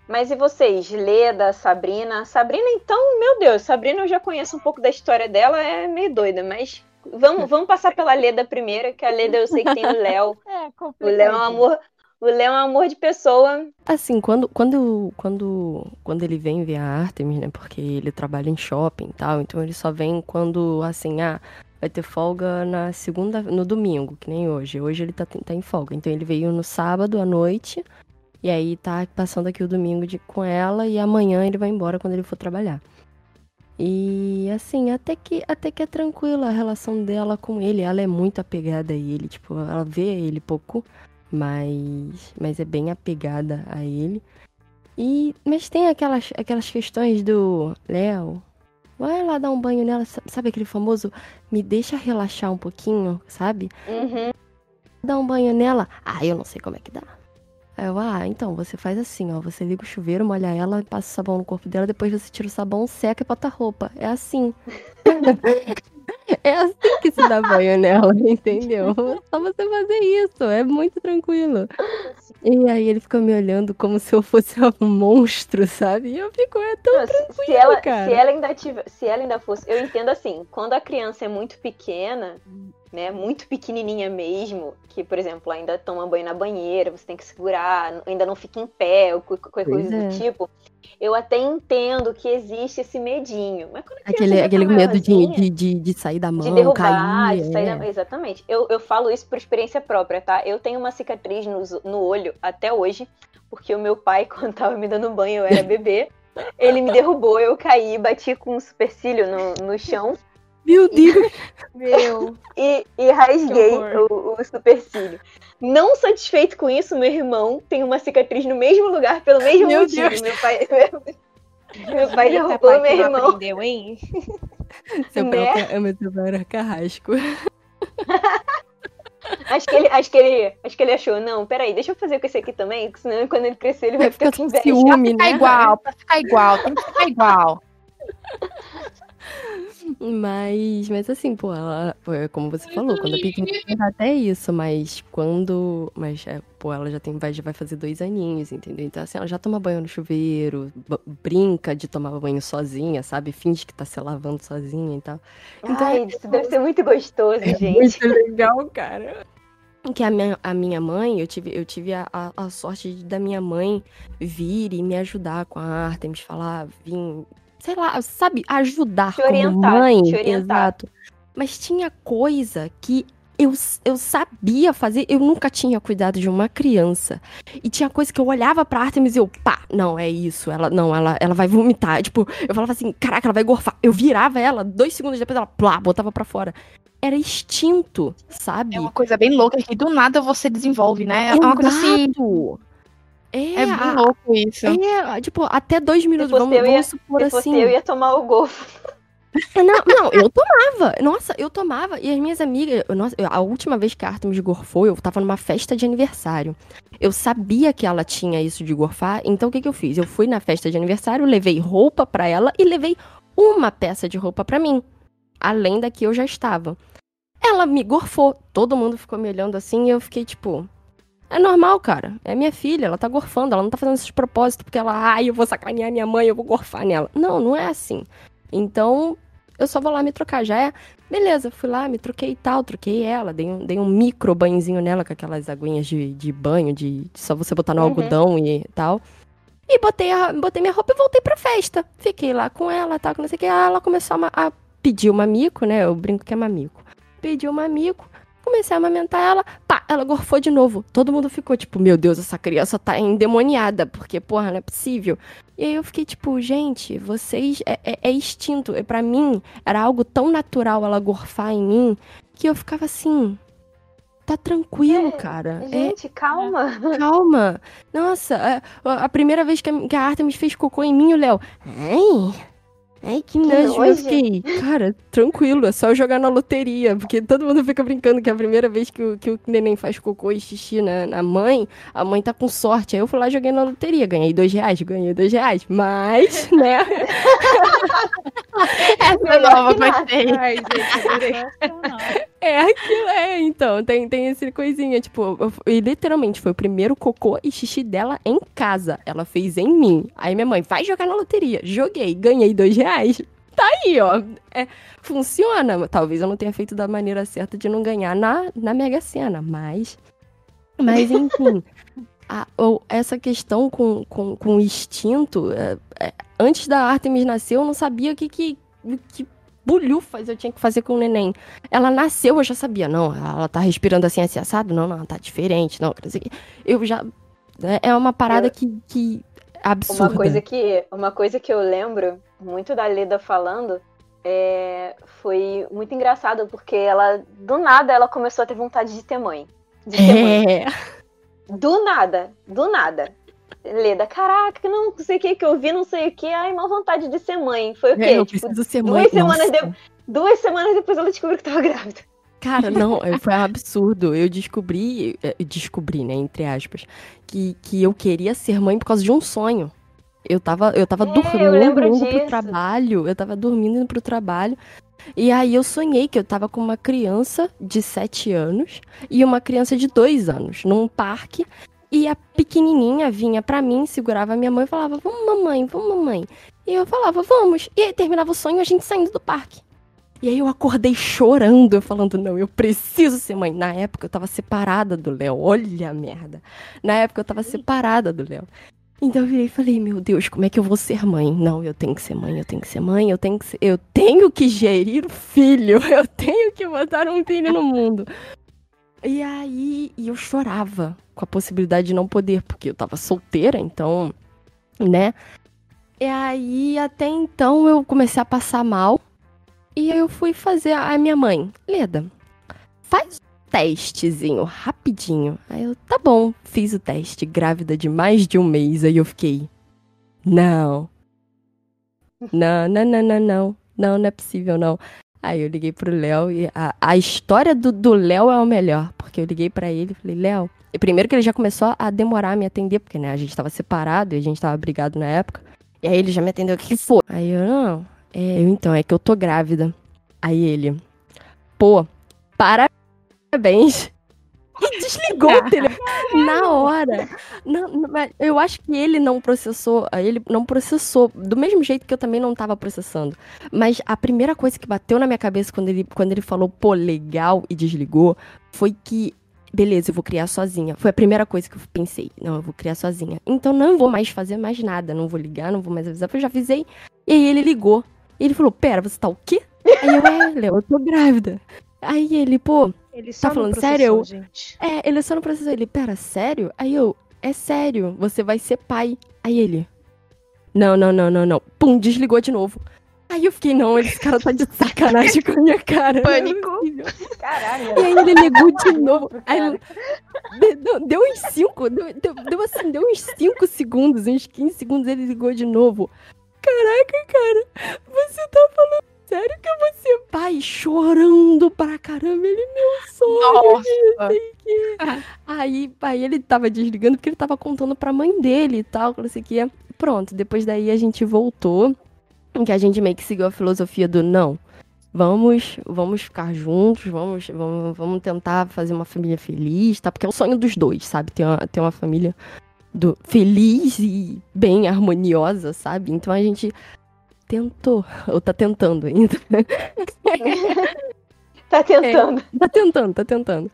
Mas e vocês, Leda, Sabrina? Sabrina, então, meu Deus, Sabrina eu já conheço um pouco da história dela, é meio doida, mas vamos, vamos passar pela Leda primeiro, que a Leda eu sei que tem o Léo. É, o Léo é um amor. O Léo é um amor de pessoa. Assim, quando, quando, quando, quando ele vem ver a Artemis, né? Porque ele trabalha em shopping e tal, então ele só vem quando, assim, ah, vai ter folga na segunda, no domingo, que nem hoje. Hoje ele tá, tá em folga. Então ele veio no sábado à noite. E aí tá passando aqui o domingo de, com ela e amanhã ele vai embora quando ele for trabalhar. E assim, até que até que é tranquila a relação dela com ele. Ela é muito apegada a ele, tipo, ela vê ele pouco, mas mas é bem apegada a ele. E mas tem aquelas aquelas questões do Léo, Vai lá dar um banho nela, sabe aquele famoso me deixa relaxar um pouquinho, sabe? Uhum. Dá um banho nela. Ah, eu não sei como é que dá. Aí eu, ah, então, você faz assim, ó. Você liga o chuveiro, molha ela, passa o sabão no corpo dela, depois você tira o sabão, seca e bota a roupa. É assim. é assim que se dá banho nela, entendeu? Só você fazer isso, é muito tranquilo. E aí ele fica me olhando como se eu fosse um monstro, sabe? E eu fico, é tão Não, tranquilo, se, ela, cara. se ela ainda tiver, se ela ainda fosse, eu entendo assim, quando a criança é muito pequena, né, muito pequenininha mesmo, que por exemplo ainda toma banho na banheira, você tem que segurar, ainda não fica em pé, ou qualquer coisa é. do tipo, eu até entendo que existe esse medinho, mas quando Aquele, tá aquele medo de, de, de, de sair da mão, de derrubar, cair. de sair é. da... Exatamente. Eu, eu falo isso por experiência própria, tá? Eu tenho uma cicatriz no, no olho até hoje, porque o meu pai, quando tava me dando banho, eu era bebê, ele me derrubou, eu caí, bati com um supercílio no, no chão Meu Deus! Meu. e, e rasguei o, o supercílio. Não satisfeito com isso, meu irmão tem uma cicatriz no mesmo lugar pelo mesmo Meu motivo. Deus. Meu pai, meu pai Eita, derrubou pai, meu irmão. aprendeu, hein? Seu Né? pai é meu seu pai era carrasco. Acho que, ele, acho, que ele, acho que ele achou, não, peraí, deixa eu fazer com esse aqui também, porque senão quando ele crescer ele vai Vai ficar com com inveja. ciúme, Ficar né? igual, pra ficar igual, tem que ficar igual. Mas, mas assim, pô, ela, pô, é como você falou, quando a pequenininha até isso, mas quando, mas, é, pô, ela já tem, vai, já vai fazer dois aninhos, entendeu? Então, assim, ela já toma banho no chuveiro, brinca de tomar banho sozinha, sabe? Finge que tá se lavando sozinha e tal. Então, Ai, isso deve ser muito gostoso, gente. Muito legal, cara. Que a minha, a minha mãe, eu tive, eu tive a, a, a sorte de- da minha mãe vir e me ajudar com a Artemis, falar, vir, sei lá, sabe, ajudar Te como orientar, mãe. te orientar. Exato. Mas tinha coisa que eu, eu sabia fazer, eu nunca tinha cuidado de uma criança. E tinha coisa que eu olhava pra Artemis e eu, pá, não, é isso, ela, não, ela, ela vai vomitar. Tipo, eu falava assim, caraca, ela vai gorfar. Eu virava ela, dois segundos depois ela, plá, botava pra fora. Era instinto, sabe? É uma coisa bem louca que do nada você desenvolve, né? É uma coisa assim. É, É bem louco isso. é, tipo, até dois minutos, fosse vamos, eu, ia- vamos supor Se fosse assim. eu, ia tomar o golfo. Não, não, eu tomava. Nossa, eu tomava. E as minhas amigas. eu- Nossa, eu- a última vez que a Artemis gorfou, eu tava numa festa de aniversário. Eu sabia que ela tinha isso de gorfar, então o que, que eu fiz? Eu fui na festa de aniversário, levei roupa pra ela e levei uma peça de roupa pra mim. Além da que eu já estava. Ela me gorfou. Todo mundo ficou me olhando assim e eu fiquei tipo. É normal, cara. É minha filha, ela tá gorfando, ela não tá fazendo isso de propósito, porque ela, ai, eu vou sacanear minha mãe, eu vou gorfar nela. Não, não é assim. Então, eu só vou lá me trocar. Já é. Beleza, fui lá, me troquei e tal, troquei ela, dei um, dei um micro banhozinho nela com aquelas aguinhas de, de banho, de, de só você botar no Uhum. algodão e tal. E botei, a, botei minha roupa e voltei pra festa. Fiquei lá com ela, tal, que não sei o que. Ah, Ela começou a, a pedir o mamico, né? Eu brinco que é mamico. Pediu o mamico, comecei a amamentar ela, pá, ela gorfou de novo. Todo mundo ficou tipo, meu Deus, essa criança tá endemoniada, porque, porra, não é possível. E aí eu fiquei tipo, gente, vocês. É, é, é instinto. E pra mim, era algo tão natural ela gorfar em mim que eu ficava assim. Tá tranquilo, É, cara. É, Gente, calma. calma. Nossa, é, a, a primeira vez que a, que a Artemis fez cocô em mim, o Léo. Ai. Ai, que nojo. Eu fiquei, cara, tranquilo, é só eu jogar na loteria. Porque todo mundo fica brincando que a primeira vez que o, que o neném faz cocô e xixi na, na mãe, a mãe tá com sorte. Aí eu fui lá e joguei na loteria. Ganhei dois reais, ganhei dois reais. Mas, né? Essa Melhor nova gostei. Ai, gente. É aquilo, é, então, tem, tem esse coisinha, tipo, e literalmente foi o primeiro cocô e xixi dela em casa. Ela fez em mim. Aí minha mãe, vai jogar na loteria. Joguei, ganhei dois reais. Tá aí, ó. É, funciona. Talvez eu não tenha feito da maneira certa de não ganhar na, na Mega Sena, mas. Mas, enfim. a- essa questão com, com, com o instinto. é, é, antes da Artemis nascer, eu não sabia o que, que, que bulhufas eu tinha que fazer com o neném. Ela nasceu, eu já sabia. Não, ela tá respirando assim, assim, assado. Não, não, tá diferente. Não, eu já. É é uma parada Eu- que, que. Absurda. Uma coisa que, uma coisa que eu lembro muito da Leda falando é, foi muito engraçado, porque ela, do nada, ela começou a ter vontade de ter mãe. De ter mãe. É. Do nada, do nada. Leda, caraca, não sei o que que eu vi, não sei o que, ai, uma vontade de ser mãe. Foi o quê? É, eu Tipo, preciso ser duas mãe. semanas Nossa. Duas semanas depois ela descobriu que tava grávida. Cara, não, é, foi um absurdo. Eu descobri, é, descobri, né, entre aspas, que, que eu queria ser mãe por causa de um sonho. Eu tava, eu tava É, eu dormindo lembro indo pro disso. trabalho. Eu tava dormindo indo pro trabalho. E aí eu sonhei que eu tava com uma criança de 7 anos e uma criança de 2 anos num parque. E a pequenininha vinha pra mim, segurava a minha mãe e falava: Vamos, mamãe, vamos, mamãe. E eu falava: Vamos. E aí terminava o sonho a gente saindo do parque. E aí eu acordei chorando, eu falando: Não, eu preciso ser mãe. Na época eu tava separada do Léo. Olha a merda. Na época eu tava separada do Léo. Então eu virei e falei, meu Deus, como é que eu vou ser mãe? Não, eu tenho que ser mãe, eu tenho que ser mãe, eu tenho que ser, eu tenho que gerir o filho, eu tenho que botar um filho no mundo. E aí, e eu chorava com a possibilidade de não poder, porque eu tava solteira, então, né? E aí, até então, eu comecei a passar mal. E eu fui fazer a minha mãe, Leda, faz um testezinho rapidinho. Aí eu, tá bom, fiz o teste, grávida de mais de um mês. Aí eu fiquei, não. Não, não, não, não, não. Não, não é possível, não. Aí eu liguei pro Léo e a, a história do Léo é o melhor. Porque eu liguei pra ele e falei, Léo. Primeiro que ele já começou a demorar a me atender, porque né, a gente tava separado e a gente tava brigado na época. E aí ele já me atendeu, o que foi? Aí eu, não, é, eu então, é que eu tô grávida. Aí ele, pô, parabéns. E desligou o telefone na hora. Não, não, mas eu acho que ele não processou, ele não processou, do mesmo jeito que eu também não tava processando. Mas a primeira coisa que bateu na minha cabeça quando ele, quando ele falou, pô, legal, e desligou, foi que, beleza, eu vou criar sozinha. Foi a primeira coisa que eu pensei. Não, eu vou criar sozinha. Então não vou mais fazer mais nada, não vou ligar, não vou mais avisar, porque eu já avisei. E aí ele ligou. E ele falou, pera, você tá o quê? Aí eu, é, Léo, eu tô grávida. Aí ele, pô, Ele só Tá falando sério? gente. é, ele só não processou. Ele, pera, sério? Aí eu, é sério, você vai ser pai. Aí ele, não, não, não, não, não. Pum, desligou de novo. Aí eu fiquei, não, esse cara tá de sacanagem com a minha cara. é Pânico. Caralho. E aí ele ligou de novo. Aí deu, deu uns 5, deu, deu, deu assim, deu uns 5 segundos, uns 15 segundos, ele ligou de novo. Caraca, cara, você tá falando sério que eu vou ser pai? Chorando pra caramba, ele, meu sonho. Nossa. Aí, aí ele tava desligando porque ele tava contando pra mãe dele e tal, que não sei o que. Pronto, depois daí a gente voltou, que a gente meio que seguiu a filosofia do não. Vamos, vamos ficar juntos, vamos, vamos, vamos tentar fazer uma família feliz, tá? Porque é o sonho dos dois, sabe? Ter uma, ter uma família do, feliz e bem harmoniosa, sabe? Então a gente tentou, ou tá tentando ainda. Tá tentando. Tá tentando, tá tentando.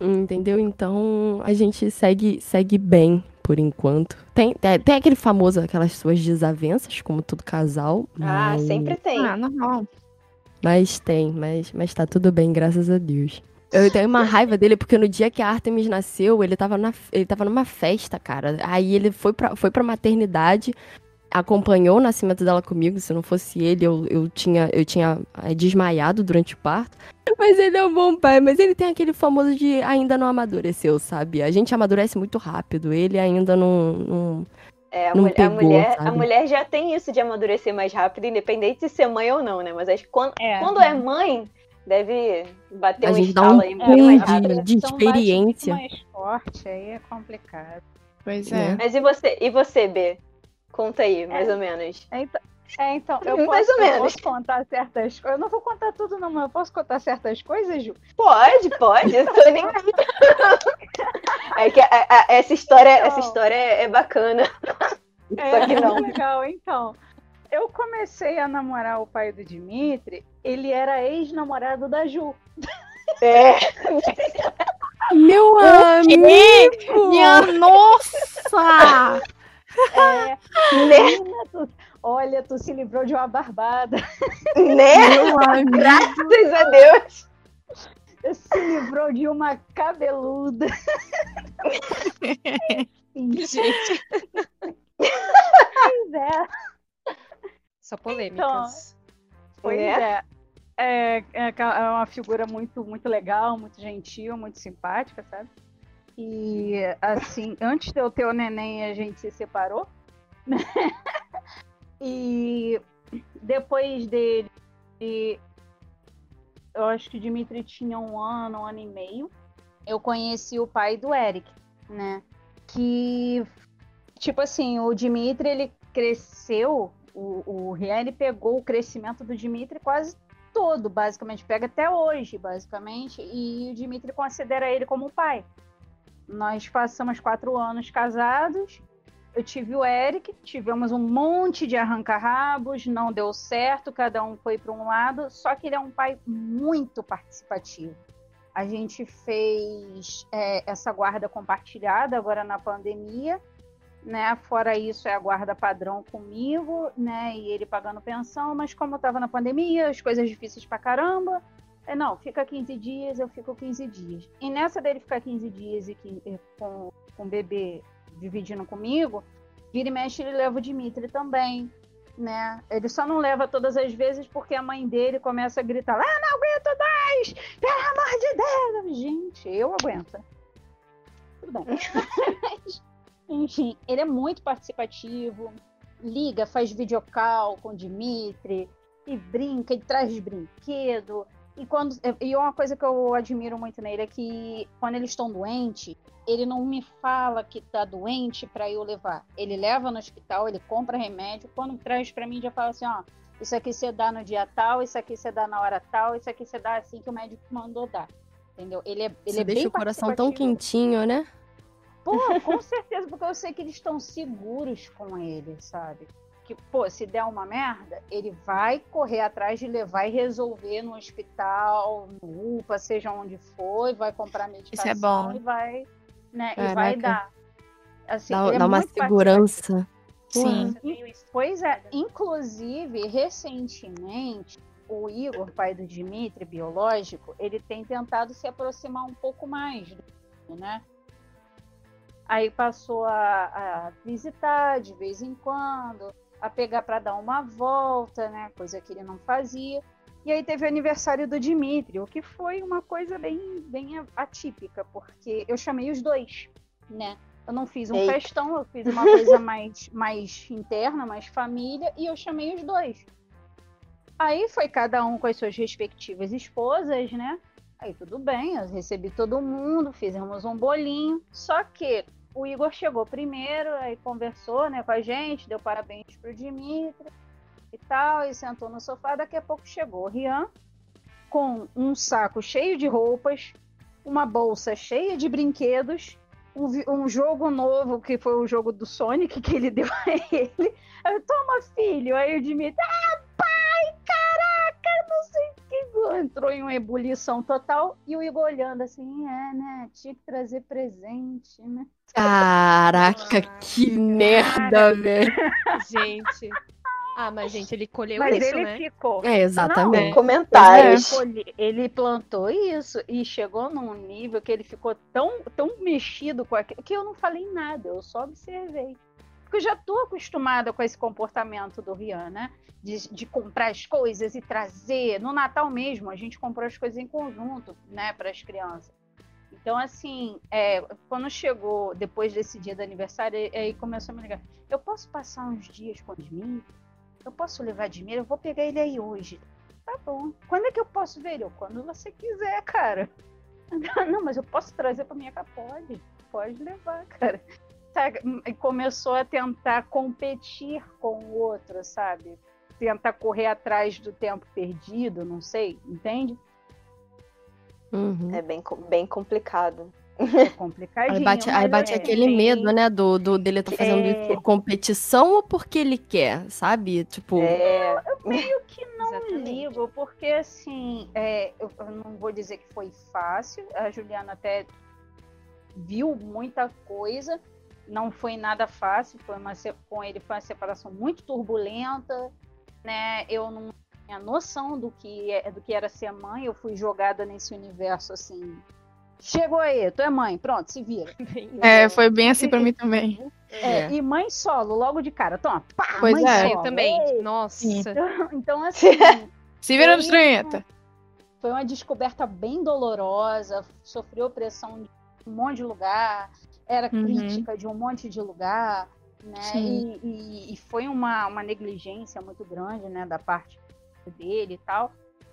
Entendeu? Então a gente segue, segue bem por enquanto. Tem, tem, tem aquele famoso, aquelas suas desavenças, como todo casal. Ah, mas- sempre tem. Ah, normal. Mas tem, mas, mas tá tudo bem, graças a Deus. Eu tenho uma raiva dele, porque no dia que a Artemis nasceu, ele tava, na, ele tava numa festa, cara. Aí ele foi pra, foi pra maternidade, acompanhou o nascimento dela comigo. Se não fosse ele, eu, eu tinha, eu tinha eh, desmaiado durante o parto. Mas ele é um bom pai, mas ele tem aquele famoso de ainda não amadureceu, sabe? A gente amadurece muito rápido, ele ainda não. não... É, a, Não mulher, a, pegou, mulher, a mulher já tem isso de amadurecer mais rápido, independente de ser mãe ou não, né? Mas acho que quando É. quando é mãe, deve bater A um gente dá um aí mais de- de Então experiência. mais forte, aí é complicado. Pois É. é. Mas e você, e você, B? Conta aí, mais ou menos. É, então, eu Mais posso, ou eu menos. posso contar certas coisas. Eu não vou contar tudo, não, mas eu posso contar certas coisas, Ju? Pode, pode, eu tô nem aí. É que a- a- essa história, essa Então. história é é bacana. Só que não. legal, então. Eu comecei a namorar o pai do Dimitri, ele era ex-namorado da Ju. É. Meu amigo! Minha nossa! É, Né? tu- olha, tu se livrou de uma barbada. Né? Graças a Deus. Se livrou de uma cabeluda. Gente, Pois é. Só polêmicas. Pois Né? é. É, é é uma figura muito, muito legal, muito gentil, muito simpática, sabe? E, assim, antes de eu ter o neném, a gente se separou. né? E depois dele, eu acho que o Dimitri tinha um ano, um ano e meio, eu conheci o pai do Eric, né? Que, tipo assim, o Dimitri, ele cresceu, o, o Rian, ele pegou o crescimento do Dimitri quase todo, basicamente, pega até hoje, basicamente, e o Dimitri considera ele como pai. Nós passamos quatro anos casados, eu tive o Eric, tivemos um monte de arranca-rabos, não deu certo, cada um foi para um lado, só que ele é um pai muito participativo. A gente fez é, essa guarda compartilhada agora na pandemia, né? Fora isso, é a guarda padrão comigo, né? E ele pagando pensão, mas como estava na pandemia, as coisas difíceis pra caramba, não, fica 15 dias, eu fico 15 dias. E nessa dele ficar 15 dias e com, com o bebê dividindo comigo, vira e mexe ele leva o Dimitri também, né? Ele só não leva todas as vezes porque a mãe dele começa a gritar: Ah, não aguento mais! Pelo amor de Deus! Gente, eu aguento. Tudo bem. Enfim, ele é muito participativo, liga, faz videocall com o Dimitri, e brinca, e traz brinquedo. E quando e uma coisa que eu admiro muito nele é que quando eles estão doentes, ele não me fala que tá doente para eu levar. Ele leva no hospital, ele compra remédio, quando traz para mim já fala assim, ó, isso aqui você dá no dia tal, isso aqui você dá na hora tal, isso aqui você dá assim que o médico mandou dar. Entendeu? Ele é, ele você é deixa bem o coração tão quentinho, né? Pô, com certeza, porque eu sei que eles estão seguros com ele, sabe? Que, pô, se der uma merda, ele vai correr atrás de levar e resolver no hospital, no UPA, seja onde for, e vai comprar medicação Isso é bom. e vai, né, e Caraca. vai dar. Assim, Dá, é dá uma muito segurança. Sim. Pois é, inclusive, recentemente, o Igor, pai do Dimitri, biológico, ele tem tentado se aproximar um pouco mais, do, né? Aí passou a, a visitar de vez em quando, a pegar para dar uma volta, né? Coisa que ele não fazia. E aí teve o aniversário do Dimitri, o que foi uma coisa bem, bem atípica, porque eu chamei os dois, né? Eu não fiz um Eita. festão, eu fiz uma coisa mais, mais interna, mais família, e eu chamei os dois. Aí foi cada um com as suas respectivas esposas, né? Aí tudo bem, eu recebi todo mundo, fizemos um bolinho. Só que o Igor chegou primeiro, aí conversou né, com a gente, deu parabéns pro Dimitri e tal, e sentou no sofá. Daqui a pouco chegou o Rian com um saco cheio de roupas, uma bolsa cheia de brinquedos, um, um jogo novo, que foi o jogo do Sonic que ele deu a ele. Aí, Toma, filho. Aí o Dimitri, ah, pai, caraca, não sei. Entrou em uma ebulição total. E o Igor olhando assim, é, né? Tinha que trazer presente, né? Caraca, que merda, velho. Gente. Ah, mas gente, ele colheu Mas isso, ele né? ficou. É, exatamente. Comentários. Ele, ele plantou isso e chegou num nível que ele ficou tão, tão mexido com aquilo que eu não falei nada, eu só observei. Porque eu já tô acostumada com esse comportamento do Rian, né? De, de comprar as coisas e trazer. No Natal mesmo, a gente comprou as coisas em conjunto, né, para as crianças. Então, assim, é, quando chegou depois desse dia do aniversário, aí- aí começou a me ligar. Eu posso passar uns dias com o Dimitri? Eu posso levar Dimitri? Eu vou pegar ele aí hoje. Tá bom. Quando é que eu posso ver ele? Quando você quiser, cara. Não, mas eu posso trazer pra minha casa? Pode. Pode levar, cara. E começou a tentar competir com o outro, sabe? Tentar correr atrás do tempo perdido, não sei, entende? Uhum. É bem, bem complicado. É complicadinho. Aí bate, aí bate é aquele bem- medo, né, do, do dele tá fazendo É. isso por competição ou porque ele quer, sabe? Tipo, É, meio que não Exatamente. ligo, porque assim, é, eu, eu não vou dizer que foi fácil. A Juliana até viu muita coisa, não foi nada fácil. Foi uma, com ele foi uma separação muito turbulenta, né? Eu não tinha noção do que, é- do que era ser mãe. Eu fui jogada nesse universo assim. Chegou aí, tu é mãe, pronto, se vira. É, foi bem assim pra mim também. É, É. E mãe solo, logo de cara, toma, pá, Pois mãe é. solo. Eu também. Ei! Nossa. Sim. Então, assim, Se vira nos 30. foi uma descoberta bem dolorosa, sofreu pressão de um monte de lugar, era Uhum. crítica de um monte de lugar, né? E, e- e foi uma, uma negligência muito grande, né, da parte dele e tal.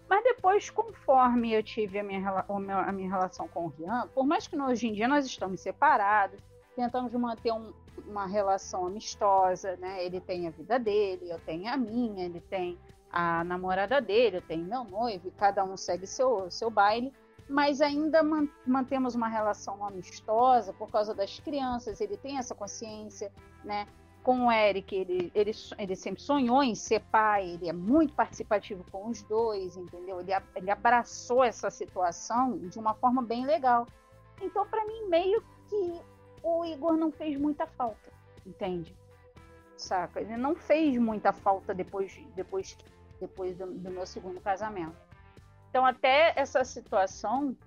Mas depois, conforme eu tive a minha, a minha relação com o Rian, por mais que hoje em dia nós estamos separados, tentamos manter um, uma relação amistosa, né? Ele tem a vida dele, eu tenho a minha, ele tem a namorada dele, eu tenho meu noivo, e cada um segue seu, seu baile, mas ainda mantemos uma relação amistosa por causa das crianças, ele tem essa consciência, né? com o Eric, ele, ele, ele sempre sonhou em ser pai, ele é muito participativo com os dois, entendeu? Ele, ele abraçou essa situação de uma forma bem legal. Então, para mim, meio que o Igor não fez muita falta, entende? Saca? Ele não fez muita falta depois, depois, depois do, do meu segundo casamento. Então, até essa situação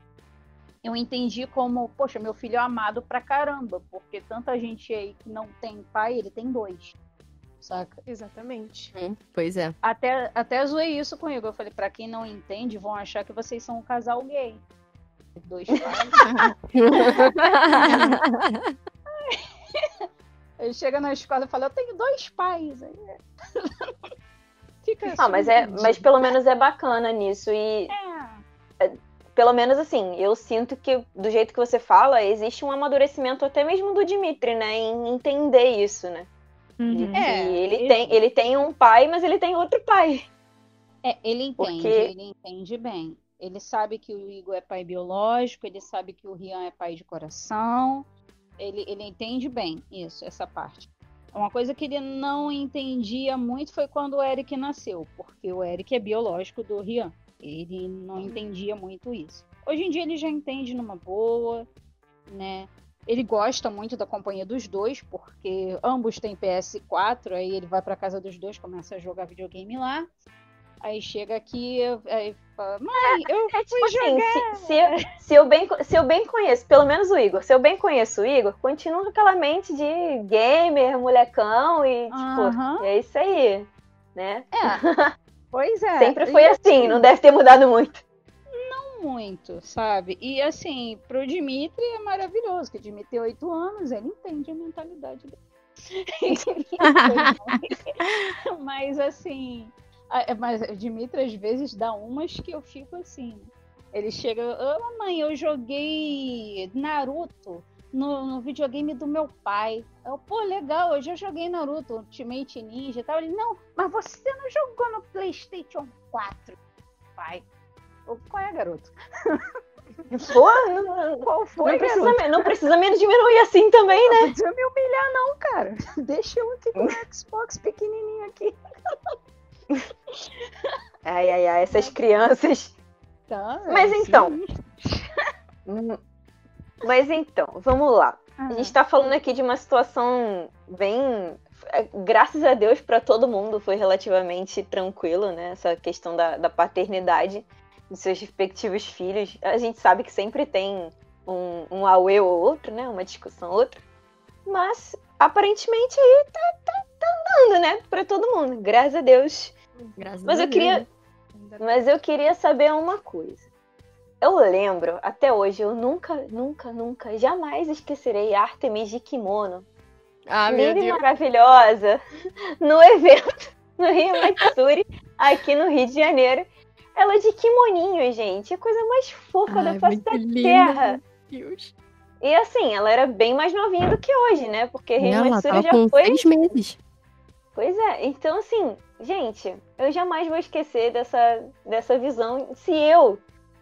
eu entendi como, poxa, meu filho é amado pra caramba, porque tanta gente aí que não tem pai, ele tem dois. Saca? Exatamente. Hum, pois é. Até, até zoei isso comigo. Eu falei, pra quem não entende, vão achar que vocês são um casal gay. Dois pais. Aí chega na escola e fala, eu tenho dois pais. Fica ah, mas, é, mas pelo menos é bacana nisso. E é pelo menos assim, eu sinto que do jeito que você fala, existe um amadurecimento até mesmo do Dimitri, né? Em entender isso, né? Uhum. É, ele, ele, tem, ele tem um pai, mas ele tem outro pai. É, ele entende, Porque... ele entende bem. Ele sabe que o Igor é pai biológico, ele sabe que o Rian é pai de coração. Ele, ele entende bem isso, essa parte. Uma coisa que ele não entendia muito foi quando o Eric nasceu, porque o Eric é biológico do Rian. Ele não entendia muito isso. Hoje em dia ele já entende numa boa, né? Ele gosta muito da companhia dos dois, porque ambos têm PS4, aí ele vai para casa dos dois, começa a jogar videogame lá. Aí chega aqui, aí fala, mãe, eu é, é tipo assim. Se, se, se, eu bem, se eu bem conheço, pelo menos o Igor, se eu bem conheço o Igor, continua com aquela mente de gamer, molecão e, tipo, é isso aí, né? É. Pois é. Sempre foi assim, assim, não deve ter mudado muito. Não muito, sabe? E assim, pro Dimitri é maravilhoso, que o Dimitri tem oito anos, ele entende a mentalidade dele. mas assim, mas o Dimitri às vezes dá umas que eu fico assim. Ele chega, ô oh, mamãe, eu joguei Naruto no, no, videogame do meu pai. Eu, pô, legal, eu já joguei Naruto, Ultimate Ninja e tal. Ele, não, mas você não jogou no PlayStation 4, pai. Eu, qual é, garoto? Pô, qual foi, não precisa, não precisa me diminuir assim também, né? Não precisa me humilhar, não, cara. Deixa eu aqui com o Xbox pequenininho aqui. Ai, ai, ai, essas crianças. Tá, Mas é então. Mas então, vamos lá. Uhum. A gente tá falando aqui de uma situação bem. É, graças a Deus, para todo mundo foi relativamente tranquilo, né? Essa questão da, da paternidade dos seus respectivos filhos. A gente sabe que sempre tem um, um auê ou outro, né? Uma discussão ou outra. Mas aparentemente aí tá, tá, tá andando, né? Pra todo mundo. Graças a Deus. Graças mas eu queria. Mas eu queria saber uma coisa eu lembro, até hoje, eu nunca, nunca, nunca, jamais esquecerei Artemis de kimono. Ah, Deus. maravilhosa, no evento, no Rio Matsuri, aqui no Rio de Janeiro. Ela de kimoninho, gente. A coisa mais fofa Ai, da face da linda, terra. Deus. E assim, ela era bem mais novinha do que hoje, né? Porque Rio ela Matsuri já foi. Seis meses. Pois é, então assim, gente, eu jamais vou esquecer dessa, dessa visão. Se eu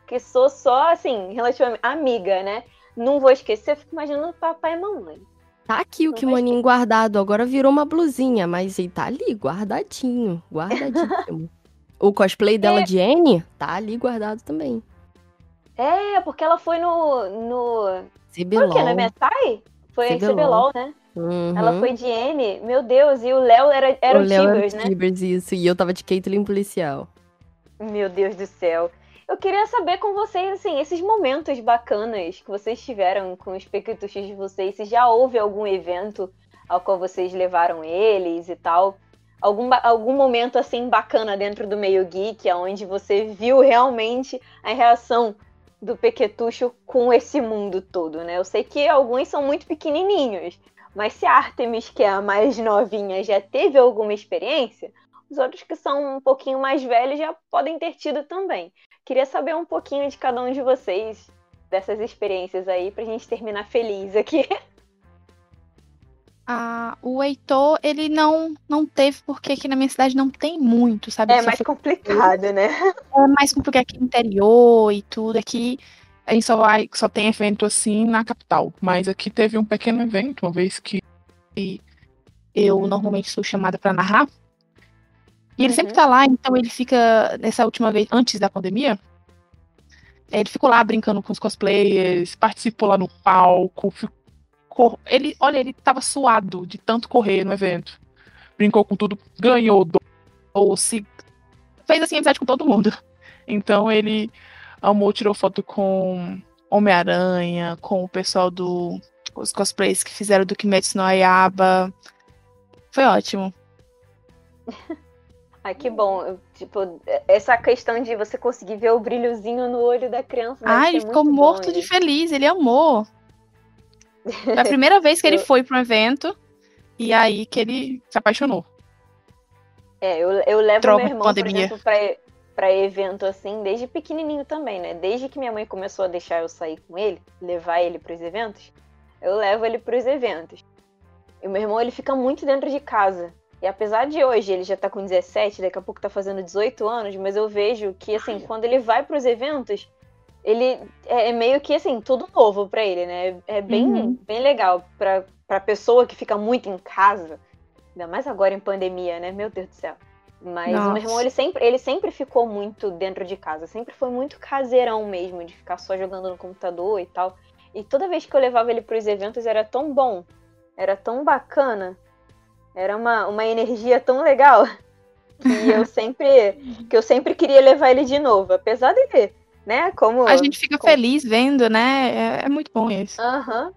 que sou só, assim, relativamente amiga, né? Não vou esquecer, eu fico imaginando papai e mamãe. Tá aqui o não kimoninho guardado, agora virou uma blusinha, mas ele tá ali, guardadinho, guardadinho. o cosplay dela é... de Anne tá ali guardado também. É, porque ela foi no. no... CBLOL. Foi o quê? Na MSI? Foi em CBLOL, né? Uhum. Ela foi de N, meu Deus, e o Léo era, era o, o Tibers, né? Tibers, isso, e eu tava de Caitlyn policial. Meu Deus do céu. Eu queria saber com vocês, assim, esses momentos bacanas que vocês tiveram com os pequetuchos de vocês, se já houve algum evento ao qual vocês levaram eles e tal. Algum, algum momento, assim, bacana dentro do meio geek, onde você viu realmente a reação do pequetucho com esse mundo todo, né? Eu sei que alguns são muito pequenininhos, mas se a Artemis, que é a mais novinha, já teve alguma experiência, os outros que são um pouquinho mais velhos já podem ter tido também. Queria saber um pouquinho de cada um de vocês, dessas experiências aí, pra gente terminar feliz aqui. Ah, o Heitor, ele não, não teve, porque aqui na minha cidade não tem muito, sabe? É Só mais foi- complicado, né? é mais porque aqui no interior e tudo, aqui a gente só vai, só tem evento assim na capital. Mas aqui teve um pequeno evento, uma vez que Eu normalmente sou chamada pra narrar. E ele Uhum. sempre tá lá, então ele fica, nessa última vez, antes da pandemia, ele ficou lá brincando com os cosplayers, participou lá no palco, ficou, ele, olha, ele tava suado de tanto correr no evento. Brincou com tudo, ganhou doce, fez assim amizade com todo mundo. Então ele amou, tirou foto com Homem-Aranha, com o pessoal do os cosplays que fizeram do Kimetsu no Yaiba. Foi ótimo. Ai, que bom. Tipo, essa questão de você conseguir ver o brilhozinho no olho da criança. Ah, ele ficou muito bom, morto de feliz, ele amou. Foi a primeira vez que ele foi para um evento e aí que ele se apaixonou. É, eu, eu levo Droga, meu irmão, pandemia. por exemplo, pra, pra evento assim, desde pequenininho também, né? Desde que minha mãe começou a deixar eu sair com ele, levar ele pros eventos, eu levo ele pros eventos. E o meu irmão, ele fica muito dentro de casa. E apesar de hoje ele já tá com 17, daqui a pouco tá fazendo 18 anos, mas eu vejo que, assim, quando ele vai pros eventos, ele é é meio que, assim, tudo novo pra ele, né? É bem, Uhum. bem legal pra, pra pessoa que fica muito em casa. Ainda mais agora em pandemia, né? Meu Deus do céu. Mas o Nossa. meu irmão, ele sempre, ele sempre ficou muito dentro de casa. Sempre foi muito caseirão mesmo, de ficar só jogando no computador e tal. E toda vez que eu levava ele pros eventos era tão bom. Era tão bacana. Era uma, uma energia tão legal. Que eu sempre, que eu sempre queria levar ele de novo. Apesar dele, né? Como. A gente fica com- feliz vendo, né? É, é muito bom isso. Aham.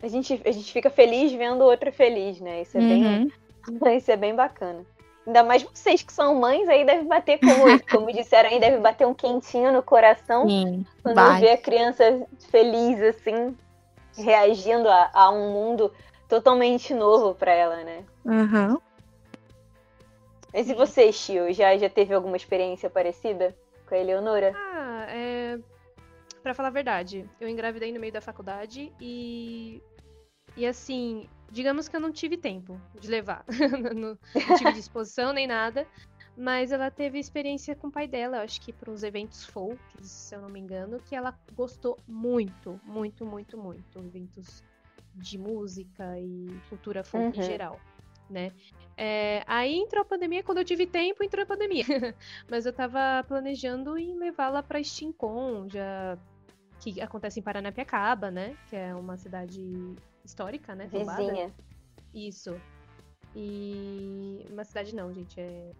A gente, a gente fica feliz vendo o outro feliz, né? Isso é bem, Uhum. Isso é bem bacana. Ainda mais vocês que são mães, aí deve bater, como, como disseram aí, deve bater um quentinho no coração Sim, quando vê a criança feliz, assim, reagindo a, a um mundo totalmente novo pra ela, né? Uhum. Mas e você, Chio, já, já teve alguma experiência parecida com a Eleonora? Ah, é. Pra falar a verdade, eu engravidei no meio da faculdade e. E assim, digamos que eu não tive tempo de levar. não, não tive disposição nem nada. Mas ela teve experiência com o pai dela, eu acho que para uns eventos folk, se eu não me engano, que ela gostou muito, muito, muito, muito. Eventos de música e cultura folk em Uhum. geral, né? É, aí entrou a pandemia, quando eu tive tempo, entrou a pandemia. Mas eu tava planejando em levá-la pra SteamCon, já que acontece em Paranapiacaba, né? Que é uma cidade histórica, né? Vizinha. Isso. E uma cidade não, gente, é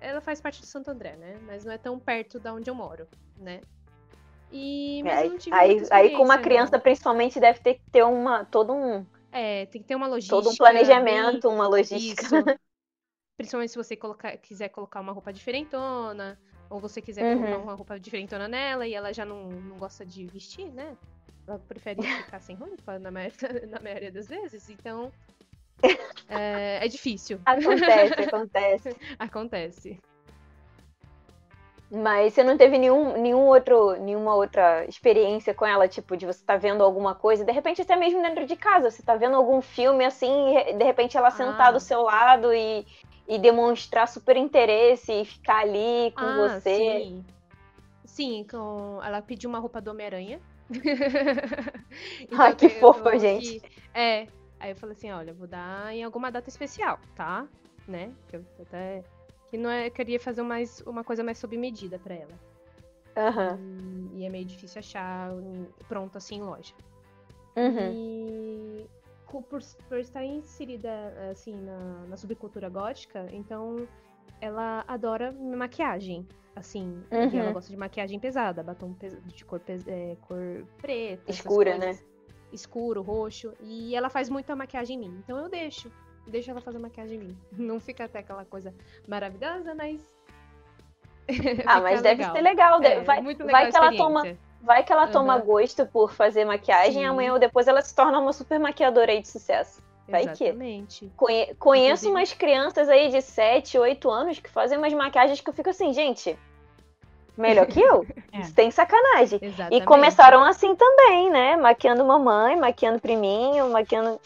ela faz parte de Santo André, né? Mas não é tão perto da onde eu moro, né? E mas eu Aí, aí, com uma criança, não. principalmente, deve ter que ter uma, todo, um, é, tem que ter uma logística, todo um planejamento, uma logística. Isso. Principalmente se você colocar- quiser colocar uma roupa diferentona, ou você quiser Uhum. colocar uma roupa diferentona nela e ela já não, não gosta de vestir, né? Ela prefere ficar sem roupa na maioria, na maioria das vezes, então. É, é difícil. Acontece, acontece. Acontece. Mas você não teve nenhum, nenhum outro, nenhuma outra experiência com ela, tipo, de você tá vendo alguma coisa, de repente até mesmo dentro de casa, você tá vendo algum filme assim, e de repente ela sentar Ah. do seu lado e, e demonstrar super interesse e ficar ali com ah, você. sim. Sim, com... ela pediu uma roupa do Homem-Aranha. Então, Ai, que fofo, tô gente. É. Aí eu falei assim, olha, vou dar em alguma data especial, tá? Né? Que eu até que não é, queria fazer mais uma coisa mais sob medida pra ela. Aham. E, e é meio difícil achar pronto assim em loja. Uhum. E por, por estar inserida assim na, na subcultura gótica, então ela adora maquiagem. Assim, e Uhum. ela gosta de maquiagem pesada, batom de cor, é, cor preta. Escura, né? Escuro, roxo. E ela faz muita maquiagem em mim. Então eu deixo. Deixo ela fazer maquiagem em mim. Não fica até aquela coisa maravilhosa, mas. Ah, mas deve ser legal. É, vai, legal vai que ela toma, vai que ela toma Aham. gosto por fazer maquiagem, Sim. amanhã ou depois ela se torna uma super maquiadora aí de sucesso. Vai que. Exatamente. Conhe- conheço Inclusive- umas crianças aí de 7, 8 anos que fazem umas maquiagens que eu fico assim, gente, melhor que eu? É. Isso tem sacanagem. Exatamente. E começaram assim também, né? Maquiando mamãe, maquiando priminho, maquiando.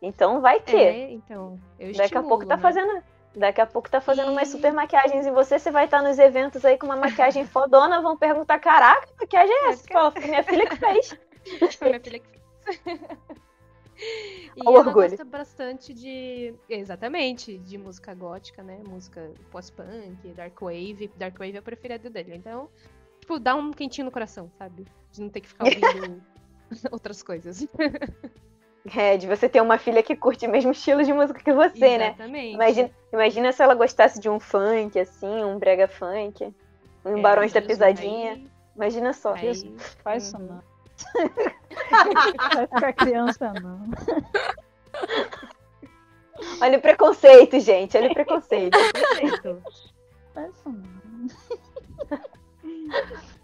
Então vai que. É, então, eu Daqui a estimulo, pouco tá né? fazendo. Daqui a pouco tá fazendo umas E- super maquiagens em você, você vai estar nos eventos aí com uma maquiagem fodona, vão perguntar, caraca, que maquiagem é essa? Fala, minha filha que fez. Foi minha filha que fez. E o ela orgulho. gosta bastante de. Exatamente, de música gótica, né? Música pós-punk, dark wave. Dark wave é a preferida dele. Então, tipo, dá um quentinho no coração, sabe? De não ter que ficar ouvindo outras coisas. É, de você ter uma filha que curte o mesmo estilo de música que você, né? Exatamente. Imagina, imagina se ela gostasse de um funk, assim, um brega funk, um É, Barões da Pisadinha. aí- Imagina só. aí- Faz isso Uhum. Vai ficar criança, não. Olha o preconceito, gente. Olha o preconceito. Não.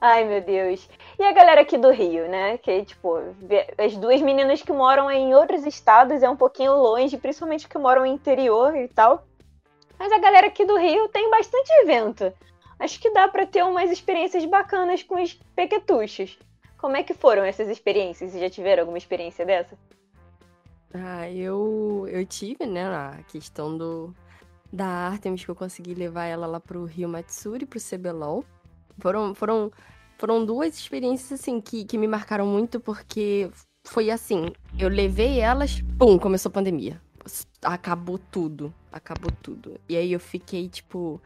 Ai, meu Deus. E a galera aqui do Rio, né? Que, tipo, as duas meninas que moram em outros estados é um pouquinho longe, principalmente que moram no interior e tal. Mas a galera aqui do Rio tem bastante evento. Acho que dá pra ter umas experiências bacanas com os pequetuchos. Como é que foram essas experiências? Vocês já tiveram alguma experiência dessa? Ah, eu, eu tive, né, a questão do, da Artemis, que eu consegui levar ela lá pro Rio Matsuri, pro CBLOL. Foram, foram, foram duas experiências, assim, que, que me marcaram muito, porque foi assim, eu levei elas, pum, começou a pandemia. Acabou tudo, acabou tudo. E aí eu fiquei, tipo,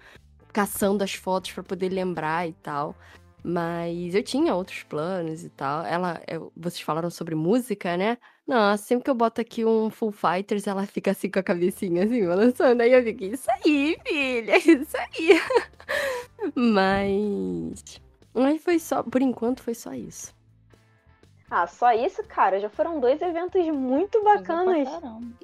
caçando as fotos pra poder lembrar e tal. Mas eu tinha outros planos e tal. Ela, eu- vocês falaram sobre música, né? Não, sempre que eu boto aqui um Full Fighters, ela fica assim com a cabecinha assim, balançando. Aí eu fico, isso aí, filha, isso aí. Mas. Mas foi só, por enquanto foi só isso. Ah, só isso, cara. Já foram dois eventos muito bacanas.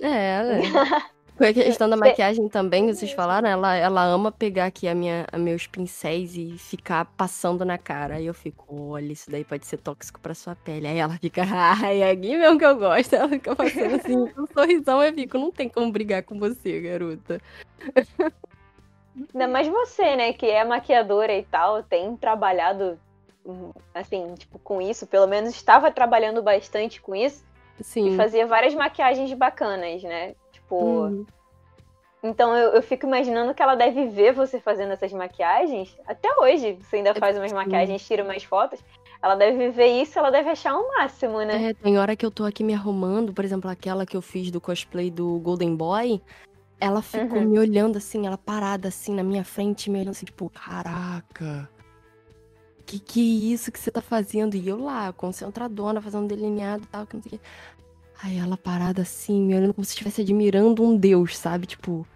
É, né? Com a questão da Cê- maquiagem também, vocês falaram, ela, ela ama pegar aqui a minha, a meus pincéis e ficar passando na cara. Aí eu fico, olha, isso daí pode ser tóxico pra sua pele. Aí ela fica, ai, é aqui mesmo que eu gosto. Ela fica passando assim, com um sorrisão, eu fico, não tem como brigar com você, garota. Ainda mais você, né, que é maquiadora e tal, tem trabalhado, hum, assim, tipo, com isso, pelo menos estava trabalhando bastante com isso, e Sim. fazia várias maquiagens bacanas, né? Tipo, então eu, eu fico imaginando que ela deve ver você fazendo essas maquiagens. Até hoje, você ainda faz umas maquiagens, tira umas fotos. Ela deve ver isso, ela deve achar o máximo, né? É, tem hora que eu tô aqui me arrumando, por exemplo, aquela que eu fiz do cosplay do Golden Boy, ela ficou Uhum. me olhando assim, ela parada assim na minha frente, me olhando assim, tipo, caraca, que que é isso que você tá fazendo? E eu lá, concentradona, fazendo delineado e tal, que não sei o quê. Aí ela parada assim, me olhando como se estivesse admirando um deus, sabe? Tipo,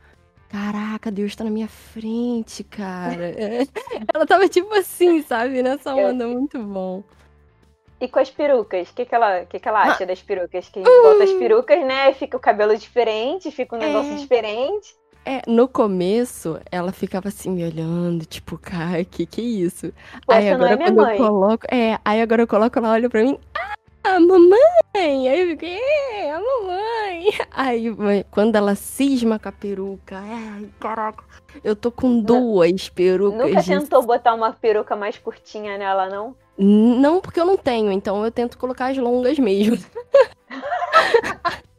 caraca, Deus tá na minha frente, cara. É. Ela tava tipo assim, sabe? Nessa onda, muito bom. E com as perucas, o que, que, ela, que, que ela Ah. acha das perucas? Que bota as perucas, né? Fica o cabelo diferente, fica um negócio É. diferente. É, no começo, ela ficava assim me olhando, tipo, cara, que que é isso? Pô, aí não agora é minha quando mãe. eu coloco, é, aí agora eu coloco, ela olha pra mim, ah, mamãe! Aí eu fico, é, a mamãe! Aí quando ela cisma com a peruca, ai, caraca, eu tô com duas perucas. Nunca de- tentou botar uma peruca mais curtinha nela, não? Não, porque eu não tenho, então eu tento colocar as longas mesmo.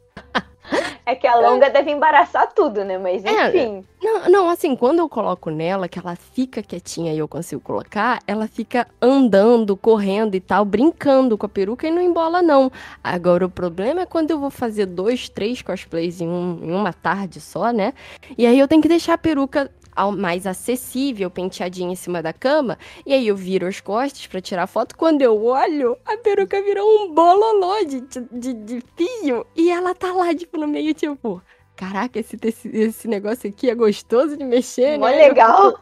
É que a longa deve embaraçar tudo, né? Mas É, enfim. Não, não, assim, quando eu coloco nela, que ela fica quietinha e eu consigo colocar, ela fica andando, correndo e tal, brincando com a peruca e não embola, não. Agora, o problema é quando eu vou fazer dois, três cosplays em, um- em uma tarde só, né? E aí eu tenho que deixar a peruca mais acessível, penteadinha em cima da cama, e aí eu viro as costas pra tirar foto. Quando eu olho, a peruca virou um bololô de, de, de fio, e ela tá lá, tipo, no meio, tipo... Caraca, esse, esse, esse negócio aqui é gostoso de mexer, Mó né? legal.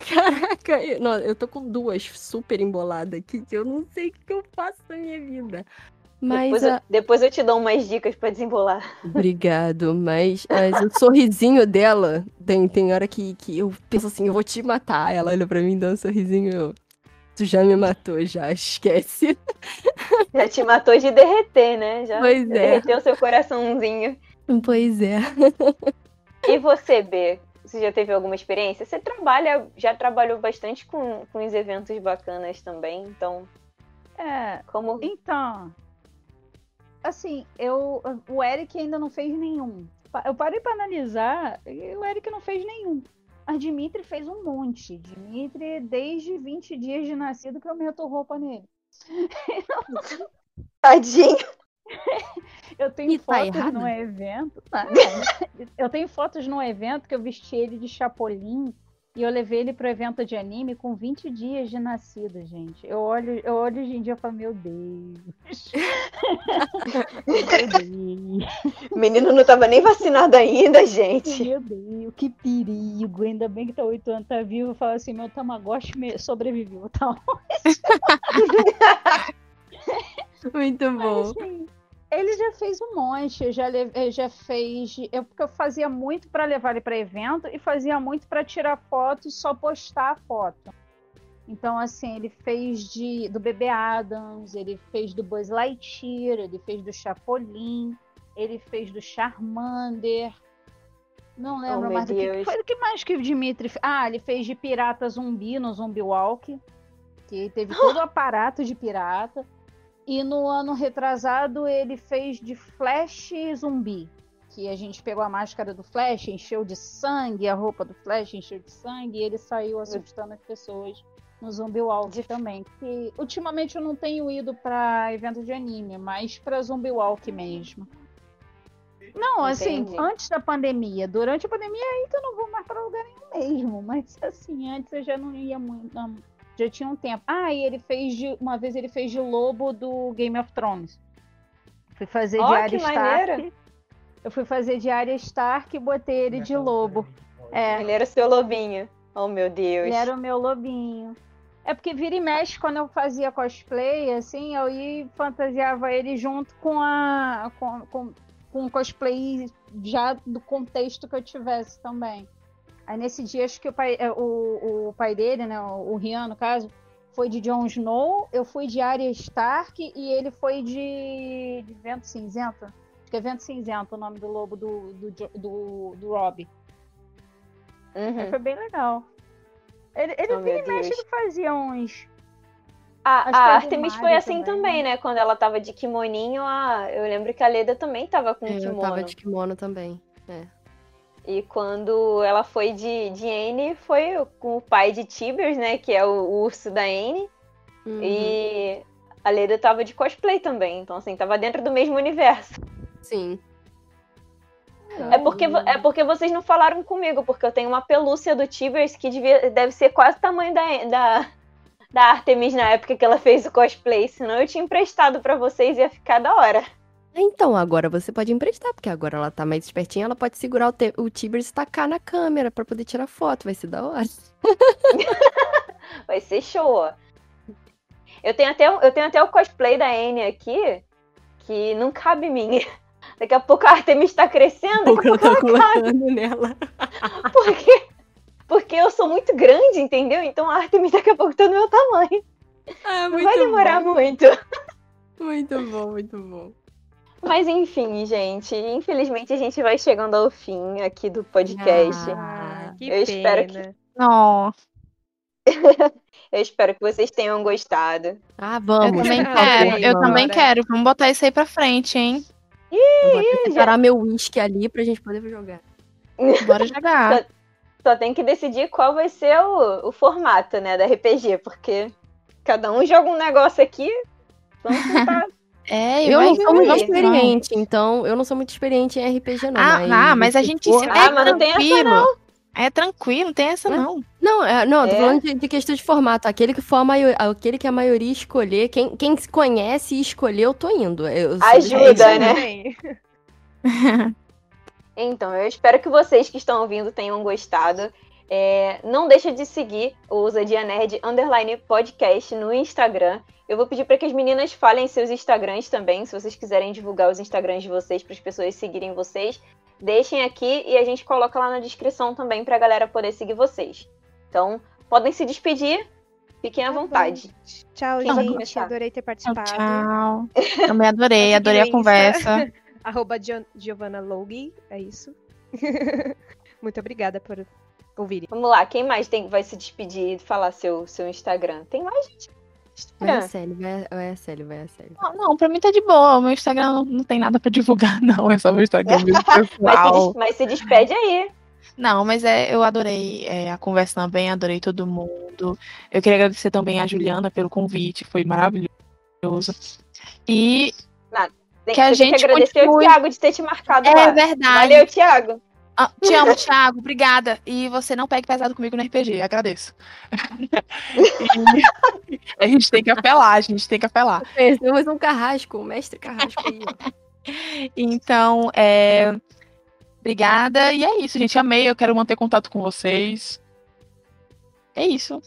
Caraca, eu, não, eu tô com duas super emboladas aqui que eu não sei o que eu faço na minha vida. Mas, Depois, eu, a- depois eu te dou umas dicas pra desembolar. obrigado, mas, mas o sorrisinho dela, tem, tem hora que, que eu penso assim, eu vou te matar. Ela olha pra mim e dá um sorrisinho, eu, tu já me matou, já, esquece. Já te matou de derreter, né? Já Pois é. derreteu seu coraçãozinho. Pois é. E você, B? Você já teve alguma experiência? Você trabalha, já trabalhou bastante com, com os eventos bacanas também, então. É, Como. então. Assim, eu. O Eric ainda não fez nenhum. Eu parei pra analisar e o Eric não fez nenhum. A Dimitri fez um monte. Dimitri, desde 20 dias de nascido, que eu meto roupa nele. Tadinho. Eu tenho E tá fotos errado? no evento. Eu tenho fotos no evento que eu vesti ele de Chapolin e eu levei ele pro evento de anime com 20 dias de nascido, gente. Eu olho, eu olho hoje em dia e falo, meu Deus. O menino não tava nem vacinado ainda, gente. Meu Deus, que perigo. Ainda bem que tá 8 anos, tá vivo. Eu falo assim, meu Tamagotchi sobreviveu, tá? Muito bom. Assim, ele já fez um monte, eu já, já fez. Eu, porque eu fazia muito para levar ele para evento e fazia muito para tirar foto e só postar a foto. Então, assim, ele fez de, do Bebê Adams, ele fez do Buzz Lightyear, ele fez do Chapolin, ele fez do Charmander. Não lembro meu mais do que. Foi o que mais que o Dimitri fez? Ah, ele fez de pirata zumbi no Zumbi Walk. Que teve todo o aparato de pirata. E no ano retrasado ele fez de Flash zumbi. Que a gente pegou a máscara do Flash, encheu de sangue, a roupa do Flash encheu de sangue, e ele saiu assustando as pessoas no Zumbi Walk também. Que ultimamente eu não tenho ido pra evento de anime, mas pra Zumbi Walk mesmo. Não, assim, Entendi. antes da pandemia. Durante a pandemia aí que eu não vou mais pra lugar nenhum mesmo. Mas assim, antes eu já não ia muito. não, já tinha um tempo. Ah, e ele fez de. Uma vez ele fez de lobo do Game of Thrones. Fui fazer Ó, de Arya Stark. maneiro. Eu fui fazer de Arya Stark e botei ele de lobo. É, Ele era seu lobinho. Oh, meu Deus. ele era o meu lobinho. É porque vira e mexe quando eu fazia cosplay, assim, eu ia e fantasiava ele junto com a. com, com, com o cosplay já do contexto que eu tivesse também. Aí nesse dia, acho que o pai, é, o, o pai dele, né, o, Rian, no caso, foi de Jon Snow, eu fui de Arya Stark e ele foi de, de Vento Cinzento. Acho que é Vento Cinzento o nome do lobo do, do, do, do Rob. Uhum. Foi bem legal. Ele, ele Oh, vira e mexe, ele fazia uns. A, Acho a a Artemis foi assim também, também, né? Quando ela tava de kimoninho, a... eu lembro que a Leda também tava com Eu kimono. tava de kimono também. E quando ela foi de, de Anne, foi com o pai de Tibers, né? Que é o, o urso da Anne. Uhum. E a Leda tava de cosplay também. Então, assim, tava dentro do mesmo universo. Sim. É porque, é porque vocês não falaram comigo, porque eu tenho uma pelúcia do Tibers que devia, deve ser quase o tamanho da, da, da Artemis na época que ela fez o cosplay. Senão eu tinha emprestado pra vocês e ia ficar da hora. Então, agora você pode emprestar, porque agora ela tá mais espertinha, ela pode segurar o, te- o Tibers e tacar na câmera pra poder tirar foto, vai ser da hora. Vai ser show. Eu tenho até, eu tenho até o cosplay da Anne aqui, que não cabe em mim. Daqui a pouco a Artemis tá crescendo, daqui a tá pouco ela cabe. colocando nela. Porque, porque eu sou muito grande, entendeu? Então a Artemis daqui a pouco tá do meu tamanho. Ah, Não vai demorar muito. Muito bom, muito bom. Mas enfim, gente. Infelizmente a gente vai chegando ao fim aqui do podcast. Ah, que eu espero que- pena. Não, Eu espero que vocês tenham gostado. Ah, eu vamos. também por quero. Eu também quero. Vamos botar isso aí pra frente, hein? Eu vou até separar meu uísque ali pra gente poder jogar. Bora jogar. Só tem que decidir qual vai ser o, o formato, né, da RPG, porque cada um joga um negócio aqui. Vamos tentar. É, Eu não sou muito experiente, então eu não sou muito experiente em RPG, não. Ah, mas, não, mas a gente for- ensina. Ah, é mas não tem essa, tranquilo. É tranquilo, não tem essa não. Não, é, não, eu tô É? falando de, de questão de formato. Aquele que for a maio- aquele que a maioria escolher, quem, quem se conhece e escolher, eu tô indo. Eu Ajuda, né? Então, eu espero que vocês que estão ouvindo tenham gostado. É, não deixa de seguir o Ousadia Nerd Underline Podcast no Instagram. Eu vou pedir para que as meninas falem seus Instagrams também, se vocês quiserem divulgar os Instagrams de vocês para as pessoas seguirem vocês. Deixem aqui e a gente coloca lá na descrição também para a galera poder seguir vocês. Então, podem se despedir. Fiquem à Tá bom. vontade. Tchau, Quem gente. Adorei ter participado. tchau. Também adorei, adorei a conversa. arroba Giovanna Logi, é isso. Muito obrigada por ouvirem. Vamos lá, quem mais tem, vai se despedir e falar seu, seu Instagram? Tem mais gente? Vai a Célia, vai, vai a Célia, vai a. Não, não, pra mim tá de boa. O meu Instagram não, não tem nada pra divulgar, não. É só meu Instagram mesmo Mas se, pessoal. des- mas se despede aí. Não, mas é, eu adorei é, a conversa também, adorei todo mundo. Eu queria agradecer também a Juliana pelo convite, foi maravilhoso. E Tem Que a gente que agradecer continue. o Thiago de ter te marcado é lá. verdade. Valeu, Thiago. Ah, te amo, Thiago, obrigada. E você não pegue pesado comigo no RPG, agradeço. E a gente tem que apelar, a gente tem que apelar. Temos um carrasco, um mestre carrasco aí. Então, é. Obrigada. E é isso, gente. Amei. Eu quero manter contato com vocês. É isso.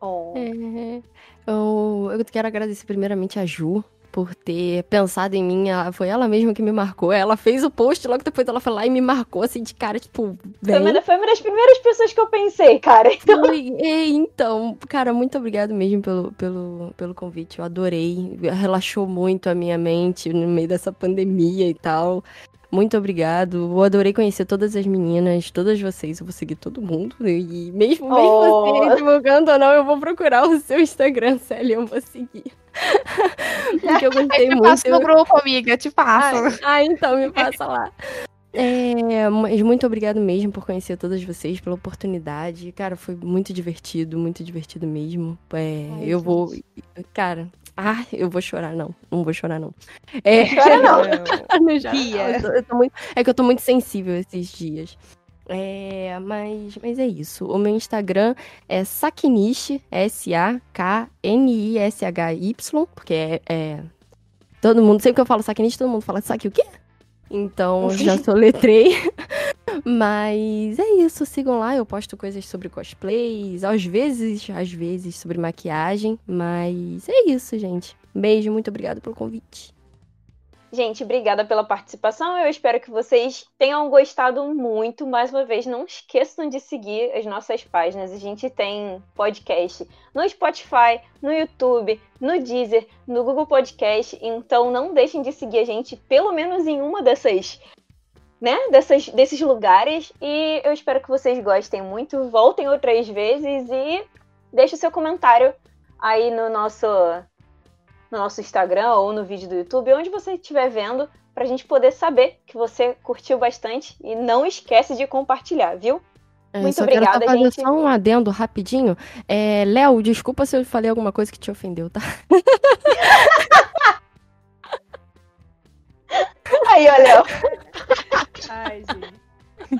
Oh. É, eu, eu quero agradecer primeiramente a Ju por ter pensado em mim. Ela- foi ela mesma que me marcou. Ela fez o post, logo depois ela foi lá e me marcou assim de cara, tipo, Foi uma, foi uma das primeiras pessoas que eu pensei, cara. Foi, é, então, cara, muito obrigado mesmo pelo, pelo, pelo convite. Eu adorei. Relaxou muito a minha mente no meio dessa pandemia e tal. Muito obrigado. Eu adorei conhecer todas as meninas, todas vocês. Eu vou seguir todo mundo. E mesmo, mesmo Oh. você divulgando ou não, eu vou procurar o seu Instagram, Célia. Eu vou seguir. Porque eu gostei Eu te muito. passo no grupo, amiga. Eu te passo. Ah, ah, então me passa lá. É, mas muito obrigado mesmo por conhecer todas vocês, pela oportunidade. Cara, foi muito divertido, muito divertido mesmo. É, Ai, eu vou. gente. Cara, ah, eu vou chorar, não. Não vou chorar, não. É, Chora não. não, já, eu tô- eu tô muito- é que eu tô muito sensível esses dias. É, mas, mas é isso. O meu Instagram é Sakinishi, S-A-K-N-I-S-H-Y, porque é, é- Todo mundo, sempre que eu falo Sakinishi, todo mundo fala Saki o quê? Então, eu já soletrei. Mas é isso, sigam lá, eu posto coisas sobre cosplays, às vezes, às vezes sobre maquiagem, mas é isso, gente. Beijo, muito obrigada pelo convite. Gente, obrigada pela participação. Eu espero que vocês tenham gostado muito. Mais uma vez, não esqueçam de seguir as nossas páginas. A gente tem podcast no Spotify, no YouTube, no Deezer, no Google Podcast. Então, não deixem de seguir a gente, pelo menos em uma dessas, né, dessas, desses lugares. E eu espero que vocês gostem muito. Voltem outras vezes e deixe o seu comentário aí no nosso no nosso Instagram ou no vídeo do YouTube, onde você estiver vendo, pra gente poder saber que você curtiu bastante e não esquece de compartilhar, viu? É, Muito quero obrigada, fazer gente. só um adendo rapidinho. É, Léo, desculpa se eu falei alguma coisa que te ofendeu, tá? Aí, olha, Ai, gente.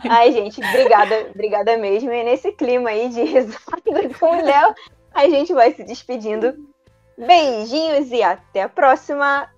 ai, gente, obrigada, obrigada mesmo. E nesse clima aí de risada com o Léo, a gente vai se despedindo. Beijinhos e até a próxima.